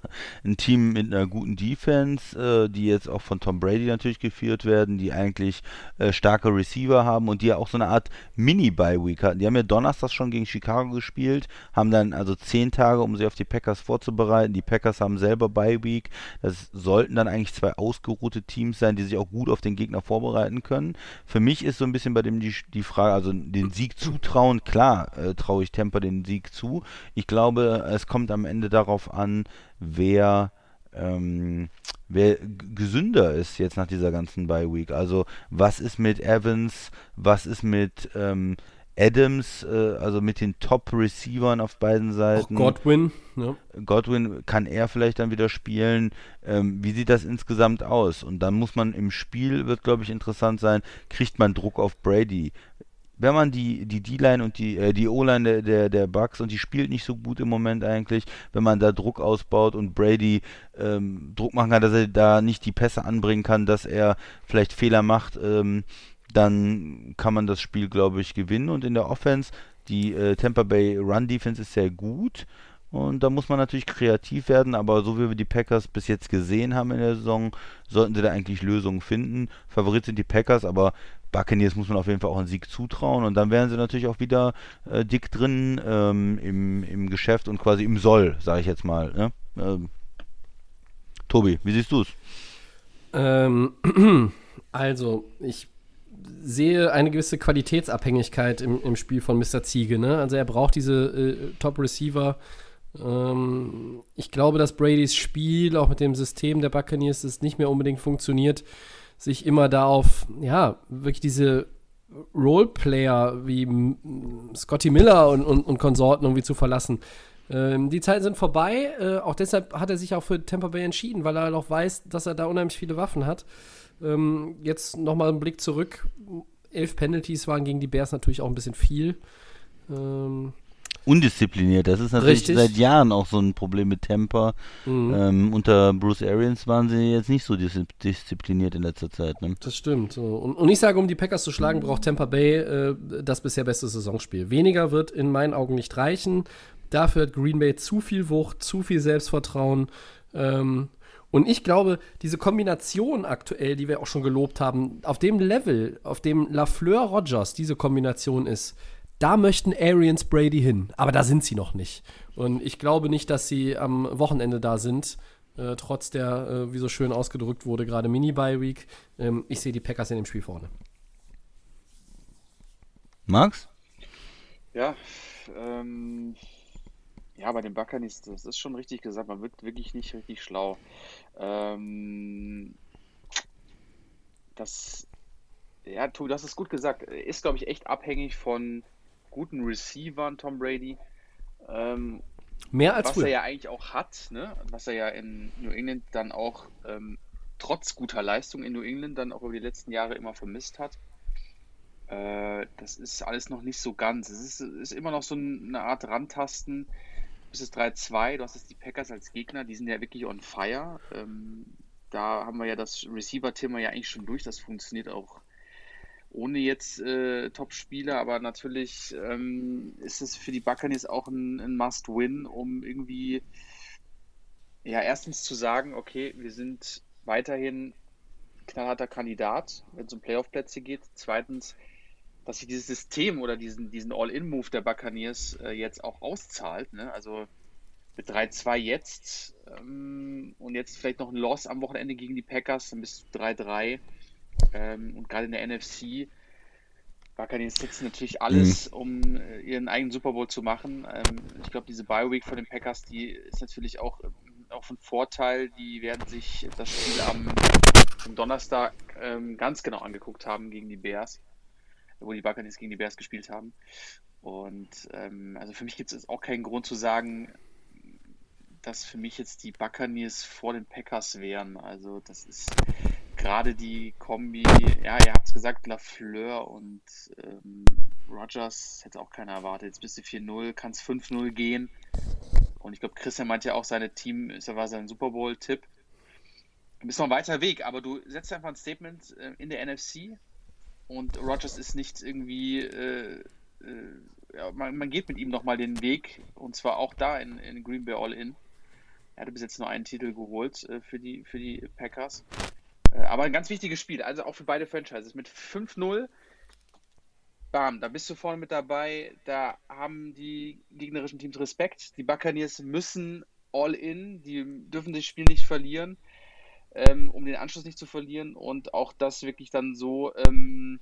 ein Team mit einer guten Defense, äh, die jetzt auch von Tom Brady natürlich geführt werden, die eigentlich äh, starke Receiver haben und die ja auch so eine Art Mini-Bye-Week hatten. Die haben ja Donnerstag schon gegen Chicago gespielt, haben dann also zehn Tage, um sie auf die Packers vorzubereiten. Die Packers haben selber Bye-Week. Das sollten dann eigentlich zwei ausgeruhte Teams sein, die sich auch gut auf den Gegner vorbereiten können. Für mich ist so ein bisschen bei dem die, die Frage, also den Sieg zutrauen, klar äh, traue ich Temper den Sieg zu. Ich glaube, es kommt am Ende darauf an, wer, ähm, wer gesünder ist jetzt nach dieser ganzen Bye Week. Also was ist mit Evans, was ist mit ähm, Adams, äh, also mit den Top-Receivern auf beiden Seiten. Auch Godwin. Ja. Godwin kann er vielleicht dann wieder spielen. Ähm, wie sieht das insgesamt aus? Und dann muss man im Spiel, wird glaube ich interessant sein, kriegt man Druck auf Brady wenn man die die D-Line und die äh, die O-Line der, der der Bucks und die spielt nicht so gut im Moment eigentlich, wenn man da Druck ausbaut und Brady ähm, Druck machen kann, dass er da nicht die Pässe anbringen kann, dass er vielleicht Fehler macht, ähm, dann kann man das Spiel glaube ich gewinnen und in der Offense die äh, Tampa Bay Run Defense ist sehr gut. Und da muss man natürlich kreativ werden, aber so wie wir die Packers bis jetzt gesehen haben in der Saison, sollten sie da eigentlich Lösungen finden. Favorit sind die Packers, aber Buccaneers muss man auf jeden Fall auch einen Sieg zutrauen und dann wären sie natürlich auch wieder äh, dick drin ähm, im, im Geschäft und quasi im Soll, sage ich jetzt mal. Ne? Ähm, Tobi, wie siehst du es? Ähm, <clears throat> also, ich sehe eine gewisse Qualitätsabhängigkeit im, im Spiel von Mr. Ziege. Ne? Also er braucht diese äh, Top-Receiver. Ähm, ich glaube, dass Bradys Spiel auch mit dem System der Buccaneers das nicht mehr unbedingt funktioniert sich immer da auf, ja, wirklich diese Roleplayer wie Scotty Miller und, und, und Konsorten irgendwie zu verlassen. Ähm, die Zeiten sind vorbei. Äh, auch deshalb hat er sich auch für Tampa Bay entschieden, weil er noch weiß, dass er da unheimlich viele Waffen hat. Ähm, jetzt nochmal ein Blick zurück. Elf Penalties waren gegen die Bears natürlich auch ein bisschen viel. Ähm, undiszipliniert. Das ist natürlich Richtig. seit Jahren auch so ein Problem mit Temper. Mhm. Ähm, unter Bruce Arians waren sie jetzt nicht so dis diszipliniert in letzter Zeit. Ne? Das stimmt. Und, und, ich sage, um die Packers zu schlagen, braucht Tampa Bay äh, das bisher beste Saisonspiel. Weniger wird in meinen Augen nicht reichen. Dafür hat Green Bay zu viel Wucht, zu viel Selbstvertrauen. Ähm, und ich glaube, diese Kombination aktuell, die wir auch schon gelobt haben, auf dem Level, auf dem Lafleur Rogers diese Kombination ist, da möchten Arians Brady hin. Aber da sind sie noch nicht. Und ich glaube nicht, dass sie am Wochenende da sind. Äh, trotz der, äh, wie so schön ausgedrückt wurde, gerade Mini-Bye-Week. Ähm, ich sehe die Packers in dem Spiel vorne. Max? Ja, ähm, ja, bei den Buccaneers, das ist schon richtig gesagt, man wird wirklich nicht richtig schlau. Ähm, das, ja, du, das ist gut gesagt, ist, glaube ich, echt abhängig von guten Receivern, Tom Brady. Ähm, Mehr als was früher. er ja eigentlich auch hat, ne? was er ja in New England dann auch ähm, trotz guter Leistung in New England dann auch über die letzten Jahre immer vermisst hat. Äh, das ist alles noch nicht so ganz. Es ist, ist immer noch so eine Art Rantasten bis es 3-2. Du hast jetzt die Packers als Gegner, die sind ja wirklich on fire. Ähm, da haben wir ja das Receiver-Thema ja eigentlich schon durch. Das funktioniert auch ohne jetzt äh, Top-Spieler, aber natürlich ähm, ist es für die Buccaneers auch ein, ein Must-Win, um irgendwie ja erstens zu sagen, okay, wir sind weiterhin knallharter Kandidat, wenn es um Playoff-Plätze geht. Zweitens, dass sich dieses System oder diesen, diesen All-In-Move der Buccaneers äh, jetzt auch auszahlt. Ne? Also mit 3-2 jetzt ähm, und jetzt vielleicht noch ein Loss am Wochenende gegen die Packers, dann bist du 3-3. Ähm, und gerade in der NFC, Buccaneers setzen natürlich alles, um äh, ihren eigenen Super Bowl zu machen. Ähm, ich glaube, diese Bye Week von den Packers, die ist natürlich auch, ähm, auch von Vorteil. Die werden sich das Spiel am, am Donnerstag ähm, ganz genau angeguckt haben gegen die Bears, wo die Buccaneers gegen die Bears gespielt haben. Und ähm, also für mich gibt es auch keinen Grund zu sagen, dass für mich jetzt die Buccaneers vor den Packers wären. Also das ist gerade die Kombi, ja, ihr habt es gesagt, Lafleur und ähm, Rogers hätte auch keiner erwartet. Jetzt bist du 4-0, kannst 5-0 gehen. Und ich glaube, Christian meint ja auch, seine Team, ist war sein Super Bowl-Tipp. Du bist noch ein weiter Weg, aber du setzt einfach ein Statement äh, in der NFC und Rogers ist nicht irgendwie, äh, äh, ja, man, man, geht mit ihm nochmal den Weg und zwar auch da in, in Green Bay All-In. Er hatte bis jetzt nur einen Titel geholt äh, für, die, für die Packers. Äh, aber ein ganz wichtiges Spiel, also auch für beide Franchises. Mit 5-0, bam, da bist du vorne mit dabei. Da haben die gegnerischen Teams Respekt. Die Buccaneers müssen all in, die dürfen das Spiel nicht verlieren, ähm, um den Anschluss nicht zu verlieren und auch das wirklich dann so ähm,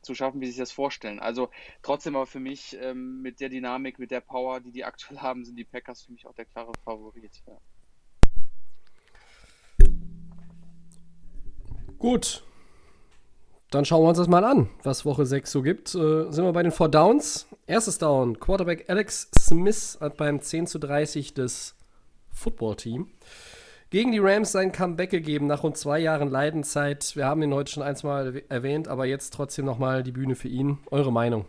zu schaffen, wie sie sich das vorstellen. Also trotzdem aber für mich ähm, mit der Dynamik, mit der Power, die die aktuell haben, sind die Packers für mich auch der klare Favorit. Ja. Gut. Dann schauen wir uns das mal an, was Woche 6 so gibt. Äh, sind wir bei den Four Downs. Erstes Down, Quarterback Alex Smith hat beim 10 zu 30 des Football-Team gegen die Rams sein Comeback gegeben nach rund zwei Jahren Leidenzeit. Wir haben ihn heute schon ein, zwei Mal erwähnt, aber jetzt trotzdem nochmal die Bühne für ihn. Eure Meinung?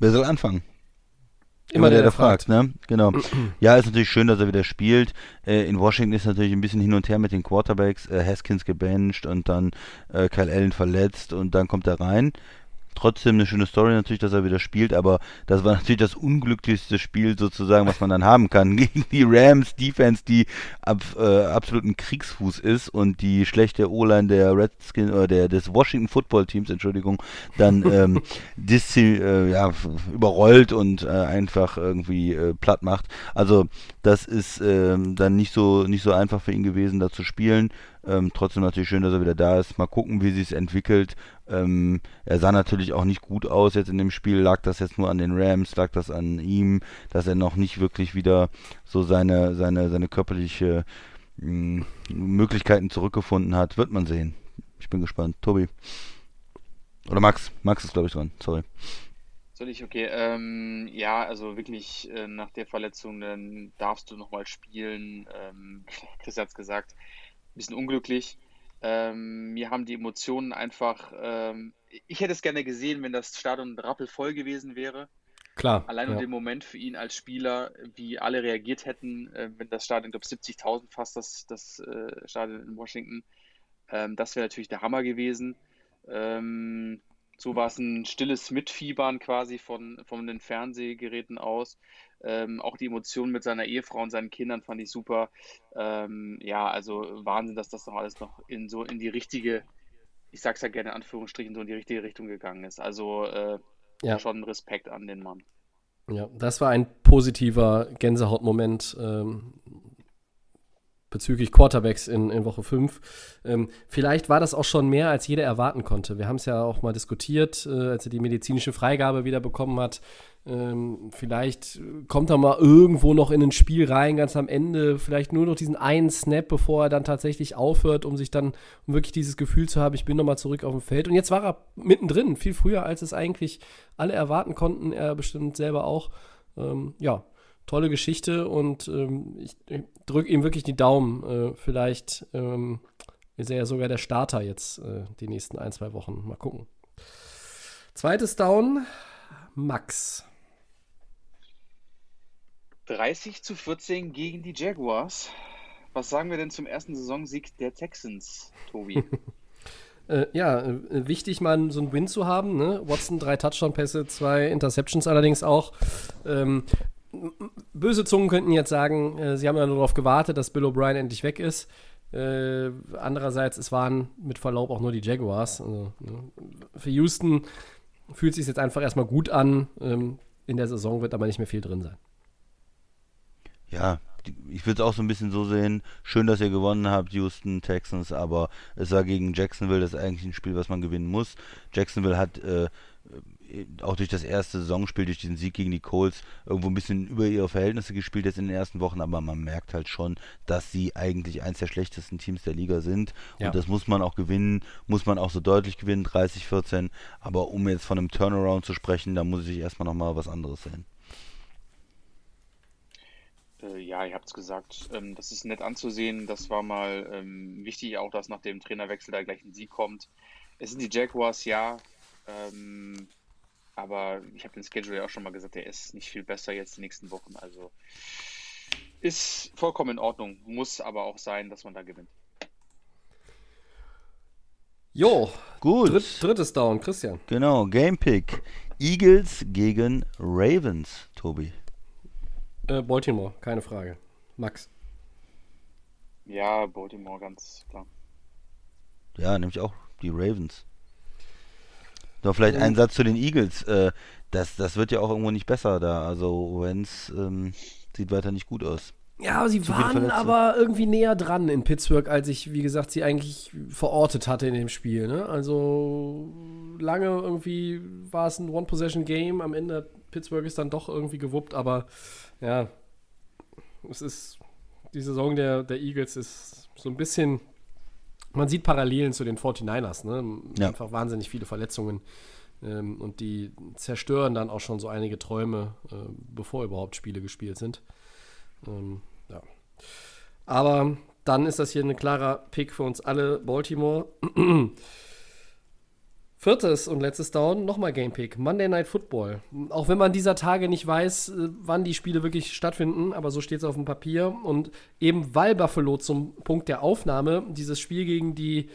Wer soll anfangen? Immer, der, der, der fragt, fragt, ne? Genau. <clears throat> ja, ist natürlich schön, dass er wieder spielt. Äh, in Washington ist natürlich ein bisschen hin und her mit den Quarterbacks. Äh, Haskins gebencht und dann äh, Kyle Allen verletzt und dann kommt er rein. Trotzdem eine schöne Story natürlich, dass er wieder spielt, aber das war natürlich das unglücklichste Spiel sozusagen, was man dann haben kann <laughs> gegen die Rams Defense, die ab, äh, absoluten Kriegsfuß ist und die schlechte O-Line der Redskins oder der, des Washington Football Teams, Entschuldigung, dann <laughs> ähm, dis, äh, ja, überrollt und äh, einfach irgendwie äh, platt macht. Also das ist ähm, dann nicht so nicht so einfach für ihn gewesen, da zu spielen. Ähm, trotzdem natürlich schön, dass er wieder da ist. Mal gucken, wie sich es entwickelt. Ähm, er sah natürlich auch nicht gut aus jetzt in dem Spiel. Lag das jetzt nur an den Rams? Lag das an ihm, dass er noch nicht wirklich wieder so seine, seine, seine körperliche mh, Möglichkeiten zurückgefunden hat? Wird man sehen. Ich bin gespannt. Tobi. Oder Max. Max ist, glaube ich, dran. Sorry. Soll ich, okay. Ähm, ja, also wirklich äh, nach der Verletzung, dann darfst du nochmal spielen. Ähm, <laughs> Chris hat es gesagt bisschen unglücklich. Ähm, mir haben die Emotionen einfach. Ähm, ich hätte es gerne gesehen, wenn das Stadion rappelvoll gewesen wäre. Klar. Allein ja. um den Moment für ihn als Spieler, wie alle reagiert hätten, äh, wenn das Stadion, ich glaube 70.000 fast, das, das äh, Stadion in Washington, ähm, das wäre natürlich der Hammer gewesen. Ähm, so war es ein stilles Mitfiebern quasi von, von den Fernsehgeräten aus. Ähm, auch die Emotionen mit seiner Ehefrau und seinen Kindern fand ich super. Ähm, ja, also Wahnsinn, dass das noch alles noch in so in die richtige, ich sag's ja gerne in Anführungsstrichen, so in die richtige Richtung gegangen ist. Also äh, ja. schon Respekt an den Mann. Ja, das war ein positiver Gänsehautmoment. Ähm, bezüglich Quarterbacks in, in Woche 5. Ähm, vielleicht war das auch schon mehr, als jeder erwarten konnte. Wir haben es ja auch mal diskutiert, äh, als er die medizinische Freigabe wieder bekommen hat. Ähm, vielleicht kommt er mal irgendwo noch in ein Spiel rein, ganz am Ende. Vielleicht nur noch diesen einen Snap, bevor er dann tatsächlich aufhört, um sich dann um wirklich dieses Gefühl zu haben, ich bin nochmal zurück auf dem Feld. Und jetzt war er mittendrin, viel früher, als es eigentlich alle erwarten konnten. Er bestimmt selber auch. Ähm, ja, tolle Geschichte und ähm, ich, ich drücke ihm wirklich die Daumen. Äh, vielleicht ähm, ist er ja sogar der Starter jetzt äh, die nächsten ein, zwei Wochen. Mal gucken. Zweites Down, Max. 30 zu 14 gegen die Jaguars. Was sagen wir denn zum ersten Saisonsieg der Texans, Tobi? <laughs> Äh, ja, äh, wichtig mal so einen Win zu haben. Ne? Watson, drei Touchdown-Pässe, zwei Interceptions allerdings auch. Ähm, böse Zungen könnten jetzt sagen, äh, sie haben ja nur darauf gewartet, dass Bill O'Brien endlich weg ist. Äh, andererseits, es waren mit Verlaub auch nur die Jaguars. Also, ne? Für Houston fühlt es sich jetzt einfach erstmal gut an. Ähm, in der Saison wird aber nicht mehr viel drin sein. Ja, ich würde es auch so ein bisschen so sehen. Schön, dass ihr gewonnen habt, Houston Texans, aber es war gegen Jacksonville das ist eigentlich ein Spiel, was man gewinnen muss. Jacksonville hat äh, auch durch das erste Saisonspiel, durch diesen Sieg gegen die Colts, irgendwo ein bisschen über ihre Verhältnisse gespielt jetzt in den ersten Wochen, aber man merkt halt schon, dass sie eigentlich eins der schlechtesten Teams der Liga sind. Ja. Und das muss man auch gewinnen, muss man auch so deutlich gewinnen, 30-14. Aber um jetzt von einem Turnaround zu sprechen, da muss ich erstmal nochmal was anderes sehen. Äh, ja, ihr habt es gesagt, ähm, das ist nett anzusehen. Das war mal ähm, wichtig, auch dass nach dem Trainerwechsel da gleich ein Sieg kommt. Es sind die Jaguars, ja. Ähm, aber ich habe den Schedule ja auch schon mal gesagt, der ist nicht viel besser jetzt die nächsten Wochen. Also ist vollkommen in Ordnung. Muss aber auch sein, dass man da gewinnt. Jo, Gut. dritt, drittes Down, Christian. Genau, Gamepick. Eagles gegen Ravens, Tobi. Äh, Baltimore, keine Frage. Max. Ja, Baltimore, ganz klar. Ja, nämlich auch die Ravens. Noch vielleicht ein Satz zu den Eagles. Äh, das, das wird ja auch irgendwo nicht besser da. Also Wentz ähm, sieht weiter nicht gut aus. Ja, aber sie viele waren aber irgendwie näher dran in Pittsburgh, als ich, wie gesagt, sie eigentlich verortet hatte in dem Spiel. Ne? Also lange irgendwie war es ein One-Possession-Game. Am Ende hat Pittsburgh ist dann doch irgendwie gewuppt, aber ja, es ist die Saison der, der Eagles ist so ein bisschen. Man sieht Parallelen zu den 49ers, ne? Ja. Einfach wahnsinnig viele Verletzungen. Ähm, und die zerstören dann auch schon so einige Träume, äh, bevor überhaupt Spiele gespielt sind. Ähm, ja. Aber dann ist das hier ein klarer Pick für uns alle. Baltimore. Viertes und letztes Down, nochmal Game Pick. Monday Night Football. Auch wenn man dieser Tage nicht weiß, äh, wann die Spiele wirklich stattfinden, aber so steht es auf dem Papier. Und eben weil Buffalo zum Punkt der Aufnahme dieses Spiel gegen die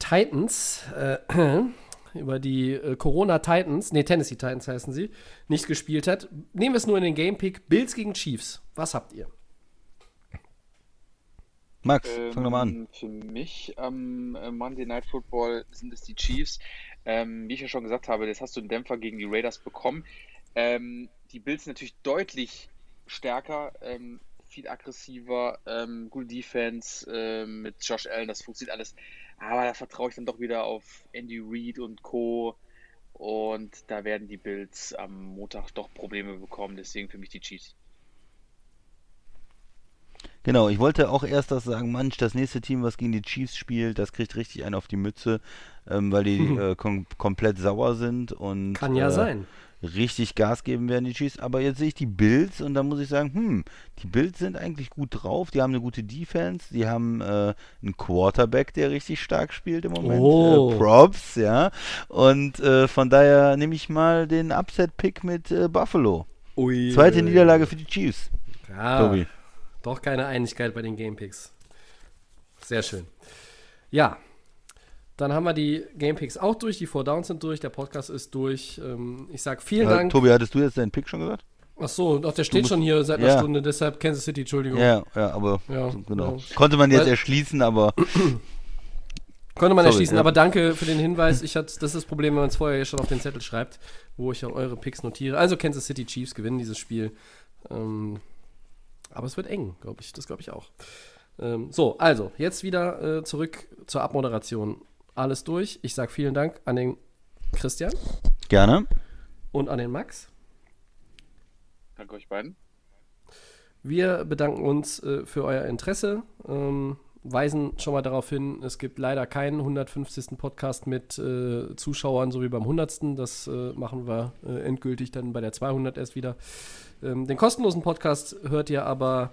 Titans, äh, <clears throat> über die äh, Corona Titans, nee, Tennessee Titans heißen sie, nicht gespielt hat, nehmen wir es nur in den Game Pick. Bills gegen Chiefs. Was habt ihr? Max, fang doch mal an. Ähm, Für mich am äh, Monday Night Football sind es die Chiefs. Ähm, wie ich ja schon gesagt habe, das hast du in Denver gegen die Raiders bekommen. Ähm, die Bills sind natürlich deutlich stärker, ähm, viel aggressiver, ähm, gute Defense ähm, mit Josh Allen, das funktioniert alles. Aber da vertraue ich dann doch wieder auf Andy Reid und Co. Und da werden die Bills am Montag doch Probleme bekommen. Deswegen für mich die Chiefs. Genau, ich wollte auch erst das sagen, Mensch, das nächste Team, was gegen die Chiefs spielt, das kriegt richtig einen auf die Mütze, ähm, weil die äh, kom komplett sauer sind und Kann ja äh, sein. richtig Gas geben werden, die Chiefs. Aber jetzt sehe ich die Bills und da muss ich sagen, hm, die Bills sind eigentlich gut drauf, die haben eine gute Defense, die haben äh, einen Quarterback, der richtig stark spielt im Moment. Oh. Äh, Props, ja. Und äh, von daher nehme ich mal den Upset-Pick mit äh, Buffalo. Ui, Zweite Niederlage für die Chiefs. Ja, Tobi. Doch keine Einigkeit bei den Gamepicks. Sehr schön. Ja, dann haben wir die Gamepicks auch durch, die Four Downs sind durch, der Podcast ist durch. Ähm, ich sag vielen Dank. Tobi, hattest du jetzt deinen Pick schon gesagt? Ach so, doch, der steht musst- schon hier seit einer Ja. Stunde, deshalb Kansas City, Entschuldigung. Ja, ja, aber Ja, genau. ja. Konnte man jetzt Weil- erschließen, aber <clears throat> Konnte man Sorry, erschließen, aber danke für den Hinweis. Ich hatte, das ist das Problem, wenn man es vorher hier schon auf den Zettel schreibt, wo ich auch eure Picks notiere. Also Kansas City Chiefs gewinnen dieses Spiel. Ähm, aber es wird eng, glaube ich. Das glaube ich auch. Ähm, so, also, jetzt wieder äh, zurück zur Abmoderation. Alles durch. Ich sage vielen Dank an den Christian Gerne. und an den Max. Danke euch beiden. Wir bedanken uns äh, für euer Interesse, ähm, weisen schon mal darauf hin, es gibt leider keinen 150. Podcast mit äh, Zuschauern, so wie beim 100. Das äh, machen wir äh, endgültig dann bei der 200 erst wieder. Ähm, den kostenlosen Podcast hört ihr aber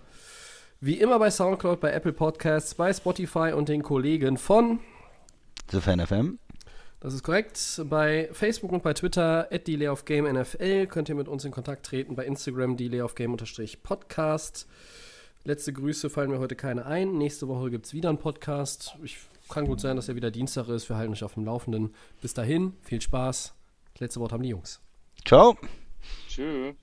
wie immer bei Soundcloud, bei Apple Podcasts, bei Spotify und den Kollegen von The Fan FM. Das ist korrekt. Bei Facebook und bei Twitter at Delay of Game NFL könnt ihr mit uns in Kontakt treten. Bei Instagram Delay of Game Podcast. Letzte Grüße fallen mir heute keine ein. Nächste Woche gibt es wieder einen Podcast. Ich, kann gut sein, dass er wieder Dienstag ist. Wir halten euch auf dem Laufenden. Bis dahin, viel Spaß. Letzte Wort haben die Jungs. Ciao. Tschüss.